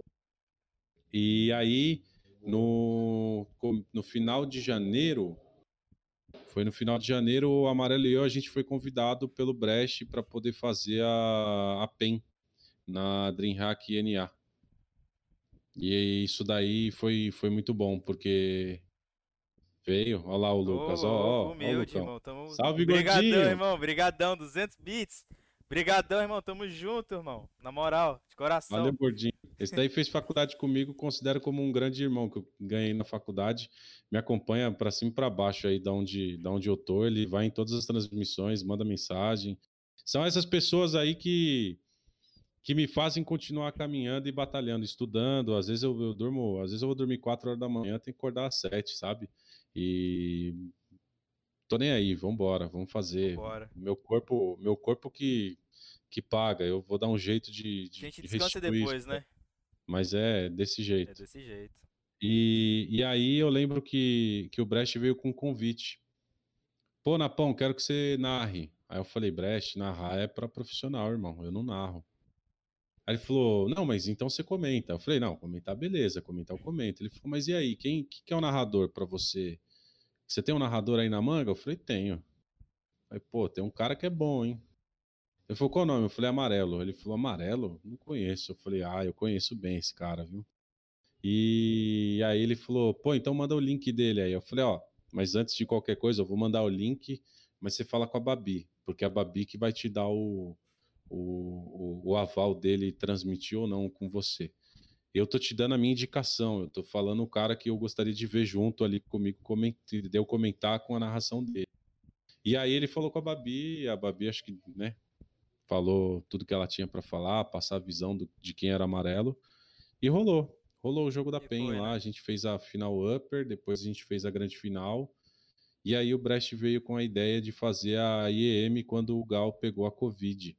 E aí no no final de janeiro foi no final de janeiro, o Amarelo e eu, a gente foi convidado pelo Brecht para poder fazer a, a PEN na DreamHack NA. E isso daí foi, foi muito bom, porque veio, olha lá o Lucas, ó, ó, humilde, irmão, tamo... Salve, Obrigadão, gordinho. irmão, Obrigadão, 200 bits. Obrigadão, irmão, tamo junto, irmão, na moral, de coração. Valeu, gordinho. Esse daí fez faculdade comigo, considero como um grande irmão que eu ganhei na faculdade. Me acompanha para cima e para baixo aí da onde, da onde eu tô. Ele vai em todas as transmissões, manda mensagem. São essas pessoas aí que que me fazem continuar caminhando e batalhando, estudando. Às vezes eu, eu durmo, às vezes eu vou dormir 4 horas da manhã, tenho que acordar às 7, sabe? E tô nem aí, vambora, vamos fazer. Vambora. Meu corpo, meu corpo que que paga, eu vou dar um jeito de, de A gente descansa depois, isso, né? Mas é desse jeito. É desse jeito. E, e aí eu lembro que, que o Brecht veio com um convite. Pô, Napão, quero que você narre. Aí eu falei, Brecht, narrar é para profissional, irmão. Eu não narro. Aí ele falou, não, mas então você comenta. Eu falei, não, comentar beleza, comentar eu comento. Ele falou, mas e aí, quem que é o narrador para você? Você tem um narrador aí na manga? Eu falei, tenho. Aí, pô, tem um cara que é bom, hein? Ele falou, qual o nome? Eu falei, Amarelo. Ele falou, Amarelo? Não conheço. Eu falei, ah, eu conheço bem esse cara, viu? E aí ele falou, pô, então manda o link dele aí. Eu falei, ó, mas antes de qualquer coisa, eu vou mandar o link, mas você fala com a Babi, porque é a Babi que vai te dar o, o, o, o aval dele transmitir ou não com você. Eu tô te dando a minha indicação, eu tô falando o cara que eu gostaria de ver junto ali comigo, deu comentar com a narração dele. E aí ele falou com a Babi, a Babi acho que, né, falou tudo que ela tinha para falar, passar a visão do, de quem era amarelo, e rolou. Rolou o jogo da PEN lá, né? a gente fez a final upper, depois a gente fez a grande final, e aí o Brecht veio com a ideia de fazer a IEM quando o Gal pegou a Covid.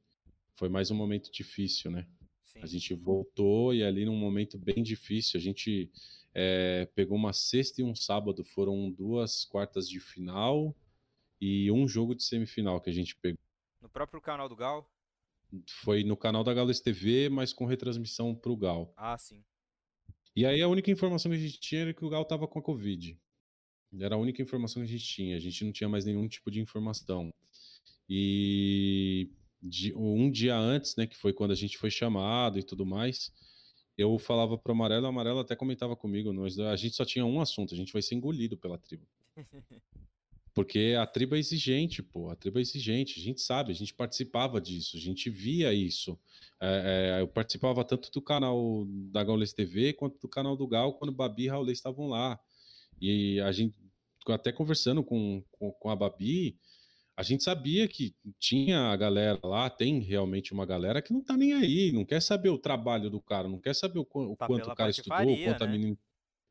Foi mais um momento difícil, né? Sim. A gente voltou e ali num momento bem difícil, a gente é, pegou uma sexta e um sábado, foram duas quartas de final e um jogo de semifinal que a gente pegou. No próprio canal do Gal? Foi no canal da Galo TV, mas com retransmissão para o Gal. Ah, sim. E aí a única informação que a gente tinha era que o Gal estava com a Covid. Era a única informação que a gente tinha. A gente não tinha mais nenhum tipo de informação. E um dia antes, né, que foi quando a gente foi chamado e tudo mais, eu falava pro Amarelo, o Amarelo até comentava comigo, nós, a gente só tinha um assunto, a gente vai ser engolido pela tribo. Porque a tribo é exigente, pô. A tribo é exigente. A gente sabe, a gente participava disso, a gente via isso. É, é, eu participava tanto do canal da Gaules TV quanto do canal do Gal quando Babi e Raulê estavam lá. E a gente, até conversando com, com, com, a Babi, a gente sabia que tinha a galera lá, tem realmente uma galera que não tá nem aí, não quer saber o trabalho do cara, não quer saber o, o quanto o cara estudou, quanto né? a menina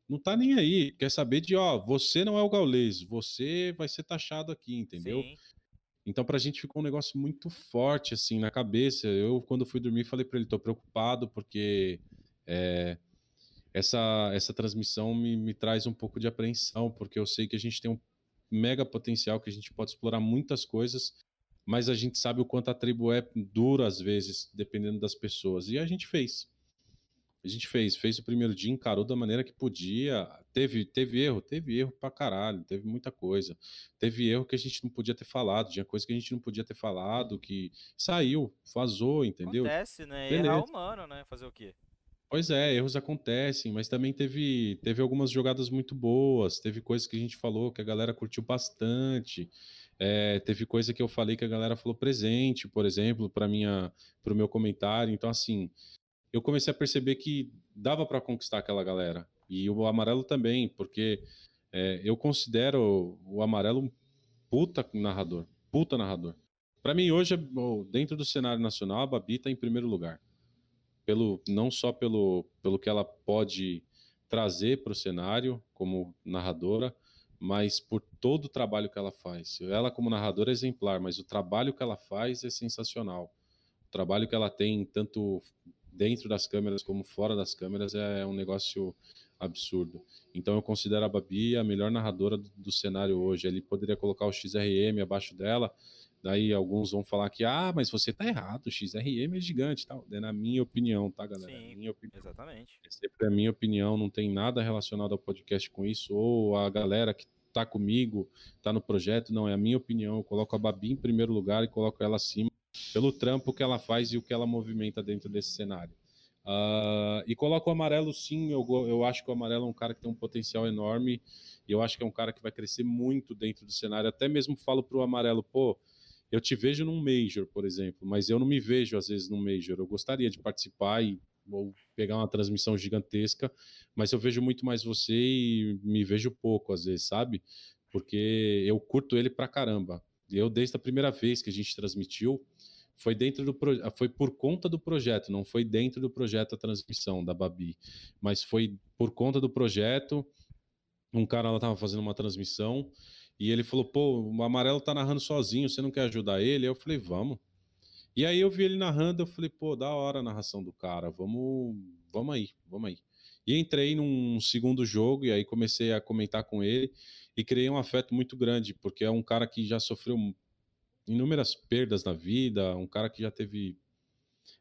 não tá nem aí. Quer saber de, ó, você não é o gaulês, você vai ser taxado aqui, entendeu? Sim. Então, pra gente ficou um negócio muito forte, assim, na cabeça. Eu, quando fui dormir, falei pra ele, tô preocupado, porque é, essa, essa transmissão me, me traz um pouco de apreensão, porque eu sei que a gente tem um mega potencial, que a gente pode explorar muitas coisas, mas a gente sabe o quanto a tribo é dura, às vezes, dependendo das pessoas. E a gente fez. A gente fez, fez o primeiro dia, encarou da maneira que podia. Teve, teve erro, teve erro pra caralho, teve muita coisa. Teve erro que a gente não podia ter falado, tinha coisa que a gente não podia ter falado, que saiu, vazou, entendeu? Acontece, né? Beleza. Errar humano, né? Fazer o quê? Pois é, erros acontecem, mas também teve, teve algumas jogadas muito boas, teve coisas que a gente falou que a galera curtiu bastante. É, teve coisa que eu falei que a galera falou presente, por exemplo, para minha, para o meu comentário. Então, assim, eu comecei a perceber que dava para conquistar aquela galera. E o amarelo também, porque é, eu considero o amarelo um puta narrador. Puta narrador. Para mim, hoje, dentro do cenário nacional, a Babi está em primeiro lugar. Pelo, não só pelo, pelo que ela pode trazer para o cenário como narradora, mas por todo o trabalho que ela faz. Ela, como narradora, é exemplar, mas o trabalho que ela faz é sensacional. O trabalho que ela tem, tanto dentro das câmeras como fora das câmeras é um negócio absurdo. Então eu considero a Babi a melhor narradora do, do, cenário hoje. Ele poderia colocar o XRM abaixo dela, daí alguns vão falar que, ah, mas você tá errado, o XRM é gigante tal. É na minha opinião, tá, galera? Sim, minha opinião. exatamente. É sempre a minha opinião, não tem nada relacionado ao podcast com isso, ou a galera que tá comigo, tá no projeto, não, é a minha opinião. Eu coloco a Babi em primeiro lugar e coloco ela acima pelo trampo que ela faz e o que ela movimenta dentro desse cenário. Uh, e coloco o amarelo, sim. Eu, eu acho que o amarelo é um cara que tem um potencial enorme. E eu acho que é um cara que vai crescer muito dentro do cenário. Até mesmo falo pro amarelo, pô, eu te vejo num Major, por exemplo, mas eu não me vejo às vezes num Major. Eu gostaria de participar e ou pegar uma transmissão gigantesca, mas eu vejo muito mais você e me vejo pouco às vezes, sabe? Porque eu curto ele pra caramba. Eu desde a primeira vez que a gente transmitiu, foi dentro do foi por conta do projeto, não foi dentro do projeto a transmissão da Babi, mas foi por conta do projeto. Um cara lá tava fazendo uma transmissão e ele falou: "Pô, o Amarelo tá narrando sozinho, você não quer ajudar ele?" Eu falei: "Vamos". E aí eu vi ele narrando, eu falei: "Pô, da hora a narração do cara, vamos, vamos aí, vamos aí". E entrei num segundo jogo e aí comecei a comentar com ele e criei um afeto muito grande, porque é um cara que já sofreu inúmeras perdas na vida, um cara que já teve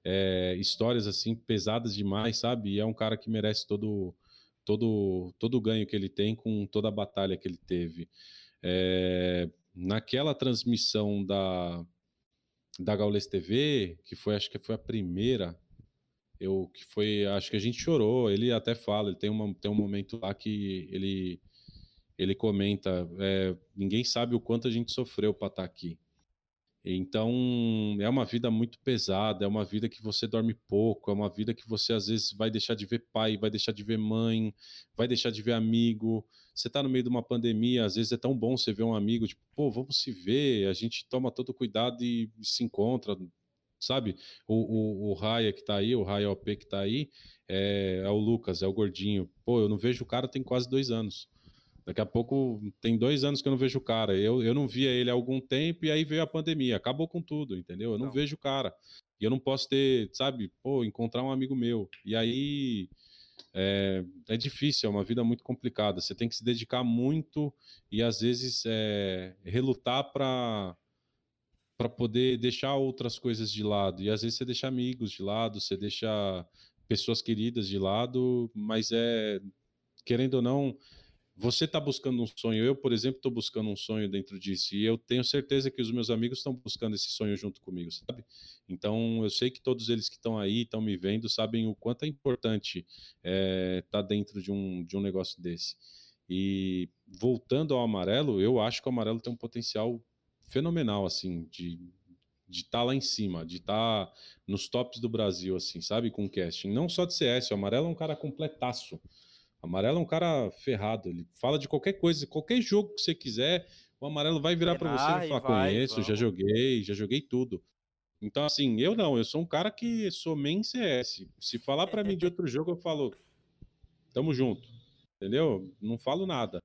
é, histórias assim pesadas demais, sabe? E é um cara que merece todo todo todo o ganho que ele tem com toda a batalha que ele teve. É, naquela transmissão da da Gaules TV, que foi acho que foi a primeira, eu que foi, acho que a gente chorou. Ele até fala, ele tem uma tem um momento lá que ele ele comenta, é, ninguém sabe o quanto a gente sofreu para estar tá aqui. Então, é uma vida muito pesada, é uma vida que você dorme pouco, é uma vida que você às vezes vai deixar de ver pai, vai deixar de ver mãe, vai deixar de ver amigo. Você está no meio de uma pandemia, às vezes é tão bom você ver um amigo, tipo, pô, vamos se ver, a gente toma todo cuidado e, se encontra, sabe? O, o, o que está aí, o Raya OP que está aí, é, é o Lucas, é o gordinho. Pô, eu não vejo o cara tem quase dois anos. Daqui a pouco tem dois anos que eu não vejo o cara. Eu, eu não via ele há algum tempo e aí veio a pandemia. Acabou com tudo, entendeu? Eu não, não. vejo o cara. E eu não posso ter, sabe, pô, encontrar um amigo meu. E aí é, é difícil, é uma vida muito complicada. Você tem que se dedicar muito e às vezes é, relutar para para poder deixar outras coisas de lado. E às vezes você deixa amigos de lado, você deixa pessoas queridas de lado, mas é querendo ou não, você está buscando um sonho, eu, por exemplo, estou buscando um sonho dentro disso, e eu tenho certeza que os meus amigos estão buscando esse sonho junto comigo, sabe? Então, eu sei que todos eles que estão aí, estão me vendo, sabem o quanto é importante estar é, tá dentro de um, de um negócio desse. E voltando ao amarelo, eu acho que o amarelo tem um potencial fenomenal, assim, de de estar tá lá em cima, de estar tá nos tops do Brasil, assim, sabe, com casting. Não só de CS, o Amarelo é um cara completaço. Amarelo é um cara ferrado, ele fala de qualquer coisa, qualquer jogo que você quiser, o amarelo vai virar para você e falar: vai, conheço, vamos. já joguei, já joguei tudo. Então, assim, eu não, eu sou um cara que sou main CS. Se falar para mim de outro jogo, eu falo, tamo junto. Entendeu? Não falo nada.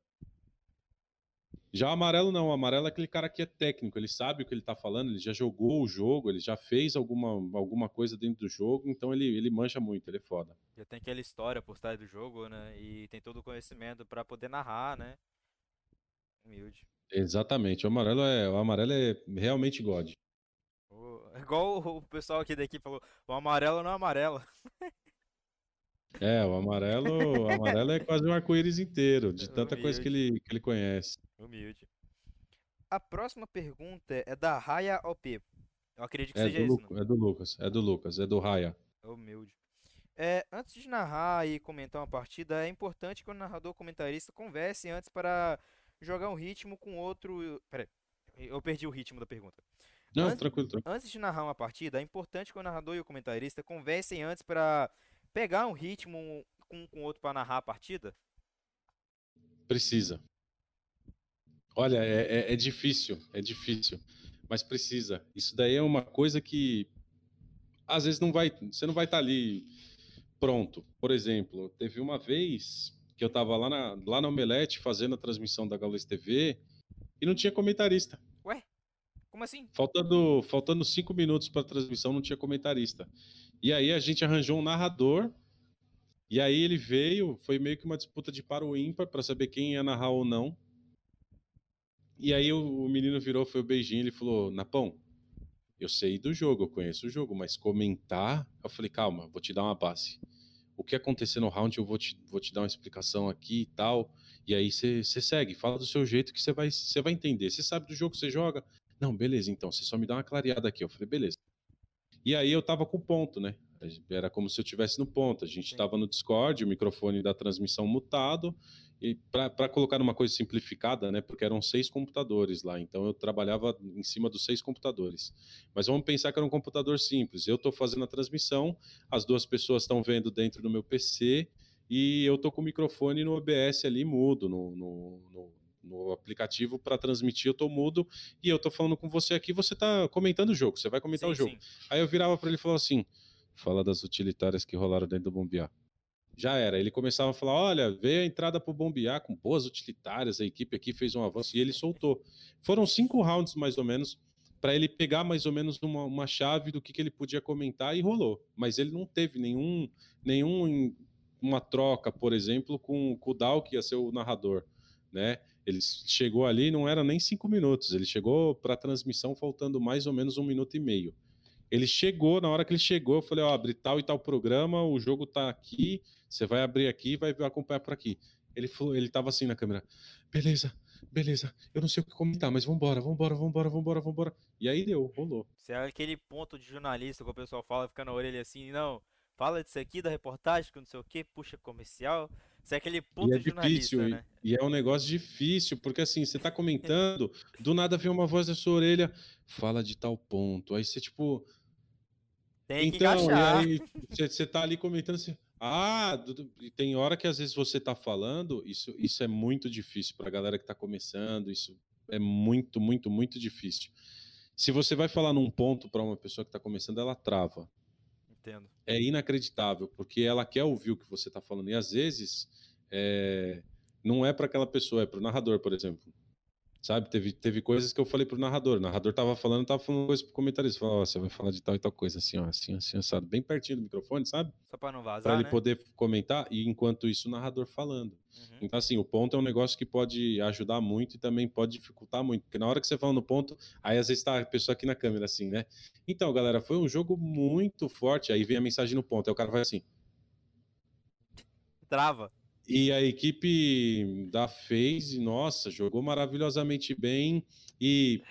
Já o amarelo não, o amarelo é aquele cara que é técnico, ele sabe o que ele tá falando, ele já jogou o jogo, ele já fez alguma, alguma coisa dentro do jogo, então ele, ele mancha muito, ele é foda. Já tem aquela história por trás do jogo, né? E tem todo o conhecimento para poder narrar, né? Humilde. Exatamente, o amarelo é, o amarelo é realmente God. O, igual o pessoal aqui da equipe falou, o amarelo não é amarelo. É, o amarelo, o amarelo é quase um arco-íris inteiro, de tanta Humilde. coisa que ele, que ele conhece. Humilde. A próxima pergunta é da Raya OP. Eu acredito que é seja do isso. É do Lucas, é do Lucas, é do Raya. Humilde. É, antes de narrar e comentar uma partida, é importante que o narrador comentarista converse antes para jogar um ritmo com outro. Peraí, eu perdi o ritmo da pergunta. Não, antes, tranquilo, tranquilo. Antes de narrar uma partida, é importante que o narrador e o comentarista conversem antes para pegar um ritmo com o outro para narrar a partida? Precisa. Olha, é, é, é, difícil, é difícil, mas precisa. Isso daí é uma coisa que às vezes não vai, você não vai estar tá ali pronto. Por exemplo, teve uma vez que eu estava lá na, lá na Omelete fazendo a transmissão da Gaules TV e não tinha comentarista. Ué? Como assim? Faltando, faltando cinco minutos para a transmissão, não tinha comentarista. E aí a gente arranjou um narrador. E aí ele veio, foi meio que uma disputa de par ou ímpar para saber quem ia narrar ou não. E aí o, o menino virou, foi o beijinho, ele falou: "Napão, eu sei do jogo, eu conheço o jogo, mas comentar". Eu falei: "Calma, vou te dar uma base. O que acontecer no round eu vou te, vou te dar uma explicação aqui e tal. E aí você segue, fala do seu jeito que você vai, vai entender. Você sabe do jogo que você joga? Não, beleza, então, você só me dá uma clareada aqui. Eu falei, beleza. E aí eu tava com ponto, né? Era como se eu estivesse no ponto. A gente estava no Discord, o microfone da transmissão mutado, e para colocar uma coisa simplificada, né? Porque eram seis computadores lá, então eu trabalhava em cima dos seis computadores. Mas vamos pensar que era um computador simples. Eu estou fazendo a transmissão, as duas pessoas estão vendo dentro do meu PC e eu estou com o microfone no OBS ali mudo, no, no, no, no aplicativo para transmitir, eu estou mudo e eu estou falando com você aqui, você está comentando o jogo, você vai comentar sim, o jogo. Sim. Aí eu virava para ele e falava assim: fala das utilitárias que rolaram dentro do bombear já era. Ele começava a falar: olha, veio a entrada para o bombear com boas utilitárias, a equipe aqui fez um avanço e ele soltou. Foram cinco rounds mais ou menos para ele pegar mais ou menos uma, uma chave do que, que ele podia comentar e rolou. Mas ele não teve nenhum, nenhum uma troca, por exemplo, com, com o Dal, que ia ser o narrador, né? Ele chegou ali, não era nem cinco minutos, ele chegou para a transmissão faltando mais ou menos um minuto e meio. Ele chegou, na hora que ele chegou, eu falei, ó, abre tal e tal programa, o jogo tá aqui, você vai abrir aqui vai acompanhar por aqui. Ele falou, ele tava assim na câmera, beleza, beleza, eu não sei o que comentar, mas vambora, vambora, vambora, vambora, vambora. E aí deu, rolou. Você é aquele ponto de jornalista que o pessoal fala, fica na orelha assim, não, fala disso aqui, da reportagem, que não sei o que, puxa comercial. Você é aquele ponto é de jornalista, difícil, né? E é um negócio difícil, porque assim, você tá comentando, do nada vem uma voz da sua orelha, fala de tal ponto. Aí você, tipo, tem que então, encaixar. e aí você tá ali comentando assim, ah, tem hora que às vezes você tá falando, isso, isso é muito difícil para a galera que tá começando, isso é muito, muito, muito difícil. Se você vai falar num ponto para uma pessoa que está começando, ela trava. Entendo. É inacreditável, porque ela quer ouvir o que você está falando. E às vezes é... não é para aquela pessoa, é para o narrador, por exemplo. Sabe? Teve, teve coisas que eu falei pro narrador. O narrador tava falando, tava falando coisa pro comentarista. Falou, ó, oh, você vai falar de tal e tal coisa, assim, ó, assim, assim, assado. Bem pertinho do microfone, sabe? Só pra não vazar, Pra ele né? poder comentar, e enquanto isso, o narrador falando. Uhum. Então, assim, o ponto é um negócio que pode ajudar muito e também pode dificultar muito. Porque na hora que você fala no ponto, aí às vezes tá a pessoa aqui na câmera, assim, né? Então, galera, foi um jogo muito forte. Aí vem a mensagem no ponto. Aí o cara vai assim. Trava. E a equipe da FaZe, nossa, jogou maravilhosamente bem e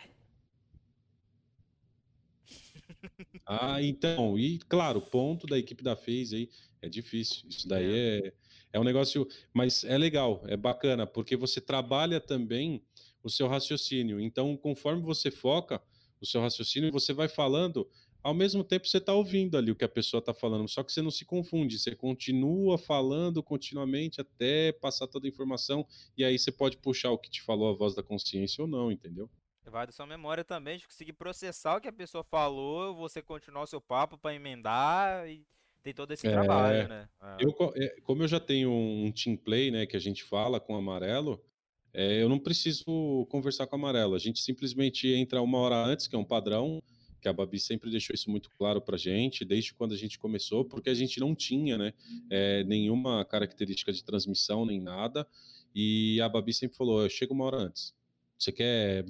Ah, então, e claro, ponto da equipe da FaZe aí é difícil. Isso daí é. é, é um negócio, mas é legal, é bacana, porque você trabalha também o seu raciocínio. Então, conforme você foca o seu raciocínio, você vai falando, ao mesmo tempo você está ouvindo ali o que a pessoa está falando, só que você não se confunde, você continua falando continuamente até passar toda a informação, e aí você pode puxar o que te falou a voz da consciência ou não, entendeu? Vai da sua memória também, de conseguir processar o que a pessoa falou, você continuar o seu papo para emendar e tem todo esse é, trabalho, né? É. Eu, é, como eu já tenho um team play, né, que a gente fala com o amarelo, é, eu não preciso conversar com o amarelo, a gente simplesmente entra uma hora antes, que é um padrão, que a Babi sempre deixou isso muito claro para a gente, desde quando a gente começou, porque a gente não tinha né, é, nenhuma característica de transmissão nem nada, e a Babi sempre falou: chega uma hora antes. Você quer,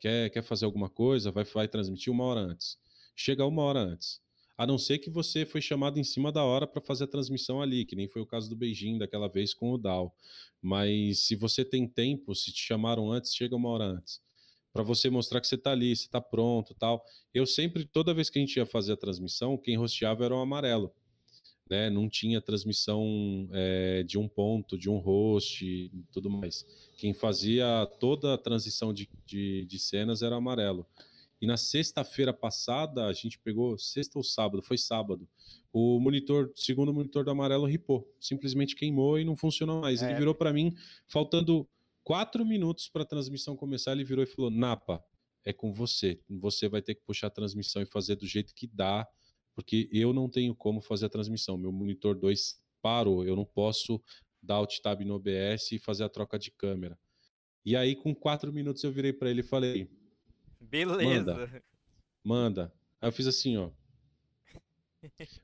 quer, quer fazer alguma coisa, vai, vai transmitir uma hora antes. Chega uma hora antes. A não ser que você foi chamado em cima da hora para fazer a transmissão ali, que nem foi o caso do beijinho daquela vez com o Dal. Mas se você tem tempo, se te chamaram antes, chega uma hora antes para você mostrar que você está ali, você está pronto, tal. Eu sempre, toda vez que a gente ia fazer a transmissão, quem rosteava era o amarelo, né? Não tinha transmissão é, de um ponto, de um host, e tudo mais. Quem fazia toda a transição de, de, de cenas era o amarelo. E na sexta-feira passada, a gente pegou, sexta ou sábado, foi sábado, o monitor, segundo monitor do amarelo ripou, simplesmente queimou e não funcionou mais. É. Ele virou para mim, faltando quatro minutos para a transmissão começar, ele virou e falou: Napa, é com você. Você vai ter que puxar a transmissão e fazer do jeito que dá, porque eu não tenho como fazer a transmissão. Meu monitor 2 parou, eu não posso dar alt tab no OBS e fazer a troca de câmera. E aí, com quatro minutos, eu virei para ele e falei: Beleza. Manda. Manda. Aí eu fiz assim, ó.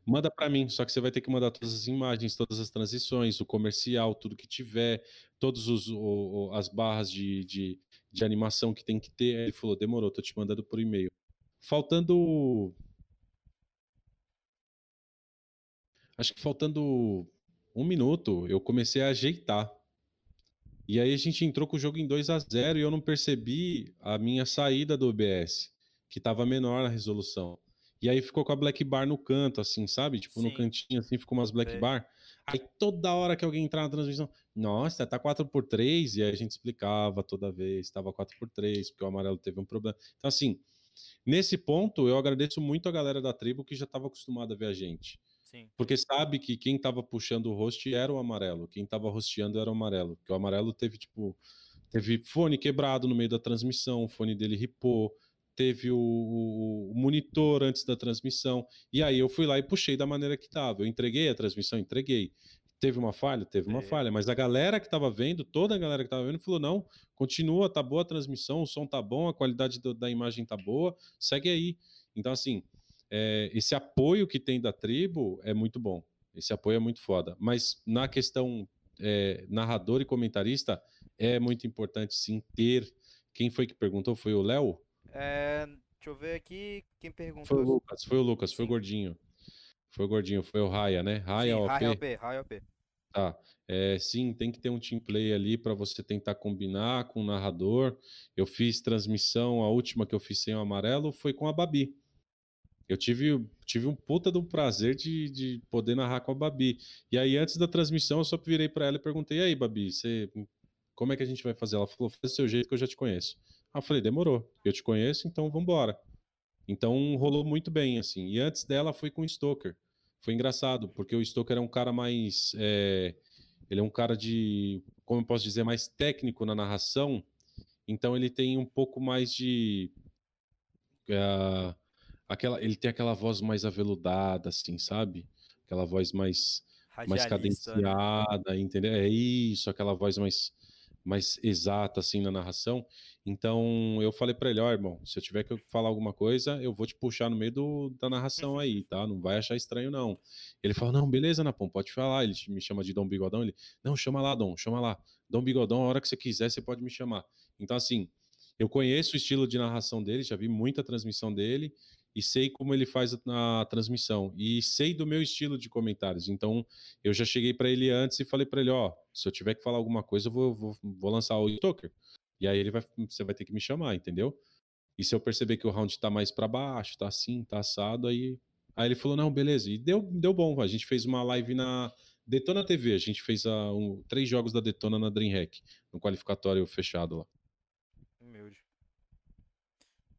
Manda para mim, só que você vai ter que mandar todas as imagens, todas as transições, o comercial, tudo que tiver, todas as barras de, de, de, animação que tem que ter. Ele falou: demorou, tô te mandando por e-mail. Faltando. Acho que faltando um minuto, eu comecei a ajeitar. E aí a gente entrou com o jogo em 2 a 0 e eu não percebi a minha saída do OBS, que estava menor a resolução. E aí ficou com a black bar no canto, assim, sabe? Tipo, Sim. no cantinho, assim, ficou umas black é. bar. Aí toda hora que alguém entrar na transmissão, nossa, tá 4x3, e aí a gente explicava toda vez, tava 4x3, porque o amarelo teve um problema. Então, assim, nesse ponto, eu agradeço muito a galera da tribo que já estava acostumada a ver a gente. Sim. Porque sabe que quem estava puxando o host era o amarelo, quem estava hosteando era o amarelo. Porque o amarelo teve, tipo, teve fone quebrado no meio da transmissão, o fone dele ripou, teve o, o, monitor antes da transmissão. E aí eu fui lá e puxei da maneira que estava. Eu entreguei a transmissão, entreguei. Teve uma falha? Teve uma é. falha. Mas a galera que estava vendo, toda a galera que estava vendo, falou: não, continua, tá boa a transmissão, o som tá bom, a qualidade do, da imagem tá boa, segue aí. Então, assim, é, esse apoio que tem da tribo é muito bom. Esse apoio é muito foda. Mas na questão é, narrador e comentarista, é muito importante sim ter. Quem foi que perguntou? Foi o Léo? É, deixa eu ver aqui quem perguntou. Foi o Lucas, foi o Lucas, foi o gordinho. Foi o gordinho, foi o Raya, né? Raya sim, OP. Raya OP, Raya OP. Tá. É, sim, tem que ter um team play ali para você tentar combinar com o narrador. Eu fiz transmissão, a última que eu fiz sem o amarelo foi com a Babi. Eu tive, tive um puta do prazer de, de poder narrar com a Babi. E aí, antes da transmissão, eu só virei para ela e perguntei: e aí, Babi, você, como é que a gente vai fazer? Ela falou: faz do seu jeito que eu já te conheço. Eu falei, demorou. Eu te conheço, então vamos embora. Então rolou muito bem, assim. E antes dela foi com o Stoker. Foi engraçado, porque o Stoker é um cara mais. É... Ele é um cara de. Como eu posso dizer, mais técnico na narração. Então ele tem um pouco mais de. Uh, aquela, ele tem aquela voz mais aveludada, assim, sabe? Aquela voz mais, mais né? cadenciada, entendeu? É isso, aquela voz mais mais exata assim na narração. Então eu falei para ele, ó, oh, irmão, se eu tiver que falar alguma coisa, eu vou te puxar no meio do, da narração aí, tá? Não vai achar estranho não. Ele falou, não, beleza, Napão, pode falar. Ele me chama de Dom Bigodão, ele, não, chama lá, Dom, chama lá. Dom Bigodão, a hora que você quiser, você pode me chamar. Então assim, eu conheço o estilo de narração dele, já vi muita transmissão dele e sei como ele faz a, transmissão e sei do meu estilo de comentários. Então, eu já cheguei para ele antes e falei para ele, ó, se eu tiver que falar alguma coisa, eu vou, vou, vou lançar o Stoker. E aí ele vai, você vai ter que me chamar, entendeu? E se eu perceber que o round tá mais para baixo, tá assim, tá assado, aí aí ele falou: "Não, beleza". E deu deu bom. A gente fez uma live na Detona TV, a gente fez a, um, três jogos da Detona na DreamHack, no qualificatório fechado lá. Humilde.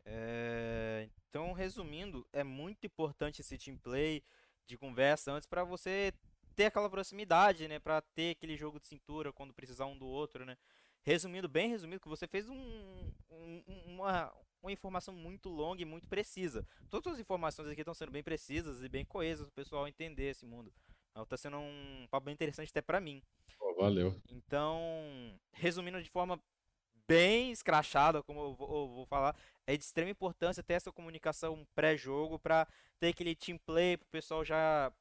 É... Então, resumindo, é muito importante esse team play de conversa antes para você ter aquela proximidade, né, para ter aquele jogo de cintura quando precisar um do outro, né? Resumindo, bem resumido, que você fez um, um, uma, uma informação muito longa e muito precisa. Todas as informações aqui estão sendo bem precisas e bem coesas para o pessoal entender esse mundo. Então, tá sendo um papo bem interessante até para mim. Oh, valeu. Então, resumindo de forma bem escrachada, como eu vou, eu vou, falar, é de extrema importância ter essa comunicação pré-jogo para ter aquele team play pro pessoal já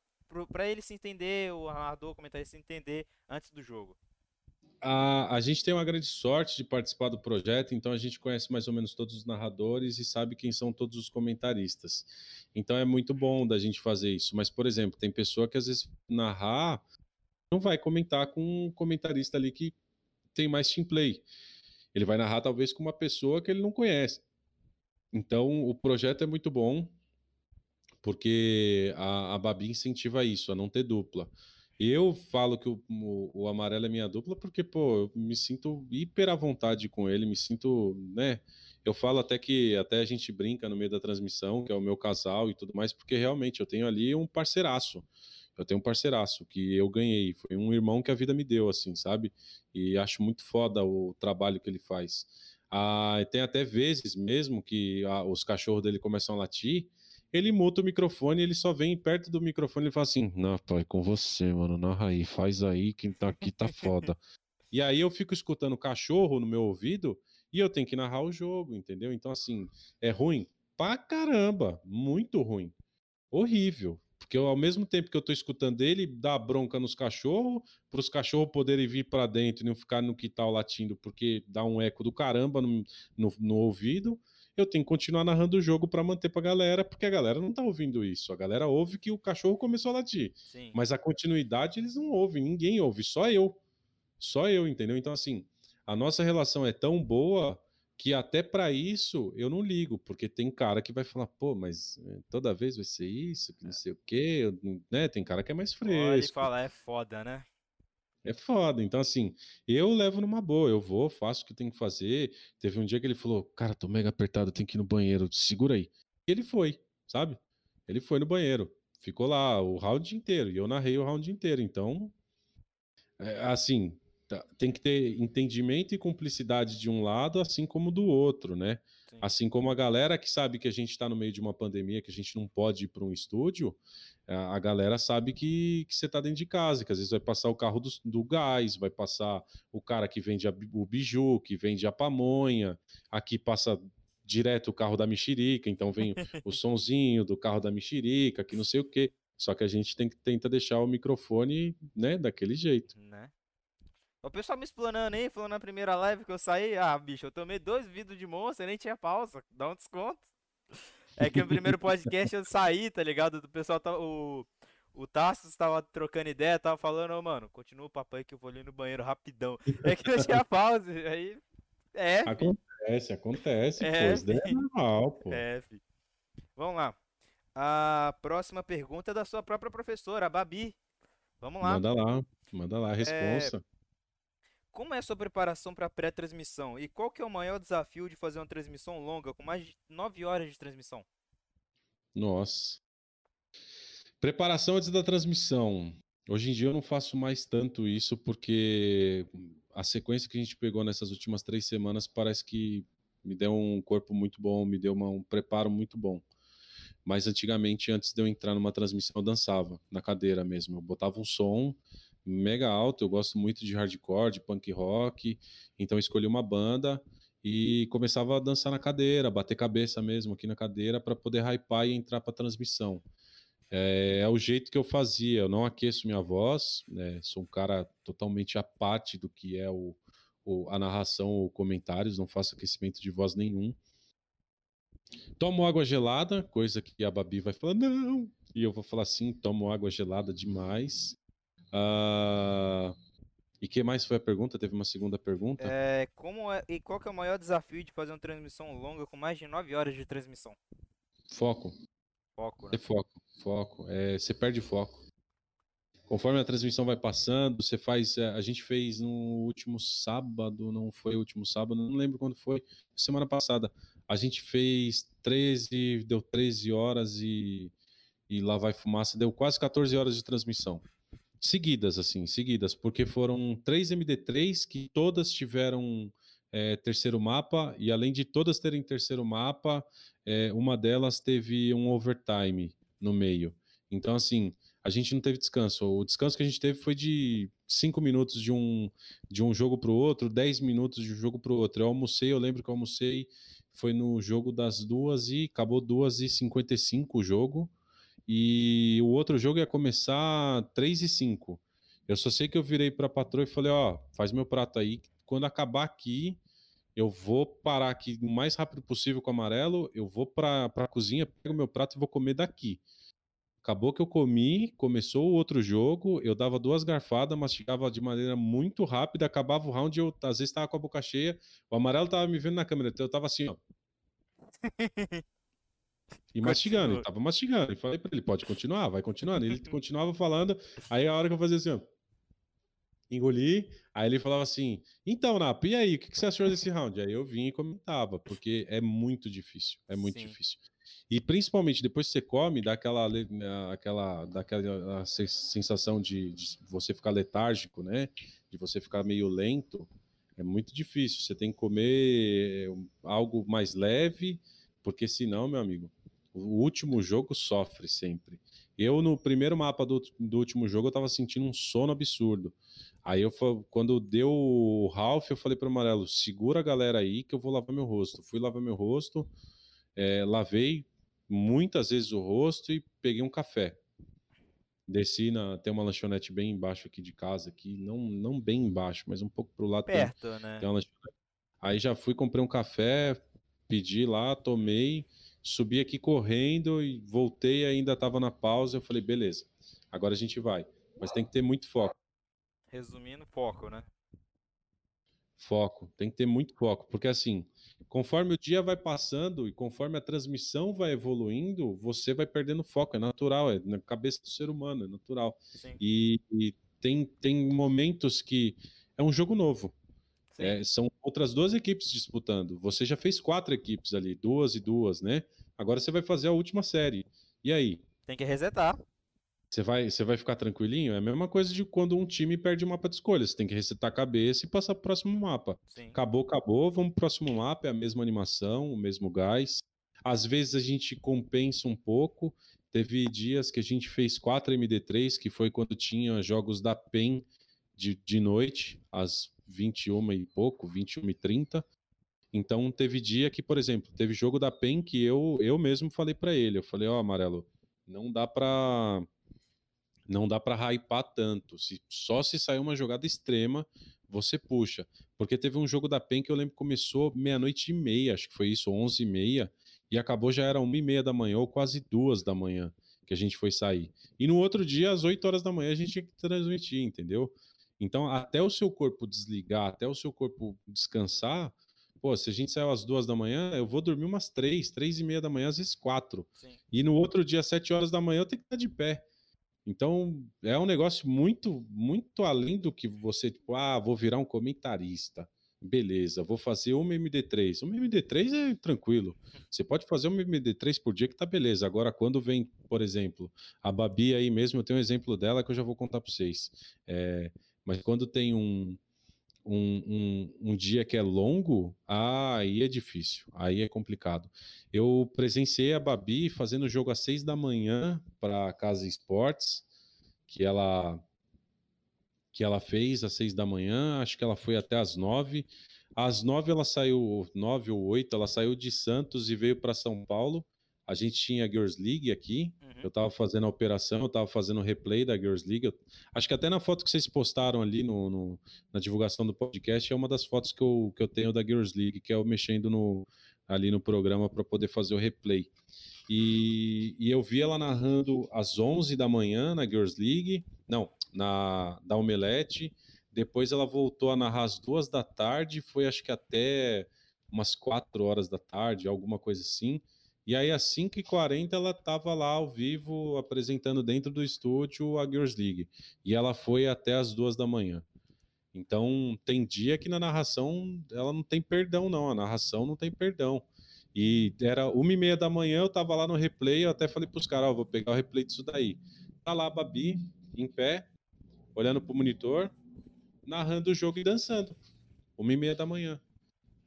para ele se entender, o narrador, o comentarista se entender antes do jogo. A, a gente tem uma grande sorte de participar do projeto, então a gente conhece mais ou menos todos os narradores e sabe quem são todos os comentaristas. Então é muito bom da gente fazer isso. Mas, por exemplo, tem pessoa que às vezes narrar não vai comentar com um comentarista ali que tem mais team play. Ele vai narrar talvez com uma pessoa que ele não conhece. Então, o projeto é muito bom, porque a, a Babi incentiva isso, a não ter dupla. Eu falo que o, o, o, amarelo é minha dupla porque, pô, eu me sinto hiper à vontade com ele, me sinto, né? Eu falo até que até a gente brinca no meio da transmissão, que é o meu casal e tudo mais, porque realmente eu tenho ali um parceiraço. Eu tenho um parceiraço que eu ganhei, foi um irmão que a vida me deu, assim, sabe? E acho muito foda o trabalho que ele faz. Ah, tem até vezes mesmo que ah, os cachorros dele começam a latir, ele muta o microfone, ele só vem perto do microfone e fala assim: Não, pai, com você, mano, narra aí, faz aí, quem tá aqui tá foda. e aí eu fico escutando cachorro no meu ouvido e eu tenho que narrar o jogo, entendeu? Então, assim, é ruim pra caramba, muito ruim. Horrível. Porque eu, ao mesmo tempo que eu tô escutando ele, dá bronca nos cachorros, para os cachorros poderem vir para dentro e não ficar no quintal latindo, porque dá um eco do caramba no, no, no ouvido. Eu tenho que continuar narrando o jogo para manter pra galera, porque a galera não tá ouvindo isso. A galera ouve que o cachorro começou a latir. Sim. Mas a continuidade eles não ouvem, ninguém ouve, só eu. Só eu, entendeu? Então, assim, a nossa relação é tão boa que até para isso eu não ligo, porque tem cara que vai falar, pô, mas eh, toda vez vai ser isso, que não sei o quê, né? Tem cara que é mais fresco. Pode falar, é foda, né? É foda. Então, assim, eu levo numa boa, eu vou, faço o que tem que fazer. Teve um dia que ele falou, cara, tô mega apertado, tenho que ir no banheiro, segura aí. E ele foi, sabe? Ele foi no banheiro, ficou lá o round inteiro, e eu narrei o round inteiro. Então, é, assim, tá, tem que ter entendimento e cumplicidade de um lado, assim como do outro, né? Sim. Assim como a galera que sabe que a gente está no meio de uma pandemia, que a gente não pode ir para um estúdio, a galera sabe que, que você está dentro de casa, que às vezes vai passar o carro do, do gás, vai passar o cara que vende a, o biju, que vende a pamonha, aqui passa direto o carro da mexerica, então vem o sonzinho do carro da mexerica, que não sei o quê. Só que a gente tem que tenta deixar o microfone, né, daquele jeito. Né? O pessoal me explanando aí, falando na primeira live que eu saí, ah, bicho, eu tomei dois vidros de moça, nem tinha pausa, dá um desconto. É que no primeiro podcast eu saí, tá ligado? O pessoal tá. O, o Tassos tava trocando ideia, tava falando, oh, mano, continua o papai que eu vou ali no banheiro rapidão. É que não tinha pausa. Aí. É. Acontece, acontece, é, pô. Isso é normal, pô. É, filho. Vamos lá. A próxima pergunta é da sua própria professora, a Babi. Vamos lá. Manda lá, manda lá a resposta. É... Como é a sua preparação para pré-transmissão? E qual que é o maior desafio de fazer uma transmissão longa, com mais de 9 horas de transmissão? Nossa. Preparação antes da transmissão. Hoje em dia eu não faço mais tanto isso, porque a sequência que a gente pegou nessas últimas três semanas parece que me deu um corpo muito bom, me deu uma, um preparo muito bom. Mas antigamente, antes de eu entrar numa transmissão, eu dançava na cadeira mesmo. Eu botava um som mega alto. Eu gosto muito de hardcore, de punk rock. Então escolhi uma banda e começava a dançar na cadeira, bater cabeça mesmo aqui na cadeira para poder hypar e entrar para transmissão. É, é, o jeito que eu fazia. Eu não aqueço minha voz, né? sou um cara totalmente à parte do que é o, o, a narração ou comentários, não faço aquecimento de voz nenhum. Tomo água gelada, coisa que a Babi vai falar, não. E eu vou falar assim: tomo água gelada demais. Uh, e que mais foi a pergunta? Teve uma segunda pergunta? É, como é, e qual que é o maior desafio de fazer uma transmissão longa com mais de 9 horas de transmissão? Foco. Foco, né? É foco, foco. É, você perde foco. Conforme a transmissão vai passando, você faz. É, a gente fez no último sábado, não foi o último sábado, não lembro quando foi, semana passada. A gente fez 13, deu 13 horas e, e lá vai fumaça, deu quase 14 horas de transmissão seguidas, assim, seguidas, porque foram três MD3 que todas tiveram é, terceiro mapa, e além de todas terem terceiro mapa, é, uma delas teve um overtime no meio. Então, assim, a gente não teve descanso. O descanso que a gente teve foi de cinco minutos de um, de um jogo para o outro, dez minutos de um jogo para o outro. Eu almocei, eu lembro que eu almocei, foi no jogo das duas e acabou duas e cinquenta e cinco o jogo. E o outro jogo ia começar 3 e 5. Eu só sei que eu virei para a patroa e falei: Ó, faz meu prato aí. Quando acabar aqui, eu vou parar aqui o mais rápido possível com o amarelo. Eu vou para a cozinha, pego meu prato e vou comer daqui. Acabou que eu comi, começou o outro jogo, eu dava duas garfadas, mastigava de maneira muito rápida, acabava o round, eu às vezes estava com a boca cheia, o amarelo estava me vendo na câmera, então eu estava assim, ó. E mastigando, ele tava mastigando. E falei pra ele, pode continuar, vai continuando. Ele continuava falando, aí a hora que eu fazia assim, ó. Engoli, aí ele falava assim: Então, Napa, e aí, o que, que você achou desse round? Aí eu vim e comentava, porque é muito difícil, é muito Sim. difícil. E principalmente depois que você come, dá aquela, aquela, dá aquela sensação de, de você ficar letárgico, né? De você ficar meio lento. É muito difícil. Você tem que comer algo mais leve, porque senão, meu amigo, o último jogo sofre sempre. Eu, no primeiro mapa do, do último jogo, eu tava sentindo um sono absurdo. Aí, eu, quando deu o Ralph, eu falei pro Amarelo, segura a galera aí que eu vou lavar meu rosto. Fui lavar meu rosto, é, lavei muitas vezes o rosto e peguei um café. Desci na. Tem uma lanchonete bem embaixo aqui de casa, aqui, não, não bem embaixo, mas um pouco pro lado. Perto, tem, né? Tem Aí já fui, comprei um café, pedi lá, tomei Subi aqui correndo e voltei, ainda estava na pausa. Eu falei, beleza, agora a gente vai. Mas tem que ter muito foco. Resumindo, foco, né? Foco, tem que ter muito foco, porque assim, conforme o dia vai passando e conforme a transmissão vai evoluindo, você vai perdendo foco, é natural, é na cabeça do ser humano, é natural. E, e, tem, tem momentos que é um jogo novo. É, são outras duas equipes disputando. Você já fez quatro equipes ali, duas e duas, né? Agora você vai fazer a última série. E aí? Tem que resetar. Você vai, você vai ficar tranquilinho? É a mesma coisa de quando um time perde o um mapa de escolha. Você tem que resetar a cabeça e passar pro próximo mapa. Sim. Acabou, acabou, vamos pro próximo mapa, é a mesma animação, o mesmo gás. Às vezes a gente compensa um pouco. Teve dias que a gente fez 4 MD3, que foi quando tinha jogos da PEN de, de noite, às 21 e pouco, 21 e 30. Então teve dia que, por exemplo, teve jogo da PEN que eu, eu mesmo falei para ele. Eu falei, ó, oh, Amarelo, não dá pra não dá para hypar tanto. Se, só se sair uma jogada extrema, você puxa. Porque teve um jogo da PEN que eu lembro que começou meia-noite e meia, acho que foi isso, onze e meia, e acabou já era uma e meia da manhã, ou quase duas da manhã, que a gente foi sair. E no outro dia, às 8 horas da manhã, a gente tinha que transmitir, entendeu? Então, até o seu corpo desligar, até o seu corpo descansar, pô, se a gente saiu às duas da manhã, eu vou dormir umas três, três e meia da manhã, às vezes quatro. Sim. E no outro dia, às sete horas da manhã, eu tenho que estar de pé. Então, é um negócio muito, muito além do que você, tipo, ah, vou virar um comentarista. Beleza, vou fazer uma MD3. Uma MD3 é tranquilo. Você pode fazer uma MD3 por dia que tá beleza. Agora, quando vem, por exemplo, a Babi aí mesmo, eu tenho um exemplo dela que eu já vou contar para vocês. É, mas quando tem um, um, um, um, dia que é longo, aí é difícil, aí é complicado. Eu presenciei a Babi fazendo jogo às seis da manhã para a Casa Esportes, que ela que ela fez às seis da manhã, acho que ela foi até às nove. Às nove ela saiu, nove ou oito, ela saiu de Santos e veio para São Paulo. A gente tinha a Girls League aqui, Uhum. Eu estava fazendo a operação, eu estava fazendo o replay da Girls League. Eu, acho que até na foto que vocês postaram ali no, no, na divulgação do podcast é uma das fotos que eu, que eu tenho da Girls League, que é eu mexendo no, ali no programa para poder fazer o replay. E, e, eu vi ela narrando às 11 da manhã na Girls League, não, na da Omelete. Depois ela voltou a narrar às duas da tarde, foi acho que até umas quatro horas da tarde, alguma coisa assim. E aí, às 5h40, ela estava lá ao vivo, apresentando dentro do estúdio a Girls League. E ela foi até as duas da manhã. Então, tem dia que na narração ela não tem perdão, não. A narração não tem perdão. E era uma e meia da manhã, eu estava lá no replay, eu até falei para os caras, ó, vou pegar o replay disso daí. Tá lá a Babi, em pé, olhando pro monitor, narrando o jogo e dançando. Uma e meia da manhã.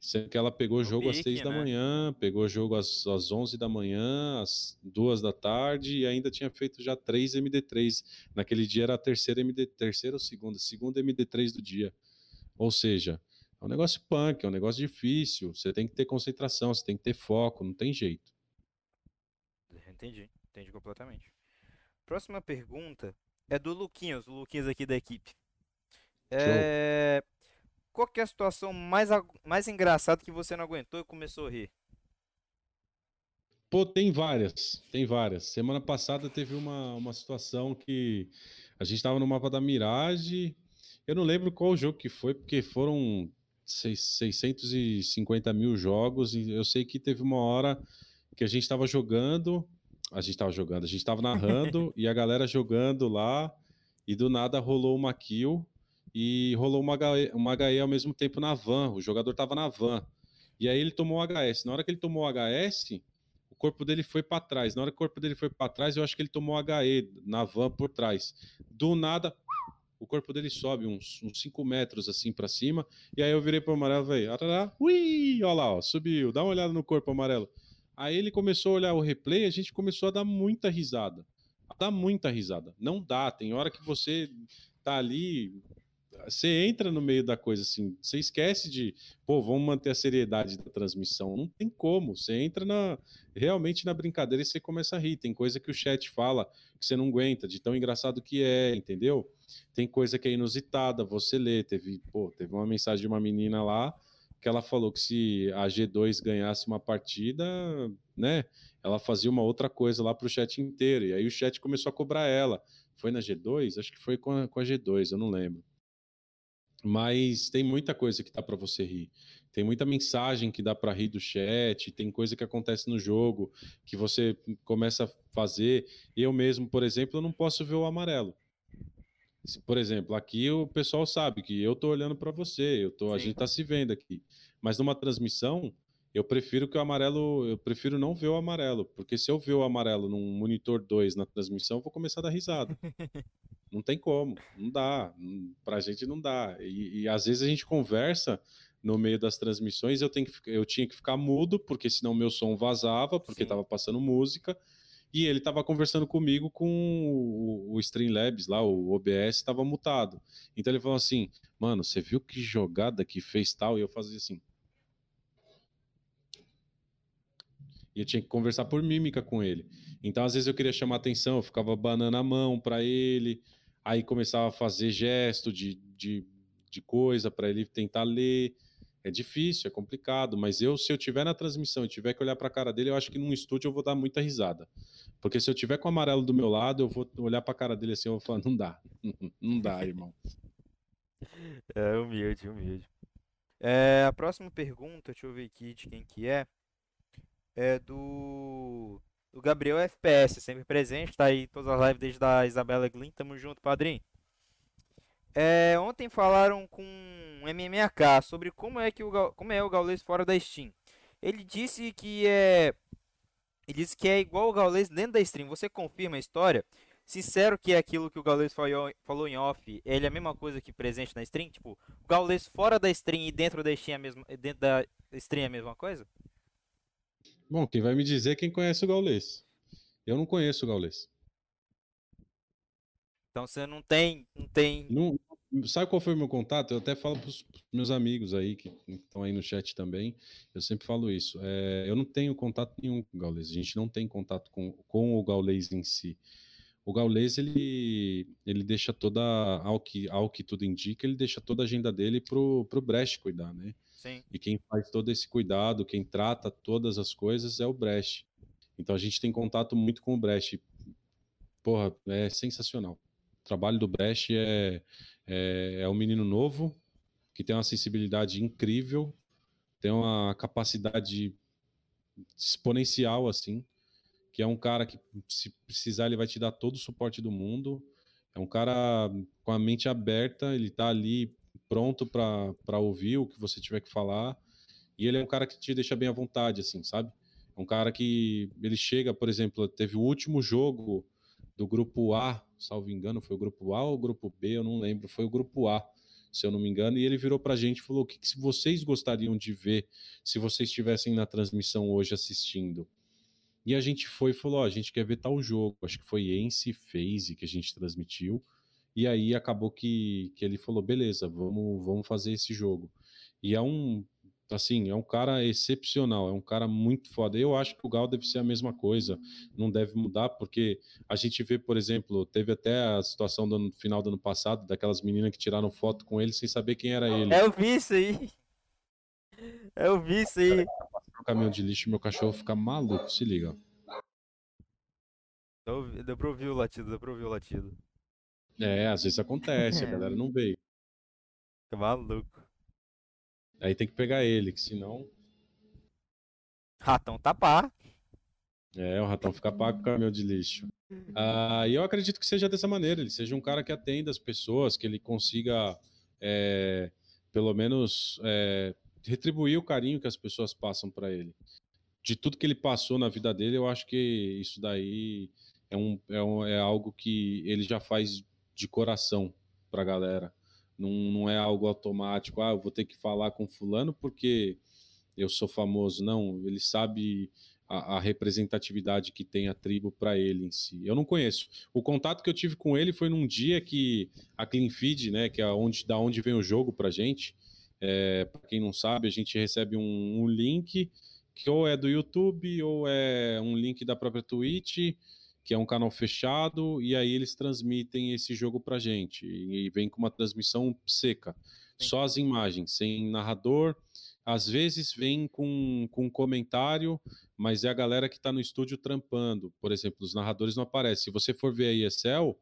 Sendo que ela pegou o jogo pique, às 6 né? da manhã, pegou o jogo às, às 11 da manhã, às 2 da tarde e ainda tinha feito já 3 MD3. Naquele dia era a terceira MD, terceira ou segunda? Segunda MD3 do dia. Ou seja, é um negócio punk, é um negócio difícil. Você tem que ter concentração, você tem que ter foco, não tem jeito. Entendi, entendi completamente. Próxima pergunta é do Luquinhos, o Luquinhos aqui da equipe. É... Qual que é a situação mais, mais engraçada que você não aguentou e começou a rir? Pô, tem várias, tem várias. Semana passada teve uma, uma situação que a gente estava no mapa da Mirage. Eu não lembro qual jogo que foi, porque foram 650 mil jogos. E eu sei que teve uma hora que a gente estava jogando. A gente estava jogando, a gente estava narrando e a galera jogando lá. E do nada rolou uma kill e rolou uma HE, uma HE ao mesmo tempo na van. O jogador estava na van. E aí ele tomou o HS. Na hora que ele tomou o HS, o corpo dele foi para trás. Na hora que o corpo dele foi para trás, eu acho que ele tomou HE na van por trás. Do nada, o corpo dele sobe uns 5 metros assim para cima. E aí eu virei pro amarelo, velho. Ui, olha lá, ó, subiu. Dá uma olhada no corpo amarelo. Aí ele começou a olhar o replay, a gente começou a dar muita risada. A dar muita risada. Não dá, tem hora que você tá ali você entra no meio da coisa assim, você esquece de, pô, vamos manter a seriedade da transmissão. Não tem como. Você entra na realmente na brincadeira e você começa a rir. Tem coisa que o chat fala que você não aguenta, de tão engraçado que é, entendeu? Tem coisa que é inusitada, você lê. Teve, pô, teve uma mensagem de uma menina lá que ela falou que se a G2 ganhasse uma partida, né, ela fazia uma outra coisa lá para o chat inteiro. E aí o chat começou a cobrar ela. Foi na G2? Acho que foi com a, com a G2, eu não lembro. Mas tem muita coisa que dá para você rir. Tem muita mensagem que dá para rir do chat, tem coisa que acontece no jogo que você começa a fazer. Eu mesmo, por exemplo, eu não posso ver o amarelo. Por exemplo, aqui o pessoal sabe que eu tô olhando para você, eu tô, a gente tá se vendo aqui. Mas numa transmissão, eu prefiro que o amarelo, eu prefiro não ver o amarelo, porque se eu ver o amarelo num monitor 2 na transmissão, eu vou começar a dar risada. não tem como, não dá, pra gente não dá. E, e, às vezes a gente conversa no meio das transmissões, eu, tenho que, eu tinha que ficar mudo, porque senão meu som vazava, porque Sim. tava passando música, e ele estava conversando comigo com o, o Streamlabs lá, o OBS estava mutado. Então ele falou assim: "Mano, você viu que jogada que fez tal?" E eu fazia assim. E eu tinha que conversar por mímica com ele. Então às vezes eu queria chamar atenção, eu ficava banando a mão para ele, aí começava a fazer gesto de, de, de coisa para ele tentar ler. É difícil, é complicado, mas eu, se eu tiver na transmissão e tiver que olhar para a cara dele, eu acho que num estúdio eu vou dar muita risada. Porque se eu tiver com o amarelo do meu lado, eu vou olhar para a cara dele assim, eu vou falar, não dá, não dá, irmão. É humilde, humilde. É, a próxima pergunta, deixa eu ver aqui de quem que é, é do, do Gabriel FPS, sempre presente, tá aí todas as lives desde a Isabela Glyn, tamo junto, padrinho. É, ontem falaram com um MMAK sobre como é que o como é o Gaules fora da Steam. Ele disse que é ele disse que é igual o Gaules dentro da stream. Você confirma a história? Sincero que é aquilo que o Gaules falou, em off, ele é a mesma coisa que presente na stream? Tipo, o Gaules fora da stream e dentro da stream é a mesma, dentro da stream é a mesma coisa? Bom, quem vai me dizer é quem conhece o Gaules. Eu não conheço o Gaules. Então você não tem. Não tem... Não, sabe qual foi o meu contato? Eu até falo para os meus amigos aí, que estão aí no chat também, eu sempre falo isso. É, eu não tenho contato nenhum com o Gaules, a gente não tem contato com, com o Gaules em si. O Gaules, ele, ele deixa toda, ao que, ao que tudo indica, ele deixa toda a agenda dele pro, pro Brecht cuidar, né? Sim. E quem faz todo esse cuidado, quem trata todas as coisas é o Brecht. Então a gente tem contato muito com o Brecht. Porra, é sensacional. O trabalho do Brecht é, é, é um menino novo, que tem uma sensibilidade incrível, tem uma capacidade exponencial, assim, que é um cara que, se precisar, ele vai te dar todo o suporte do mundo. É um cara com a mente aberta, ele tá ali pronto para ouvir o que você tiver que falar. E ele é um cara que te deixa bem à vontade, assim, sabe? É um cara que ele chega, por exemplo, teve o último jogo do grupo A, salvo engano, foi o grupo A ou o grupo B, eu não lembro, foi o grupo A, se eu não me engano, e ele virou pra gente e falou: o que, que vocês gostariam de ver se vocês estivessem na transmissão hoje assistindo? E a gente foi e falou: oh, a gente quer ver tal jogo. Acho que foi Ence Phase que a gente transmitiu. E aí acabou que, que ele falou: beleza, vamos, vamos fazer esse jogo. E é um assim, é um cara excepcional, é um cara muito foda. Eu acho que o Gal deve ser a mesma coisa, não deve mudar, porque a gente vê, por exemplo, teve até a situação do final do ano passado, daquelas meninas que tiraram foto com ele sem saber quem era ele. É, eu vi isso aí. Eu vi isso aí. No caminhão de lixo, meu cachorro fica maluco, se liga. Deu pra ouvir o latido, deu pra ouvir o latido. É, às vezes acontece, a galera não veio. Fica maluco. Aí tem que pegar ele, que senão. Ratão tapar. É, o ratão fica pago com o caminhão de lixo. Ah, e eu acredito que seja dessa maneira, ele seja um cara que atenda as pessoas, que ele consiga, é, pelo menos, é, retribuir o carinho que as pessoas passam para ele. De tudo que ele passou na vida dele, eu acho que isso daí é, um, é, um, é algo que ele já faz de coração para a galera. Não, não é algo automático, ah, eu vou ter que falar com fulano porque eu sou famoso. Não, ele sabe a, a representatividade que tem a tribo para ele em si. Eu não conheço. O contato que eu tive com ele foi num dia que a CleanFeed, né, que é onde, da onde vem o jogo para gente, é, para quem não sabe, a gente recebe um, um link que ou é do YouTube ou é um link da própria Twitch que é um canal fechado, e aí eles transmitem esse jogo pra gente. E vem com uma transmissão seca. Sim. Só as imagens, sem narrador. Às vezes vem com, com comentário, mas é a galera que está no estúdio trampando. Por exemplo, os narradores não aparecem. Se você for ver a ESL,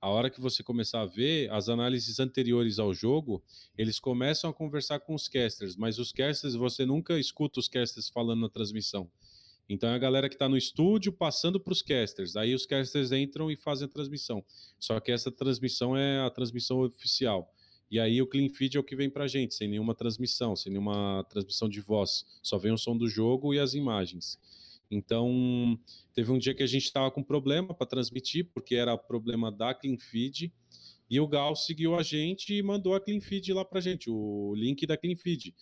A hora que você começar a ver as análises anteriores ao jogo, eles começam a conversar com os casters, mas os casters você nunca escuta os casters falando na transmissão. Então é a galera que está no estúdio passando para os casters. Aí os casters entram e fazem a transmissão. Só que essa transmissão é a transmissão oficial. E aí o clean feed é o que vem para a gente, sem nenhuma transmissão, sem nenhuma transmissão de voz. Só vem o som do jogo e as imagens. Então, teve um dia que a gente estava com problema para transmitir, porque era problema da clean feed. E o Gal seguiu a gente e mandou a clean feed lá para a gente, o link da clean feed.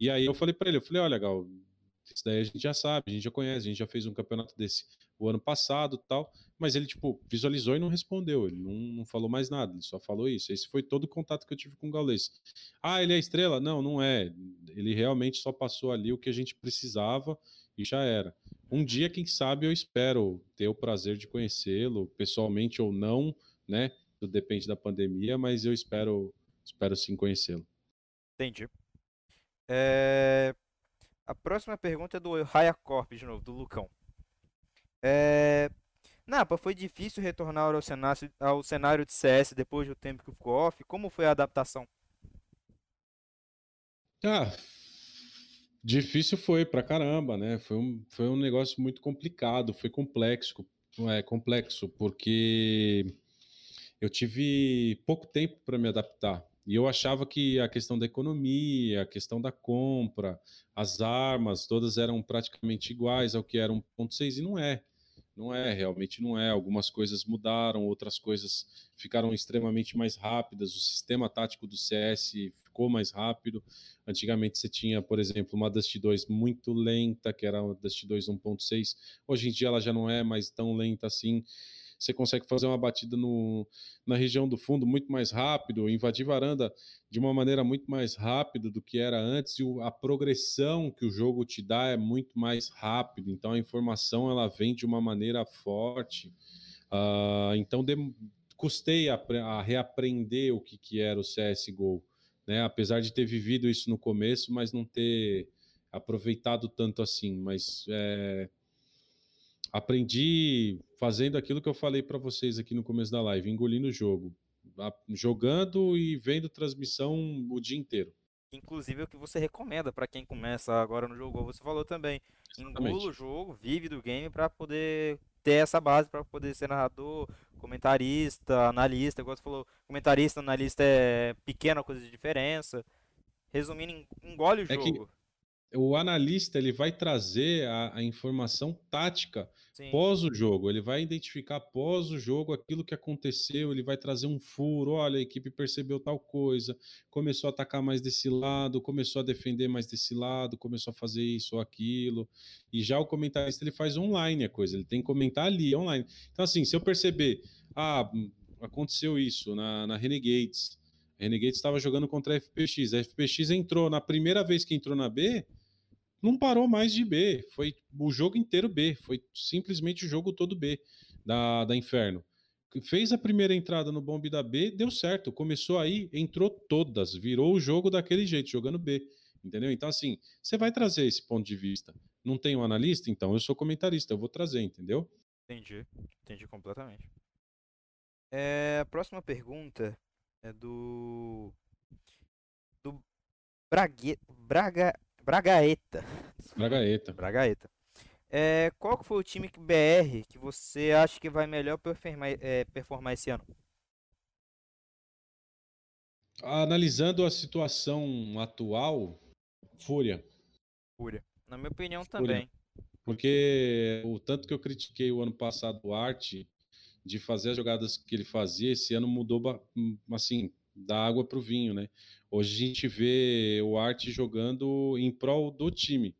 E aí eu falei para ele, eu falei, olha, Gal, isso daí a gente já sabe, a gente já conhece, a gente já fez um campeonato desse o ano passado tal, mas ele, tipo, visualizou e não respondeu, ele não, não falou mais nada, ele só falou isso. Esse foi todo o contato que eu tive com o Gaules. Ah, ele é estrela? Não, não é. Ele realmente só passou ali o que a gente precisava e já era. Um dia, quem sabe, eu espero ter o prazer de conhecê-lo, pessoalmente ou não, né? Depende da pandemia, mas eu espero, espero sim conhecê-lo. Entendi. É... A próxima pergunta é do Raya Corp, de novo, do Lucão. É... Napa, foi difícil retornar ao cenário, ao cenário de CS depois do tempo que ficou off? Como foi a adaptação? Ah, difícil foi pra caramba, né? Foi um, foi um negócio muito complicado, foi complexo, é complexo, porque eu tive pouco tempo para me adaptar. E eu achava que a questão da economia, a questão da compra, as armas, todas eram praticamente iguais ao que era 1.6 e não é. Não é, realmente não é. Algumas coisas mudaram, outras coisas ficaram extremamente mais rápidas. O sistema tático do CS ficou mais rápido. Antigamente você tinha, por exemplo, uma Dust 2 muito lenta, que era a Dust 2 1.6. Hoje em dia ela já não é mais tão lenta assim você consegue fazer uma batida no, na região do fundo muito mais rápido, invadir varanda de uma maneira muito mais rápida do que era antes, e a progressão que o jogo te dá é muito mais rápido, então a informação ela vem de uma maneira forte. Uh, então de, custei a, a, reaprender o que, que era o CSGO, né? apesar de ter vivido isso no começo, mas não ter aproveitado tanto assim, mas é, aprendi fazendo aquilo que eu falei para vocês aqui no começo da live, engolindo o jogo, jogando e vendo transmissão o dia inteiro. Inclusive é o que você recomenda para quem começa agora no jogo, você falou também, engula o jogo, vive do game para poder ter essa base para poder ser narrador, comentarista, analista, igual você falou, comentarista, analista é pequena coisa de diferença. Resumindo, engole o é jogo. Que o analista ele vai trazer a, a informação tática Sim. pós o jogo. Ele vai identificar pós o jogo aquilo que aconteceu. Ele vai trazer um furo. Olha, a equipe percebeu tal coisa, começou a atacar mais desse lado, começou a defender mais desse lado, começou a fazer isso ou aquilo. E já o comentarista ele faz online a coisa. Ele tem que comentar ali online. Então assim, se eu perceber, ah, aconteceu isso na, na Renegades. Renegades estava jogando contra a FPX. A FPX entrou na primeira vez que entrou na B não parou mais de B. Foi o jogo inteiro B. Foi simplesmente o jogo todo B da, da Inferno. Fez a primeira entrada no bombe da B, deu certo. Começou aí, entrou todas, virou o jogo daquele jeito, jogando B. Entendeu? Então, assim, você vai trazer esse ponto de vista. Não tem um analista? Então eu sou comentarista, eu vou trazer, entendeu? Entendi, entendi completamente. É, a próxima pergunta é do. Do Brague... Braga Bragaeta. Bragaeta. Bragaeta. É, qual foi o time que BR que você acha que vai melhor performar, é, performar esse ano? Analisando a situação atual, Fúria. Fúria. Na minha opinião também. Porque o tanto que eu critiquei o ano passado o Arte de fazer as jogadas que ele fazia, esse ano mudou assim, da água para o vinho, né? Hoje a gente vê o Arte jogando em prol do time.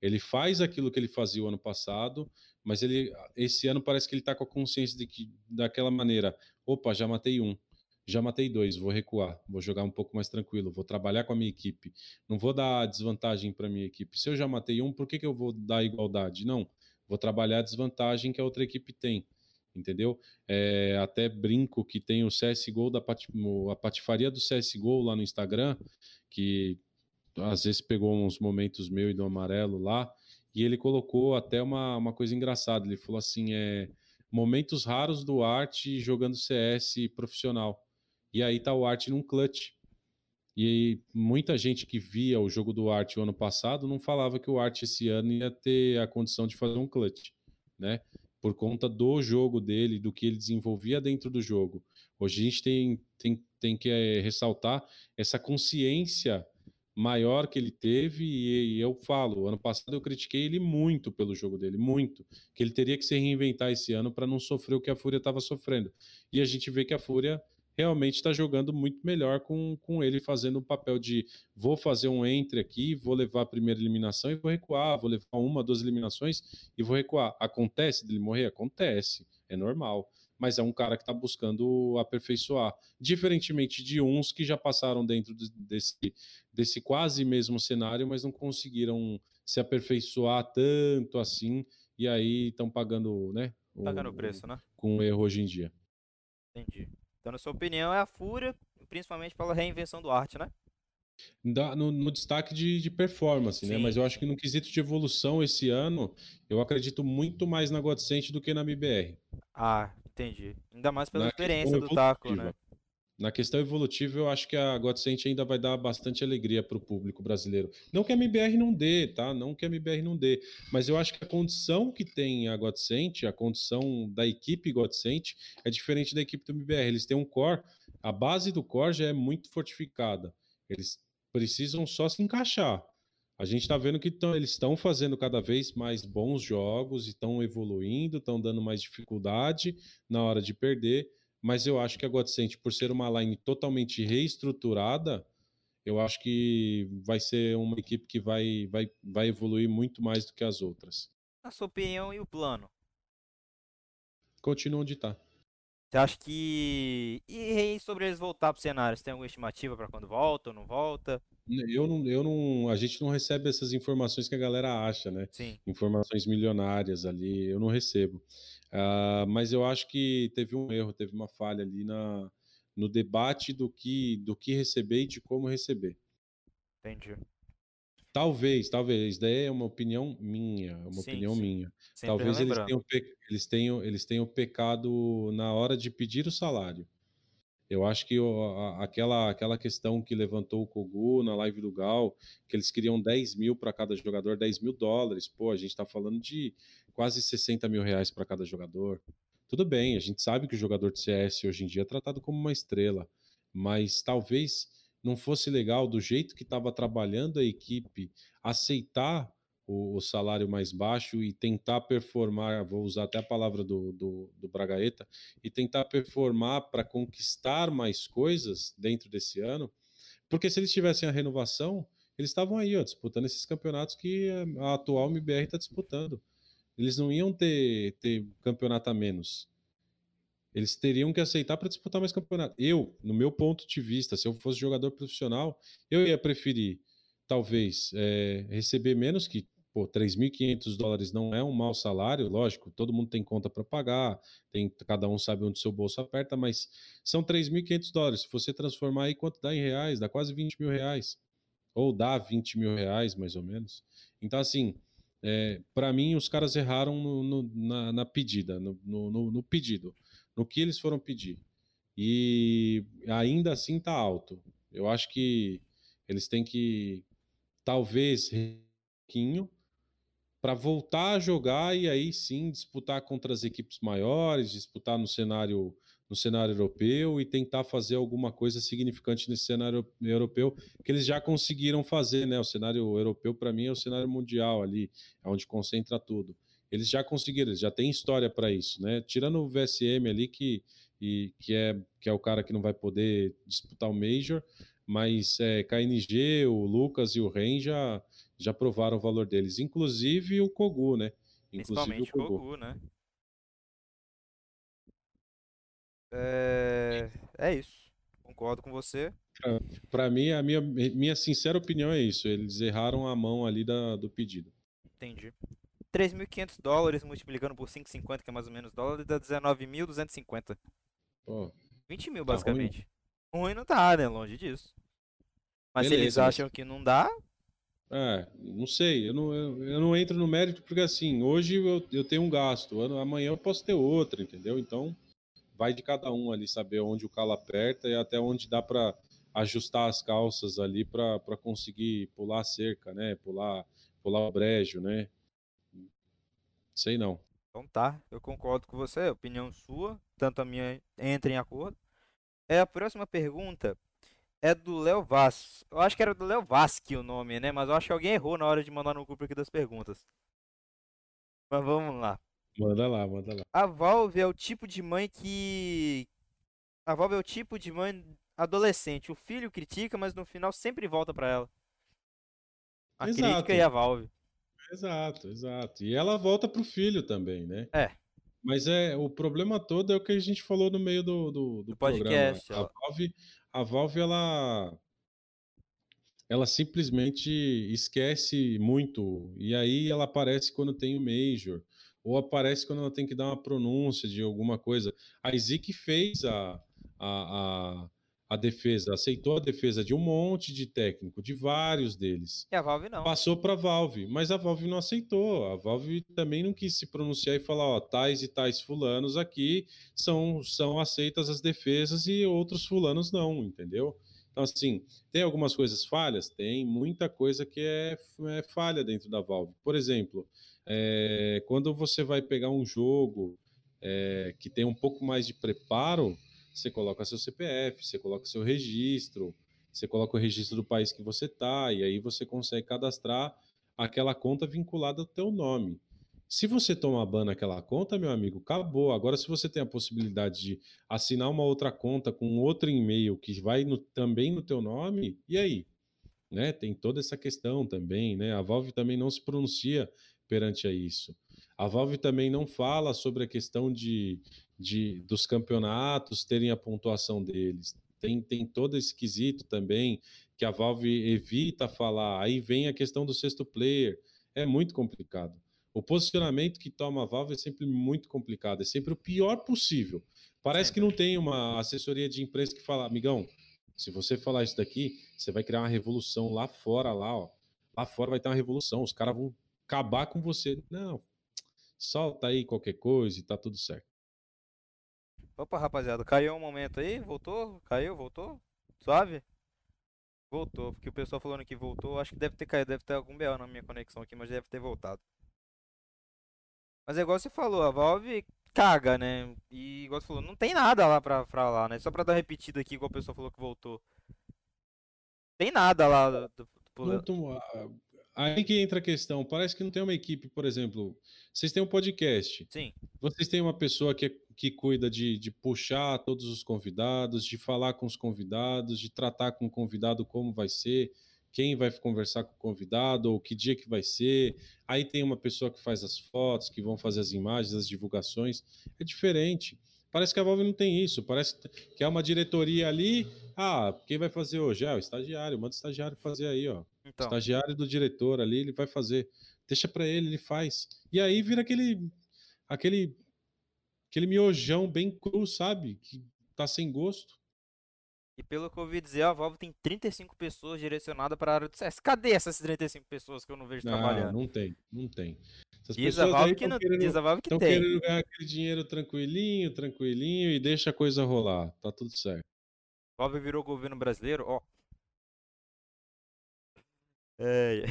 Ele faz aquilo que ele fazia o ano passado, mas ele esse ano parece que ele está com a consciência de que daquela maneira, opa, já matei um, já matei dois, vou recuar, vou jogar um pouco mais tranquilo, vou trabalhar com a minha equipe, não vou dar desvantagem para minha equipe. Se eu já matei um, por que, que eu vou dar igualdade? Não, vou trabalhar a desvantagem que a outra equipe tem entendeu? É, até brinco que tem o CSGO da a patifaria do CSGO lá no Instagram, que às vezes pegou uns momentos meu e do amarelo lá, e ele colocou até uma, uma coisa engraçada. Ele falou assim: é, momentos raros do Art jogando CS profissional. E aí tá o Art num clutch. E muita gente que via o jogo do Art o ano passado não falava que o Art esse ano ia ter a condição de fazer um clutch, né? Por conta do jogo dele, do que ele desenvolvia dentro do jogo. Hoje a gente tem, tem, tem que é, ressaltar essa consciência maior que ele teve e, e, eu falo, ano passado eu critiquei ele muito pelo jogo dele, muito, que ele teria que se reinventar esse ano para não sofrer o que a Fúria estava sofrendo. E a gente vê que a Fúria realmente está jogando muito melhor com, com ele fazendo o papel de vou fazer um entre aqui, vou levar a primeira eliminação e vou recuar, vou levar uma, duas eliminações e vou recuar. Acontece dele morrer? Acontece, é normal mas é um cara que está buscando aperfeiçoar. Diferentemente de uns que já passaram dentro desse, desse quase mesmo cenário, mas não conseguiram se aperfeiçoar tanto assim, e aí estão pagando, né? Pagando o preço, né? Com erro hoje em dia. Entendi. Então, na sua opinião, é a fúria, principalmente pela reinvenção do arte, né? No, no, destaque de, de performance, né? Sim. né? Mas eu acho que no quesito de evolução esse ano, eu acredito muito mais na Godsent do que na MBR. Ah, Entendi. Ainda mais pela na experiência do taco, né? Na questão evolutiva, eu acho que a Godsent ainda vai dar bastante alegria para o público brasileiro. Não que a MBR não dê, tá? Não que a MBR não dê, mas eu acho que a condição que tem a Godsent, a condição da equipe Godsent, é diferente da equipe do MBR. Eles têm um core, a base do core já é muito fortificada. Eles precisam só se encaixar. A gente está vendo que tão, eles estão fazendo cada vez mais bons jogos e estão evoluindo, estão dando mais dificuldade na hora de perder. Mas eu acho que a Godsent, por ser uma line totalmente reestruturada, eu acho que vai ser uma equipe que vai, vai, vai evoluir muito mais do que as outras. Na sua opinião, e o plano? Continua onde está. Você acha que. E sobre eles voltar para o cenário, você tem alguma estimativa para quando volta ou não volta? Eu não, eu não, a gente não recebe essas informações que a galera acha, né? Sim. Informações milionárias ali, eu não recebo. Uh, mas eu acho que teve um erro, teve uma falha ali na, no debate do que, do que receber e de como receber. Entendi. Talvez, talvez, daí é uma opinião minha, uma sim, opinião sim. minha. Sempre talvez eles tenham, eles, tenham, eles tenham pecado na hora de pedir o salário. Eu acho que aquela, aquela questão que levantou o Kogu na live do Gal, que eles queriam 10 mil para cada jogador, 10 mil dólares. Pô, a gente está falando de quase 60 mil reais para cada jogador. Tudo bem, a gente sabe que o jogador de CS hoje em dia é tratado como uma estrela, mas talvez não fosse legal do jeito que estava trabalhando a equipe aceitar o, o, salário mais baixo e tentar performar, vou usar até a palavra do, do, do Bragaeta, e tentar performar para conquistar mais coisas dentro desse ano, porque se eles tivessem a renovação, eles estavam aí, ó, disputando esses campeonatos que a atual MBR está disputando. Eles não iam ter, ter campeonato a menos. Eles teriam que aceitar para disputar mais campeonato. Eu, no meu ponto de vista, se eu fosse jogador profissional, eu ia preferir, talvez, é, receber menos que pô, 3.500 dólares não é um mau salário, lógico, todo mundo tem conta para pagar, tem, cada um sabe onde seu bolso aperta, mas são 3.500 dólares. Se você transformar aí, quanto dá em reais? Dá quase 20 mil reais. Ou dá 20 mil reais, mais ou menos. Então, assim, é, para mim, os caras erraram no, no, na, na, pedida, no, no, pedido, no que eles foram pedir. E ainda assim tá alto. Eu acho que eles têm que, talvez, pouquinho para voltar a jogar e aí sim disputar contra as equipes maiores, disputar no cenário no cenário europeu e tentar fazer alguma coisa significante nesse cenário europeu que eles já conseguiram fazer, né? O cenário europeu para mim é o cenário mundial ali, é onde concentra tudo. Eles já conseguiram, eles já têm história para isso, né? Tirando o VSM ali que e, que é que é o cara que não vai poder disputar o Major, mas é, KNG, o Lucas e o Ren já já provaram o valor deles, inclusive o Kogu, né? Inclusive Principalmente o Kogu, Kogu né? É... é isso. Concordo com você. Para mim, a minha, minha sincera opinião é isso. Eles erraram a mão ali da, do pedido. Entendi. 3.500 dólares multiplicando por 5,50, que é mais ou menos dólar, dá 19.250. Pô, 20 mil, tá basicamente. Ruim. ruim. não tá, né? Longe disso. Mas Beleza, se eles acham mas... que não dá, É, não sei, eu não, eu, eu não entro no mérito porque assim, hoje eu, eu tenho um gasto, amanhã eu posso ter outro, entendeu? Então vai de cada um ali saber onde o calo aperta e até onde dá para ajustar as calças ali para conseguir pular a cerca, né? Pular, pular o brejo, né? Sei não. Então tá, eu concordo com você, opinião sua, tanto a minha entra em acordo. É a próxima pergunta é do Léo Vaz. Eu acho que era do Léo Vasque o nome, né? Mas eu acho que alguém errou na hora de mandar no grupo aqui das perguntas. Mas vamos lá. Manda lá, manda lá. A Valve é o tipo de mãe que. A Valve é o tipo de mãe adolescente. O filho critica, mas no final sempre volta para ela. A exato. crítica e a Valve. Exato, exato. E ela volta pro filho também, né? É. Mas é o problema todo é o que a gente falou no meio do, do, do, do podcast. Programa. A Valve, a Valve ela ela simplesmente esquece muito e aí ela aparece quando tem o major ou aparece quando ela tem que dar uma pronúncia de alguma coisa. A Zik fez a, a, a, a, defesa, aceitou a defesa de um monte de técnico, de vários deles. E a Valve não. Passou para a Valve, mas a Valve não aceitou. A Valve também não quis se pronunciar e falar, ó, tais e tais fulanos aqui são, são aceitas as defesas e outros fulanos não, entendeu? Então, assim, tem algumas coisas falhas? Tem muita coisa que é, é falha dentro da Valve. Por exemplo, é, quando você vai pegar um jogo é, que tem um pouco mais de preparo, você coloca seu CPF, você coloca seu registro, você coloca o registro do país que você está, e aí você consegue cadastrar aquela conta vinculada ao teu nome. Se você toma ban naquela conta, meu amigo, acabou. Agora, se você tem a possibilidade de assinar uma outra conta com outro e-mail que vai no, também no teu nome, e aí? Né? Tem toda essa questão também, né? A Valve também não se pronuncia perante a isso. A Valve também não fala sobre a questão de, de dos campeonatos terem a pontuação deles. Tem, tem todo esse quesito também que a Valve evita falar. Aí vem a questão do sexto player. É muito complicado. O posicionamento que toma a Valve é sempre muito complicado, é sempre o pior possível. Parece que não tem uma assessoria de imprensa que fala, amigão, se você falar isso daqui, você vai criar uma revolução lá fora, lá, ó. Lá fora vai ter uma revolução, os caras vão acabar com você. Não, solta aí qualquer coisa e tá tudo certo. Opa, rapaziada, caiu um momento aí, voltou, caiu, voltou, suave? Voltou, porque o pessoal falando que voltou, acho que deve ter caído, deve ter algum BO na minha conexão aqui, mas deve ter voltado. Mas é igual você falou, a Valve caga, né? E igual você falou, não tem nada lá pra falar, né? Só pra dar repetido aqui, igual o pessoal falou que voltou. Tem nada lá do, do, do... Aí que entra a questão. Parece que não tem uma equipe, por exemplo. Vocês têm um podcast. Sim. Vocês têm uma pessoa que, é, que cuida de, de puxar todos os convidados, de falar com os convidados, de tratar com o convidado como vai ser, quem vai conversar com o convidado, ou que dia que vai ser. Aí tem uma pessoa que faz as fotos, que vão fazer as imagens, as divulgações. É diferente. Parece que a Valve não tem isso. Parece que é uma diretoria ali. Ah, quem vai fazer hoje? É o estagiário. Manda o estagiário fazer aí, ó. Então. Estagiário do diretor ali, ele vai fazer. Deixa para ele, ele faz. E aí vira aquele aquele aquele miojão bem cru, sabe? Que tá sem gosto. E pelo que eu ouvi dizer, a Valve tem 35 pessoas direcionadas para a área do CS. Cadê essas 35 pessoas que eu não vejo não, trabalhando? Não tem, não tem. Essas diz a Valve que, não, querendo, diz a Valve que tem. Querendo ganhar aquele dinheiro tranquilinho, tranquilinho e deixa a coisa rolar. Tá tudo certo. Valve virou governo brasileiro, ó. É.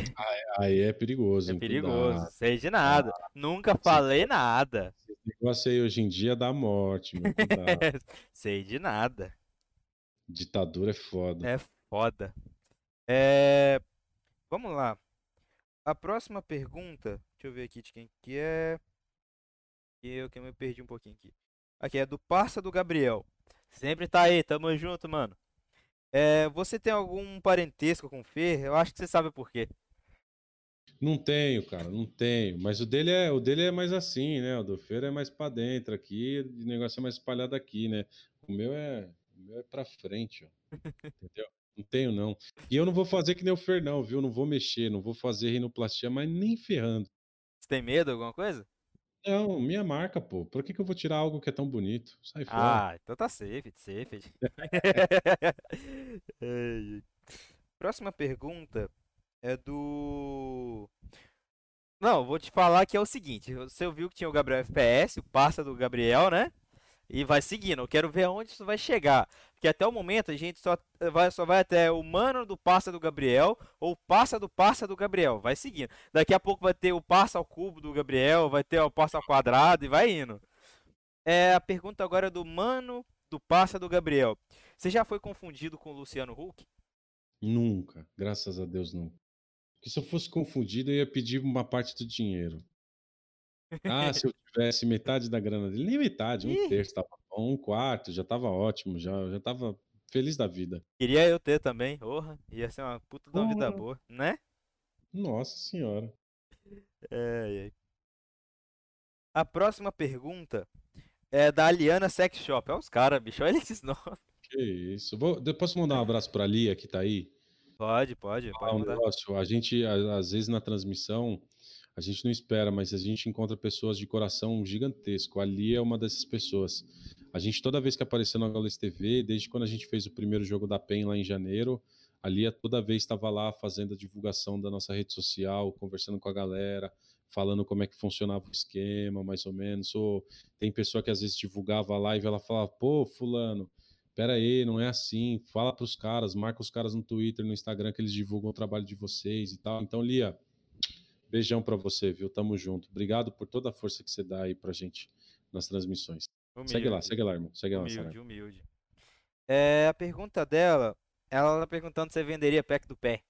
Aí é perigoso. É perigoso. Cuidado. Sei de nada. Ah, Nunca falei nada. Esse negócio aí hoje em dia dá morte, meu. Sei de nada. Ditadura é foda. É foda. É... Vamos lá. A próxima pergunta, deixa eu ver aqui de quem que é. Eu que me perdi um pouquinho aqui. Aqui é do Parça do Gabriel. Sempre tá aí, tamo junto, mano. É, você tem algum parentesco com o Fer? Eu acho que você sabe por quê. Não tenho, cara, não tenho. Mas o dele é, o dele é mais assim, né? O do Fer é mais para dentro aqui, o negócio é mais espalhado aqui, né? O meu é, o meu é para frente, ó. Entendeu? Não tenho, não. E eu não vou fazer que nem o Fer, não, viu? Não vou mexer, não vou fazer rinoplastia, mas nem ferrando. Você tem medo de alguma coisa? Não, minha marca, pô. Por que, que eu vou tirar algo que é tão bonito? Sai fora. Ah, então tá safe, safe. Próxima pergunta É do. Não, vou te falar que é o seguinte: você viu que tinha o Gabriel FPS, o passa do Gabriel, né? E vai seguindo. Eu quero ver aonde isso vai chegar. Porque até o momento a gente só vai, só vai até o mano do passa do Gabriel ou passa do passa do Gabriel. Vai seguindo. Daqui a pouco vai ter o passa ao cubo do Gabriel, vai ter o passa ao quadrado e vai indo. É a pergunta agora é do mano do passa do Gabriel. Você já foi confundido com o Luciano Huck? Nunca, graças a Deus nunca. Porque se eu fosse confundido, eu ia pedir uma parte do dinheiro. Ah, se eu tivesse metade da grana dele, nem metade, um terço, tava bom, um quarto, já tava ótimo, já, já tava feliz da vida. Queria eu ter também, porra, ia ser uma puta da vida boa, né? Nossa senhora. É, é. A próxima pergunta é da Aliana Sex Shop. Olha os caras, bicho, olha esses nomes. Que isso. Vou, posso mandar um abraço pra Lia, que tá aí? Pode, pode. pode um negócio, a gente, às vezes na transmissão, a gente não espera, mas a gente encontra pessoas de coração gigantesco. A Lia é uma dessas pessoas. A gente, toda vez que apareceu na Gaules TV, desde quando a gente fez o primeiro jogo da PEN lá em janeiro, a Lia toda vez estava lá fazendo a divulgação da nossa rede social, conversando com a galera, falando como é que funcionava o esquema, mais ou menos. Ou tem pessoa que às vezes divulgava a live ela falava, pô, fulano, pera aí, não é assim, fala para os caras, marca os caras no Twitter, no Instagram que eles divulgam o trabalho de vocês e tal. Então, Lia, beijão para você, viu? Tamo junto. Obrigado por toda a força que você dá aí pra gente nas transmissões. Humilde. Segue lá, segue lá, irmão. Segue humilde, lá, Humilde, humilde. É, a pergunta dela, ela tá perguntando se você venderia pack do pé.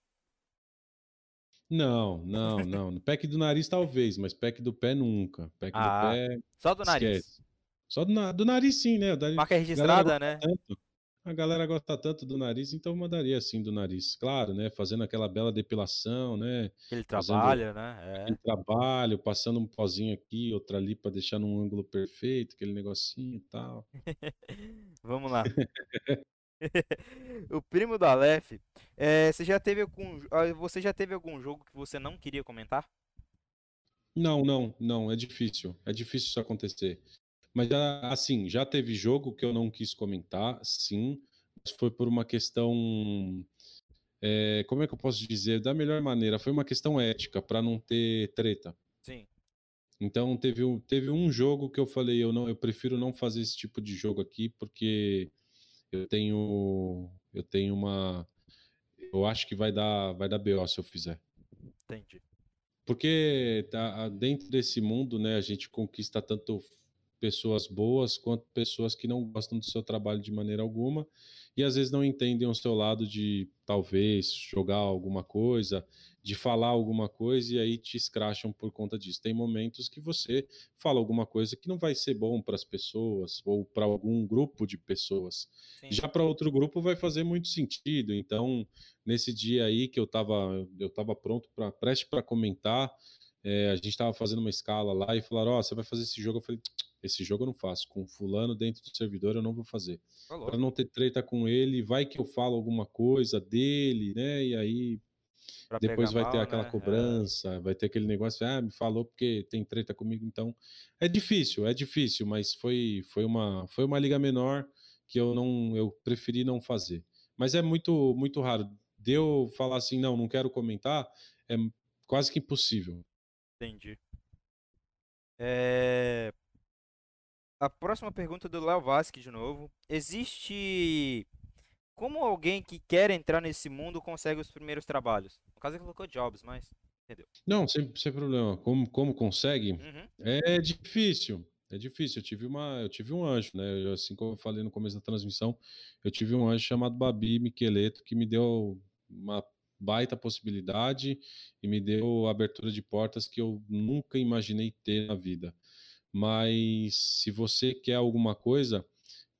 Não, não, não. Pack do nariz talvez, mas pack do pé nunca. Pack ah, do pé. Só do nariz. Esquece. Só do, do, nariz, sim, né? Da, Marca registrada, né? Tanto, a galera gosta tanto do nariz, então mandaria assim do nariz. Claro, né? Fazendo aquela bela depilação, né? Aquele trabalho, né? É. Aquele trabalho, passando um pozinho aqui, outra ali para deixar num ângulo perfeito, aquele negocinho e tal. Vamos lá. o primo do Aleph, é, você já teve algum, ah, você já teve algum jogo que você não queria comentar? Não, não, não, é difícil. É difícil isso acontecer. Mas assim, já teve jogo que eu não quis comentar, sim, mas foi por uma questão. É, como é que eu posso dizer? Da melhor maneira, foi uma questão ética, para não ter treta. Sim. Então teve, teve um jogo que eu falei, eu não, eu prefiro não fazer esse tipo de jogo aqui, porque eu tenho. Eu tenho uma. Eu acho que vai dar, vai dar BO se eu fizer. Entendi. Porque tá, dentro desse mundo, né, a gente conquista tanto pessoas boas quanto pessoas que não gostam do seu trabalho de maneira alguma e às vezes não entendem o seu lado de talvez jogar alguma coisa, de falar alguma coisa e aí te escracham por conta disso. Tem momentos que você fala alguma coisa que não vai ser bom para as pessoas ou para algum grupo de pessoas. Sim. Já para outro grupo vai fazer muito sentido. Então, nesse dia aí que eu estava eu tava pronto para preste para comentar, é, a gente estava fazendo uma escala lá e falaram: Ó, oh, você vai fazer esse jogo. Eu falei: esse jogo eu não faço. Com fulano dentro do servidor eu não vou fazer. Tá para não ter treta com ele, vai que eu falo alguma coisa dele, né? E aí pra depois vai mal, ter aquela né? É. cobrança, é. vai ter aquele negócio, ah, me falou porque tem treta comigo, então é difícil, é difícil, mas foi foi uma foi uma liga menor que eu não eu preferi não fazer. Mas é muito muito raro. Deu falar assim, não, não quero comentar, é quase que impossível. Entendi. É... A próxima pergunta é do Léo Vasque de novo. Existe. Como alguém que quer entrar nesse mundo consegue os primeiros trabalhos? No caso, ele colocou jobs, mas. Entendeu? Não, sem, sem problema. Como, como consegue? Uhum. É difícil. É difícil. Eu tive, uma, eu tive um anjo, né? Eu, assim como eu falei no começo da transmissão, eu tive um anjo chamado Babi Miqueleto que me deu uma baita possibilidade e me deu abertura de portas que eu nunca imaginei ter na vida. Mas se você quer alguma coisa,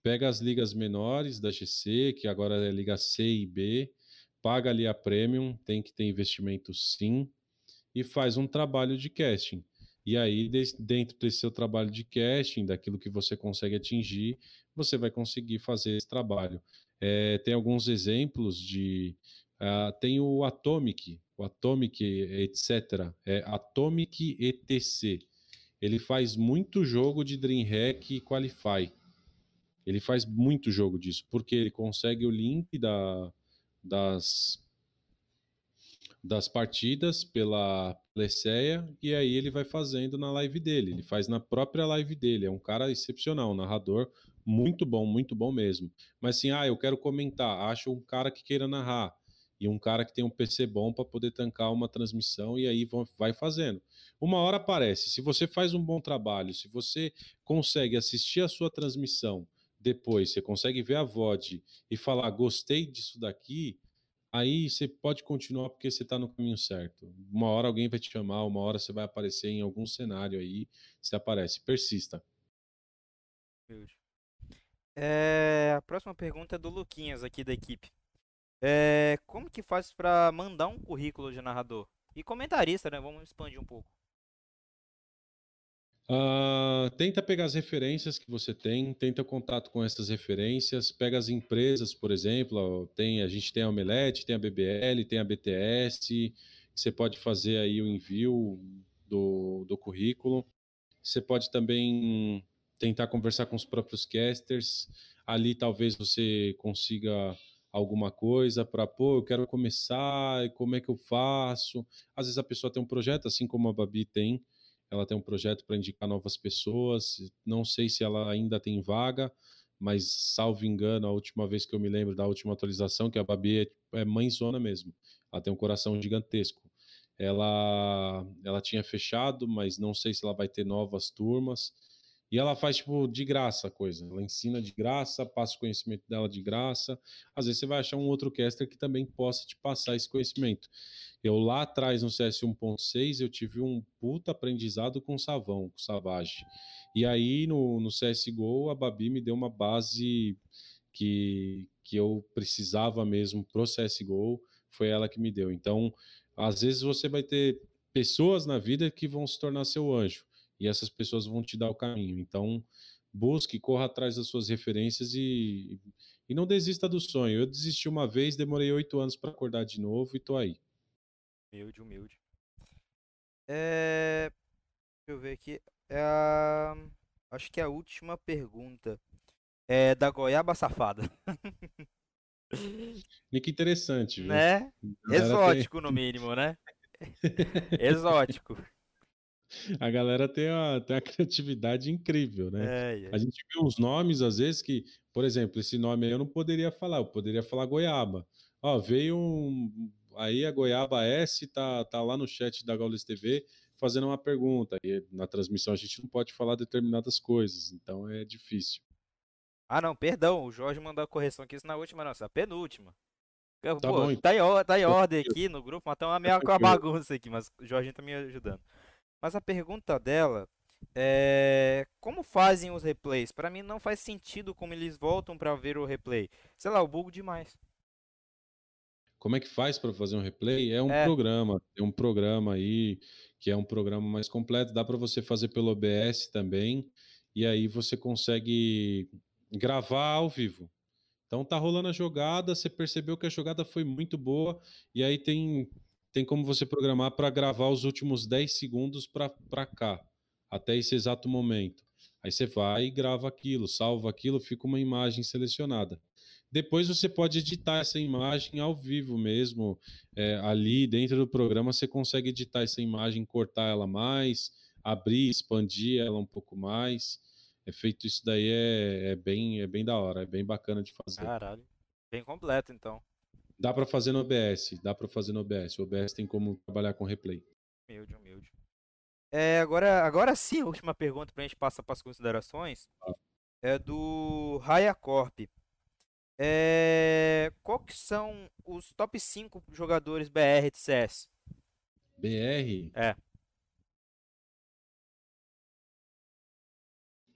pega as ligas menores da GC, que agora é Liga C e B, paga ali a Premium, tem que ter investimento sim, e faz um trabalho de casting. E aí, dentro desse seu trabalho de casting, daquilo que você consegue atingir, você vai conseguir fazer esse trabalho. É, tem alguns exemplos de. Uh, tem o Atomic, o Atomic, etc. É Atomic ETC ele faz muito jogo de DreamHack e Qualify. Ele faz muito jogo disso, porque ele consegue o link da, das, das partidas pela Leceia e aí ele vai fazendo na live dele. Ele faz na própria live dele. É um cara excepcional, um narrador muito bom, muito bom mesmo. Mas assim, ah, eu quero comentar, acho um cara que queira narrar e um cara que tem um PC bom para poder tancar uma transmissão e aí vai fazendo. Uma hora aparece. Se você faz um bom trabalho, se você consegue assistir a sua transmissão depois, você consegue ver a VOD e falar gostei disso daqui, aí você pode continuar porque você está no caminho certo. Uma hora alguém vai te chamar, uma hora você vai aparecer em algum cenário aí, você aparece. Persista. É, a próxima pergunta é do Luquinhas aqui da equipe. É, como que faz para mandar um currículo de narrador? E comentarista, né? Vamos expandir um pouco. Uh, tenta pegar as referências que você tem, tenta contato com essas referências, pega as empresas, por exemplo, tem, a gente tem a Omelete, tem a BBL, tem a BTS, você pode fazer aí o envio do, do currículo. Você pode também tentar conversar com os próprios casters. Ali talvez você consiga alguma coisa para, pô, eu quero começar, como é que eu faço? Às vezes a pessoa tem um projeto, assim como a Babi tem, ela tem um projeto para indicar novas pessoas. Não sei se ela ainda tem vaga, mas salvo engano, a última vez que eu me lembro da última atualização, que a Babi é, é mãezona mesmo. Ela tem um coração gigantesco. Ela, ela tinha fechado, mas não sei se ela vai ter novas turmas. E ela faz, tipo, de graça a coisa. Ela ensina de graça, passa o conhecimento dela de graça. Às vezes você vai achar um outro caster que também possa te passar esse conhecimento. Eu lá atrás, no CS 1.6, eu tive um puta aprendizado com Savão, com Savage. E aí, no, no CSGO, a Babi me deu uma base que, que eu precisava mesmo pro CSGO. Foi ela que me deu. Então, às vezes você vai ter pessoas na vida que vão se tornar seu anjo e essas pessoas vão te dar o caminho. Então, busque, corra atrás das suas referências e, e não desista do sonho. Eu desisti uma vez, demorei oito anos para acordar de novo e tô aí. Humilde, humilde. É... Deixa eu ver aqui. É a... Acho que é a última pergunta é da Goiaba Safada. Nick interessante, viu? Né? Exótico, tem... no mínimo, né? Exótico a galera tem uma, tem uma criatividade incrível, né? É, é. A gente vê uns nomes, às vezes, que, por exemplo, esse nome aí eu não poderia falar, eu poderia falar goiaba. Ó, veio um. Aí a Goiaba S tá, tá lá no chat da Gaules TV fazendo uma pergunta. E na transmissão a gente não pode falar determinadas coisas, então é difícil. Ah, não, perdão, o Jorge mandou a correção aqui, isso na última, não, é a penúltima. Tá, Pô, bom, então. tá, em, tá em ordem aqui no grupo, mas tá uma meia com a bagunça aqui, mas o Jorge tá me ajudando. Mas a pergunta dela é como fazem os replays? Para mim não faz sentido como eles voltam para ver o replay. Sei lá, eu bugo demais. Como é que faz para fazer um replay? É um é. programa, tem um programa aí que é um programa mais completo, dá para você fazer pelo OBS também, e aí você consegue gravar ao vivo. Então tá rolando a jogada, você percebeu que a jogada foi muito boa, e aí tem tem como você programar para gravar os últimos 10 segundos para cá, até esse exato momento. Aí você vai e grava aquilo, salva aquilo, fica uma imagem selecionada. Depois você pode editar essa imagem ao vivo mesmo, é, ali dentro do programa você consegue editar essa imagem, cortar ela mais, abrir, expandir ela um pouco mais. É feito isso daí é, é bem é bem da hora, é bem bacana de fazer. Caralho, bem completo então. Dá para fazer no OBS, dá para fazer no OBS. O OBS tem como trabalhar com replay. Humilde, humilde. É, agora, agora sim, a última pergunta para a gente passar para as considerações ah. é do Raya Corp. É, qual que são os top 5 jogadores BR de CS? BR? É.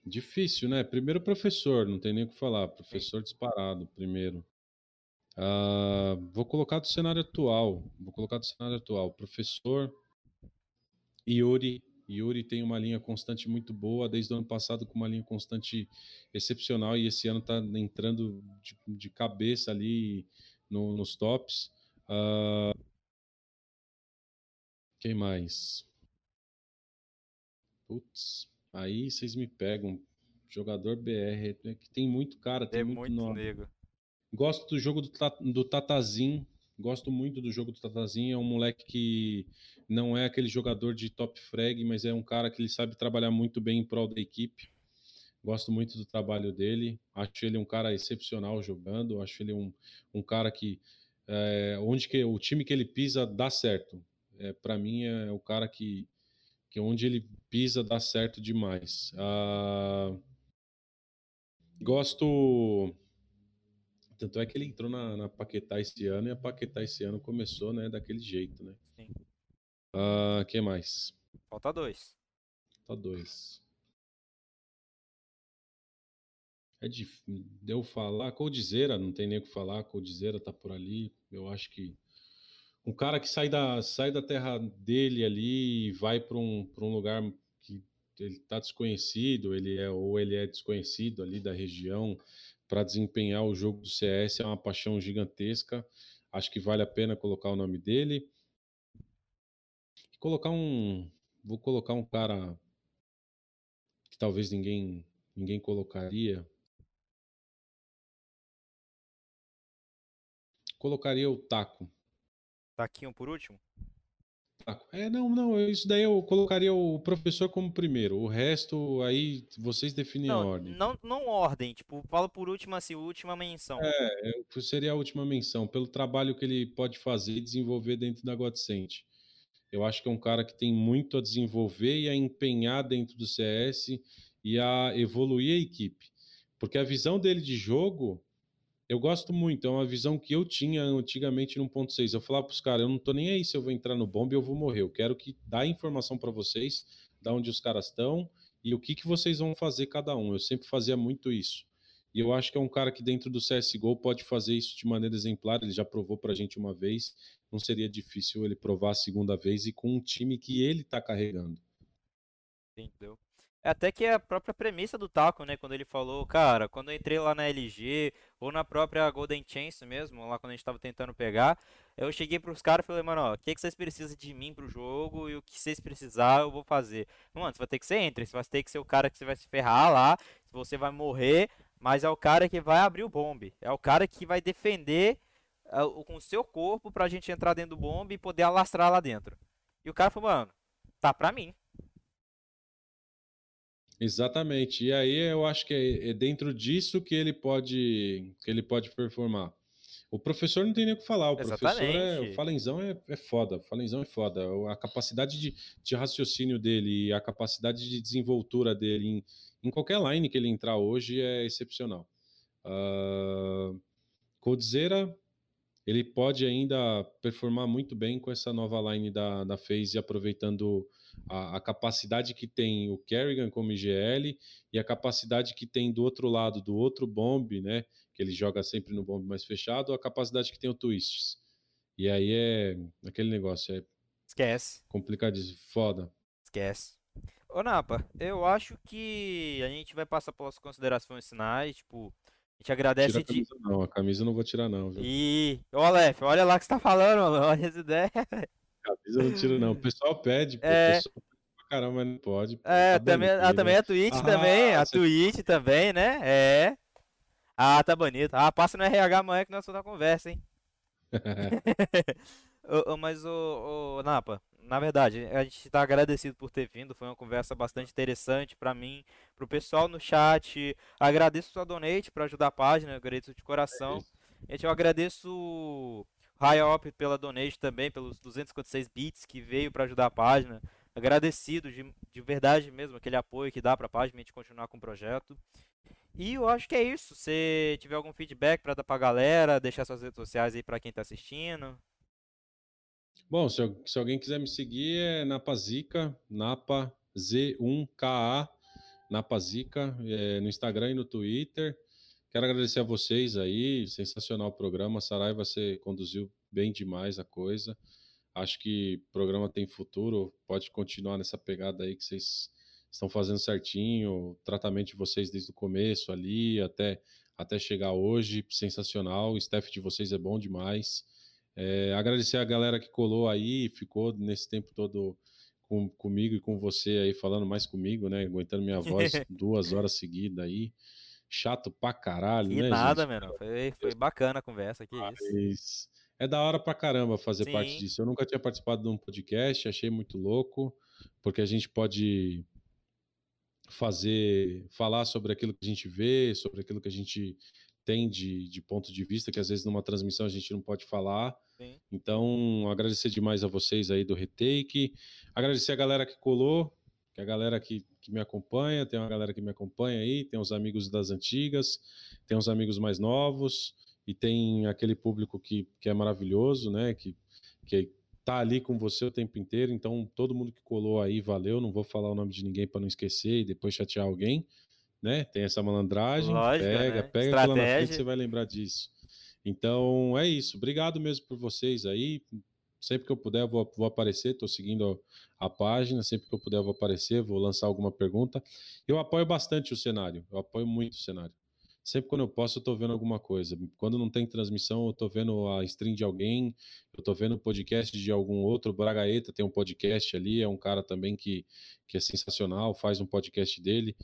Difícil, né? Primeiro professor, não tem nem o que falar. Professor disparado, primeiro. Uh, vou colocar do cenário atual. Vou colocar do cenário atual. Professor Yuri. Yuri tem uma linha constante muito boa, desde o ano passado com uma linha constante excepcional e esse ano está entrando de, de, cabeça ali no, nos tops. Uh, quem mais? Putz, aí vocês me pegam. Jogador BR, é que tem muito cara, tem, tem muito, muito nome. Gosto do jogo do, do Tatazin. Gosto muito do jogo do Tatazinho. É um moleque que não é aquele jogador de top frag, mas é um cara que ele sabe trabalhar muito bem em prol da equipe. Gosto muito do trabalho dele. Acho ele um cara excepcional jogando. Acho ele um, um cara que é, onde que o time que ele pisa dá certo. É, Para mim é o cara que, que onde ele pisa dá certo demais. Ah, gosto tanto é que ele entrou na, na Paquetá esse ano e a Paquetá esse ano começou, né, daquele jeito, né? Sim. Uh, que mais? Falta dois. Falta dois. É difícil. Deu falar. Coldzera, não tem nem o que falar. Coldzera tá por ali. Eu acho que um cara que sai da, sai da terra dele ali e vai para um, um lugar que ele tá desconhecido, ele é ou ele é desconhecido ali da região, para desempenhar o jogo do CS é uma paixão gigantesca. Acho que vale a pena colocar o nome dele. E colocar um. Vou colocar um cara que talvez ninguém ninguém colocaria. Colocaria o Taco. Taquinho por último? É, não, não, isso daí eu colocaria o professor como primeiro. O resto aí vocês definem não, a ordem. Não, não ordem, tipo, falo por último assim, última menção. É, é seria a última menção, pelo trabalho que ele pode fazer e desenvolver dentro da Godsend. Eu acho que é um cara que tem muito a desenvolver e a empenhar dentro do CS e a evoluir a equipe. Porque a visão dele de jogo eu gosto muito, é uma visão que eu tinha antigamente no ponto 6. Eu falava para os caras, eu não tô nem aí se eu vou entrar no bomb ou vou morrer. Eu quero que dá informação para vocês, da onde os caras estão e o que, que vocês vão fazer cada um. Eu sempre fazia muito isso. E eu acho que é um cara que dentro do CSGO pode fazer isso de maneira exemplar. Ele já provou para a gente uma vez. Não seria difícil ele provar a segunda vez e com um time que ele está carregando. Entendeu? É até que é a própria premissa do Taco, né? Quando ele falou, cara, quando eu entrei lá na LG, ou na própria Golden Chance mesmo, lá quando a gente tava tentando pegar, eu cheguei pros caras e falei, mano, ó, o que, que vocês precisam de mim pro jogo e o que vocês precisar eu vou fazer. Mano, você vai ter que ser entre, você vai ter que ser o cara que você vai se ferrar lá, você vai morrer, mas é o cara que vai abrir o bombe. É o cara que vai defender uh, com o seu corpo pra gente entrar dentro do bombe e poder alastrar lá dentro. E o cara falou, mano, tá pra mim. Exatamente. E aí eu acho que é, é dentro disso que ele pode que ele pode performar. O professor não tem nem o que falar. O Exatamente. professor é. O Falenzão é, é foda. O Falenzão é foda. A capacidade de, de raciocínio dele e a capacidade de desenvoltura dele em, em qualquer line que ele entrar hoje é excepcional. Uh, Coldzera, ele pode ainda performar muito bem com essa nova line da, da FaZe, aproveitando a, a, capacidade que tem o Kerrigan como IGL e a capacidade que tem do outro lado, do outro bomb, né? Que ele joga sempre no bomb mais fechado, a capacidade que tem o Twists. E aí é aquele negócio, é. Esquece. Complicadíssimo, foda. Esquece. Ô Napa, eu acho que a gente vai passar pelas considerações finais, tipo, a gente agradece Tira a camisa, de... Não, a camisa eu não vou tirar, não. Viu? E, ô Aleph, olha lá o que você tá falando, mano. Olha essa ideia. Camisa eu não tiro, não. O pessoal pede, pô, é... pessoal caramba, mas não pode. Pô, é, tá também, ah, também a Twitch ah, também, a você... Twitch também, né? É. Ah, tá bonito. Ah, passa no RH amanhã que nós vamos dar conversa, hein? mas, o, o, Napa, na verdade, a gente está agradecido por ter vindo. Foi uma conversa bastante interessante para mim, para o pessoal no chat. Agradeço sua donate para ajudar a página, agradeço de coração. É gente, eu agradeço Hyop pela donate também, pelos 256 bits que veio para ajudar a página. Agradecido de, de verdade mesmo, aquele apoio que dá para a página a gente continuar com o projeto. E eu acho que é isso. Se tiver algum feedback para dar para a galera, deixar suas redes sociais aí para quem está assistindo. Bom, se, se, alguém quiser me seguir é Napazica, Napa Z1KA, Napazica, é, no Instagram e no Twitter. Quero agradecer a vocês aí, sensacional o programa. Saraiva, você conduziu bem demais a coisa. Acho que o programa tem futuro, pode continuar nessa pegada aí que vocês estão fazendo certinho. O tratamento de vocês desde o começo ali até, até chegar hoje, sensacional. O staff de vocês é bom demais. É, agradecer a galera que colou aí, ficou nesse tempo todo com, comigo e com você aí, falando mais comigo, né? Aguentando minha voz duas horas seguidas aí chato pra caralho, que né? nada, gente? mano. Foi, foi bacana a conversa aqui. Mas isso. é da hora pra caramba fazer Sim. parte disso. Eu nunca tinha participado de um podcast, achei muito louco, porque a gente pode fazer, falar sobre aquilo que a gente vê, sobre aquilo que a gente tem de, de ponto de vista, que às vezes numa transmissão a gente não pode falar. Sim. Então, agradecer demais a vocês aí do Retake, agradecer a galera que colou, que a galera que, que me acompanha, tem uma galera que me acompanha aí, tem os amigos das antigas, tem os amigos mais novos, e tem aquele público que, que é maravilhoso, né? Que, que tá ali com você o tempo inteiro. Então, todo mundo que colou aí, valeu. Não vou falar o nome de ninguém para não esquecer e depois chatear alguém, né? Tem essa malandragem. Lógico, pega, né? pega Estratégia. que lá na frente você vai lembrar disso. Então, é isso. Obrigado mesmo por vocês aí. Sempre que eu puder, vou, vou aparecer. Estou seguindo a página. Sempre que eu puder, vou aparecer. Vou lançar alguma pergunta. Eu apoio bastante o cenário. Eu apoio muito o cenário sempre quando eu posso, eu tô vendo alguma coisa. Quando não tem transmissão, eu tô vendo a stream de alguém, eu tô vendo o podcast de algum outro. O Bragaeta tem um podcast ali, é um cara também que, que é sensacional, faz um podcast dele.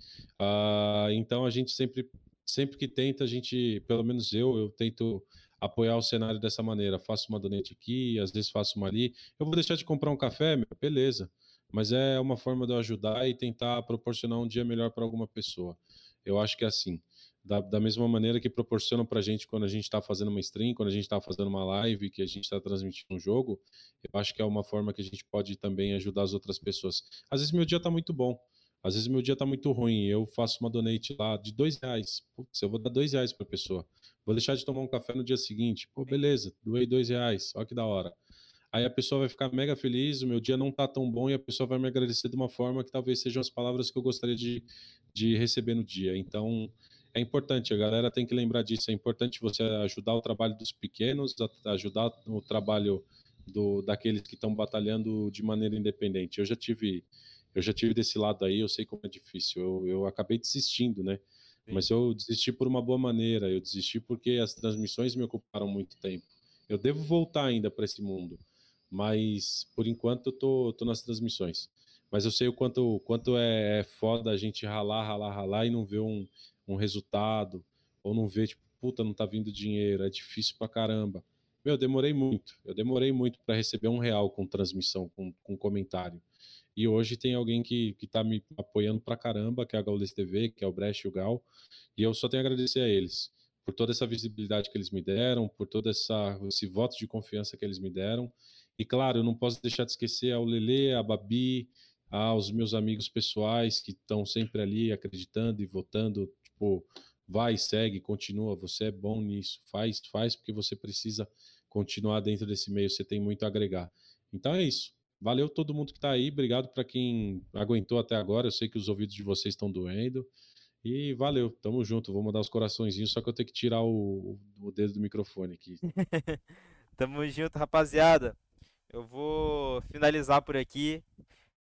Uh, então a gente sempre, sempre que tenta, a gente, pelo menos eu, eu tento apoiar o cenário dessa maneira. Faço uma donate aqui, às vezes faço uma ali. Eu vou deixar de comprar um café, meu, beleza. Mas é uma forma de eu ajudar e tentar proporcionar um dia melhor para alguma pessoa. Eu acho que é assim da, da mesma maneira que proporcionam para a gente quando a gente está fazendo uma stream, quando a gente está fazendo uma live, que a gente está transmitindo um jogo, eu acho que é uma forma que a gente pode também ajudar as outras pessoas. Às vezes meu dia está muito bom, às vezes meu dia está muito ruim, eu faço uma donate lá de dois reais, Putz, eu vou dar dois reais para a pessoa, vou deixar de tomar um café no dia seguinte, pô, beleza, doei dois reais, olha que da hora. Aí a pessoa vai ficar mega feliz, o meu dia não está tão bom e a pessoa vai me agradecer de uma forma que talvez sejam as palavras que eu gostaria de, de receber no dia. Então, é importante, a galera tem que lembrar disso. É importante você ajudar o trabalho dos pequenos, ajudar o trabalho do, daqueles que estão batalhando de maneira independente. Eu já tive, eu já tive desse lado aí, eu sei como é difícil. Eu, eu acabei desistindo, né? Mas eu desisti por uma boa maneira. Eu desisti porque as transmissões me ocuparam muito tempo. Eu devo voltar ainda para esse mundo, mas por enquanto eu tô, tô nas transmissões. Mas eu sei o quanto, quanto é, é foda a gente ralar, ralar, ralar e não ver um, um resultado, ou não vê, tipo, puta, não tá vindo dinheiro, é difícil pra caramba. Meu, eu demorei muito, eu demorei muito para receber um real com transmissão, com, com comentário. E hoje tem alguém que, que tá me apoiando pra caramba, que é a Gaules TV, que é o Brecht e o Gal, e eu só tenho a agradecer a eles por toda essa visibilidade que eles me deram, por todo essa, esse voto de confiança que eles me deram. E claro, eu não posso deixar de esquecer ao Lele, a Babi, aos meus amigos pessoais que estão sempre ali acreditando e votando tipo, vai, segue, continua, você é bom nisso, faz, faz porque você precisa continuar dentro desse meio, você tem muito a agregar. Então é isso. Valeu todo mundo que está aí, obrigado para quem aguentou até agora. Eu sei que os ouvidos de vocês estão doendo. E valeu, tamo junto. Vou mandar os coraçõezinhos, só que eu tenho que tirar o, o dedo do microfone aqui. tamo junto, rapaziada. Eu vou finalizar por aqui.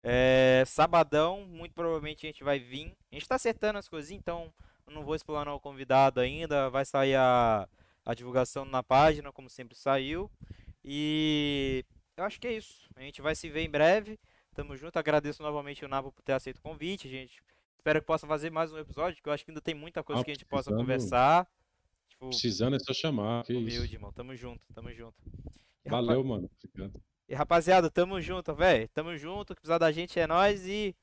É, sabadão, muito provavelmente a gente vai vir. A gente tá acertando as coisinhas, então não vou explanar o convidado ainda. Vai sair a, a divulgação na página, como sempre saiu. E eu acho que é isso. A gente vai se ver em breve. Tamo junto. Agradeço novamente o Nabo por ter aceito o convite. Gente espero que possa fazer mais um episódio, porque eu acho que ainda tem muita coisa ah, que a gente possa conversar. Tipo, precisando é só chamar. Que humilde, isso. irmão. Tamo junto, tamo junto. E, Valeu, rapaz... mano. Obrigado. E rapaziada, tamo junto, velho. Tamo junto. O que precisar da gente é nós e.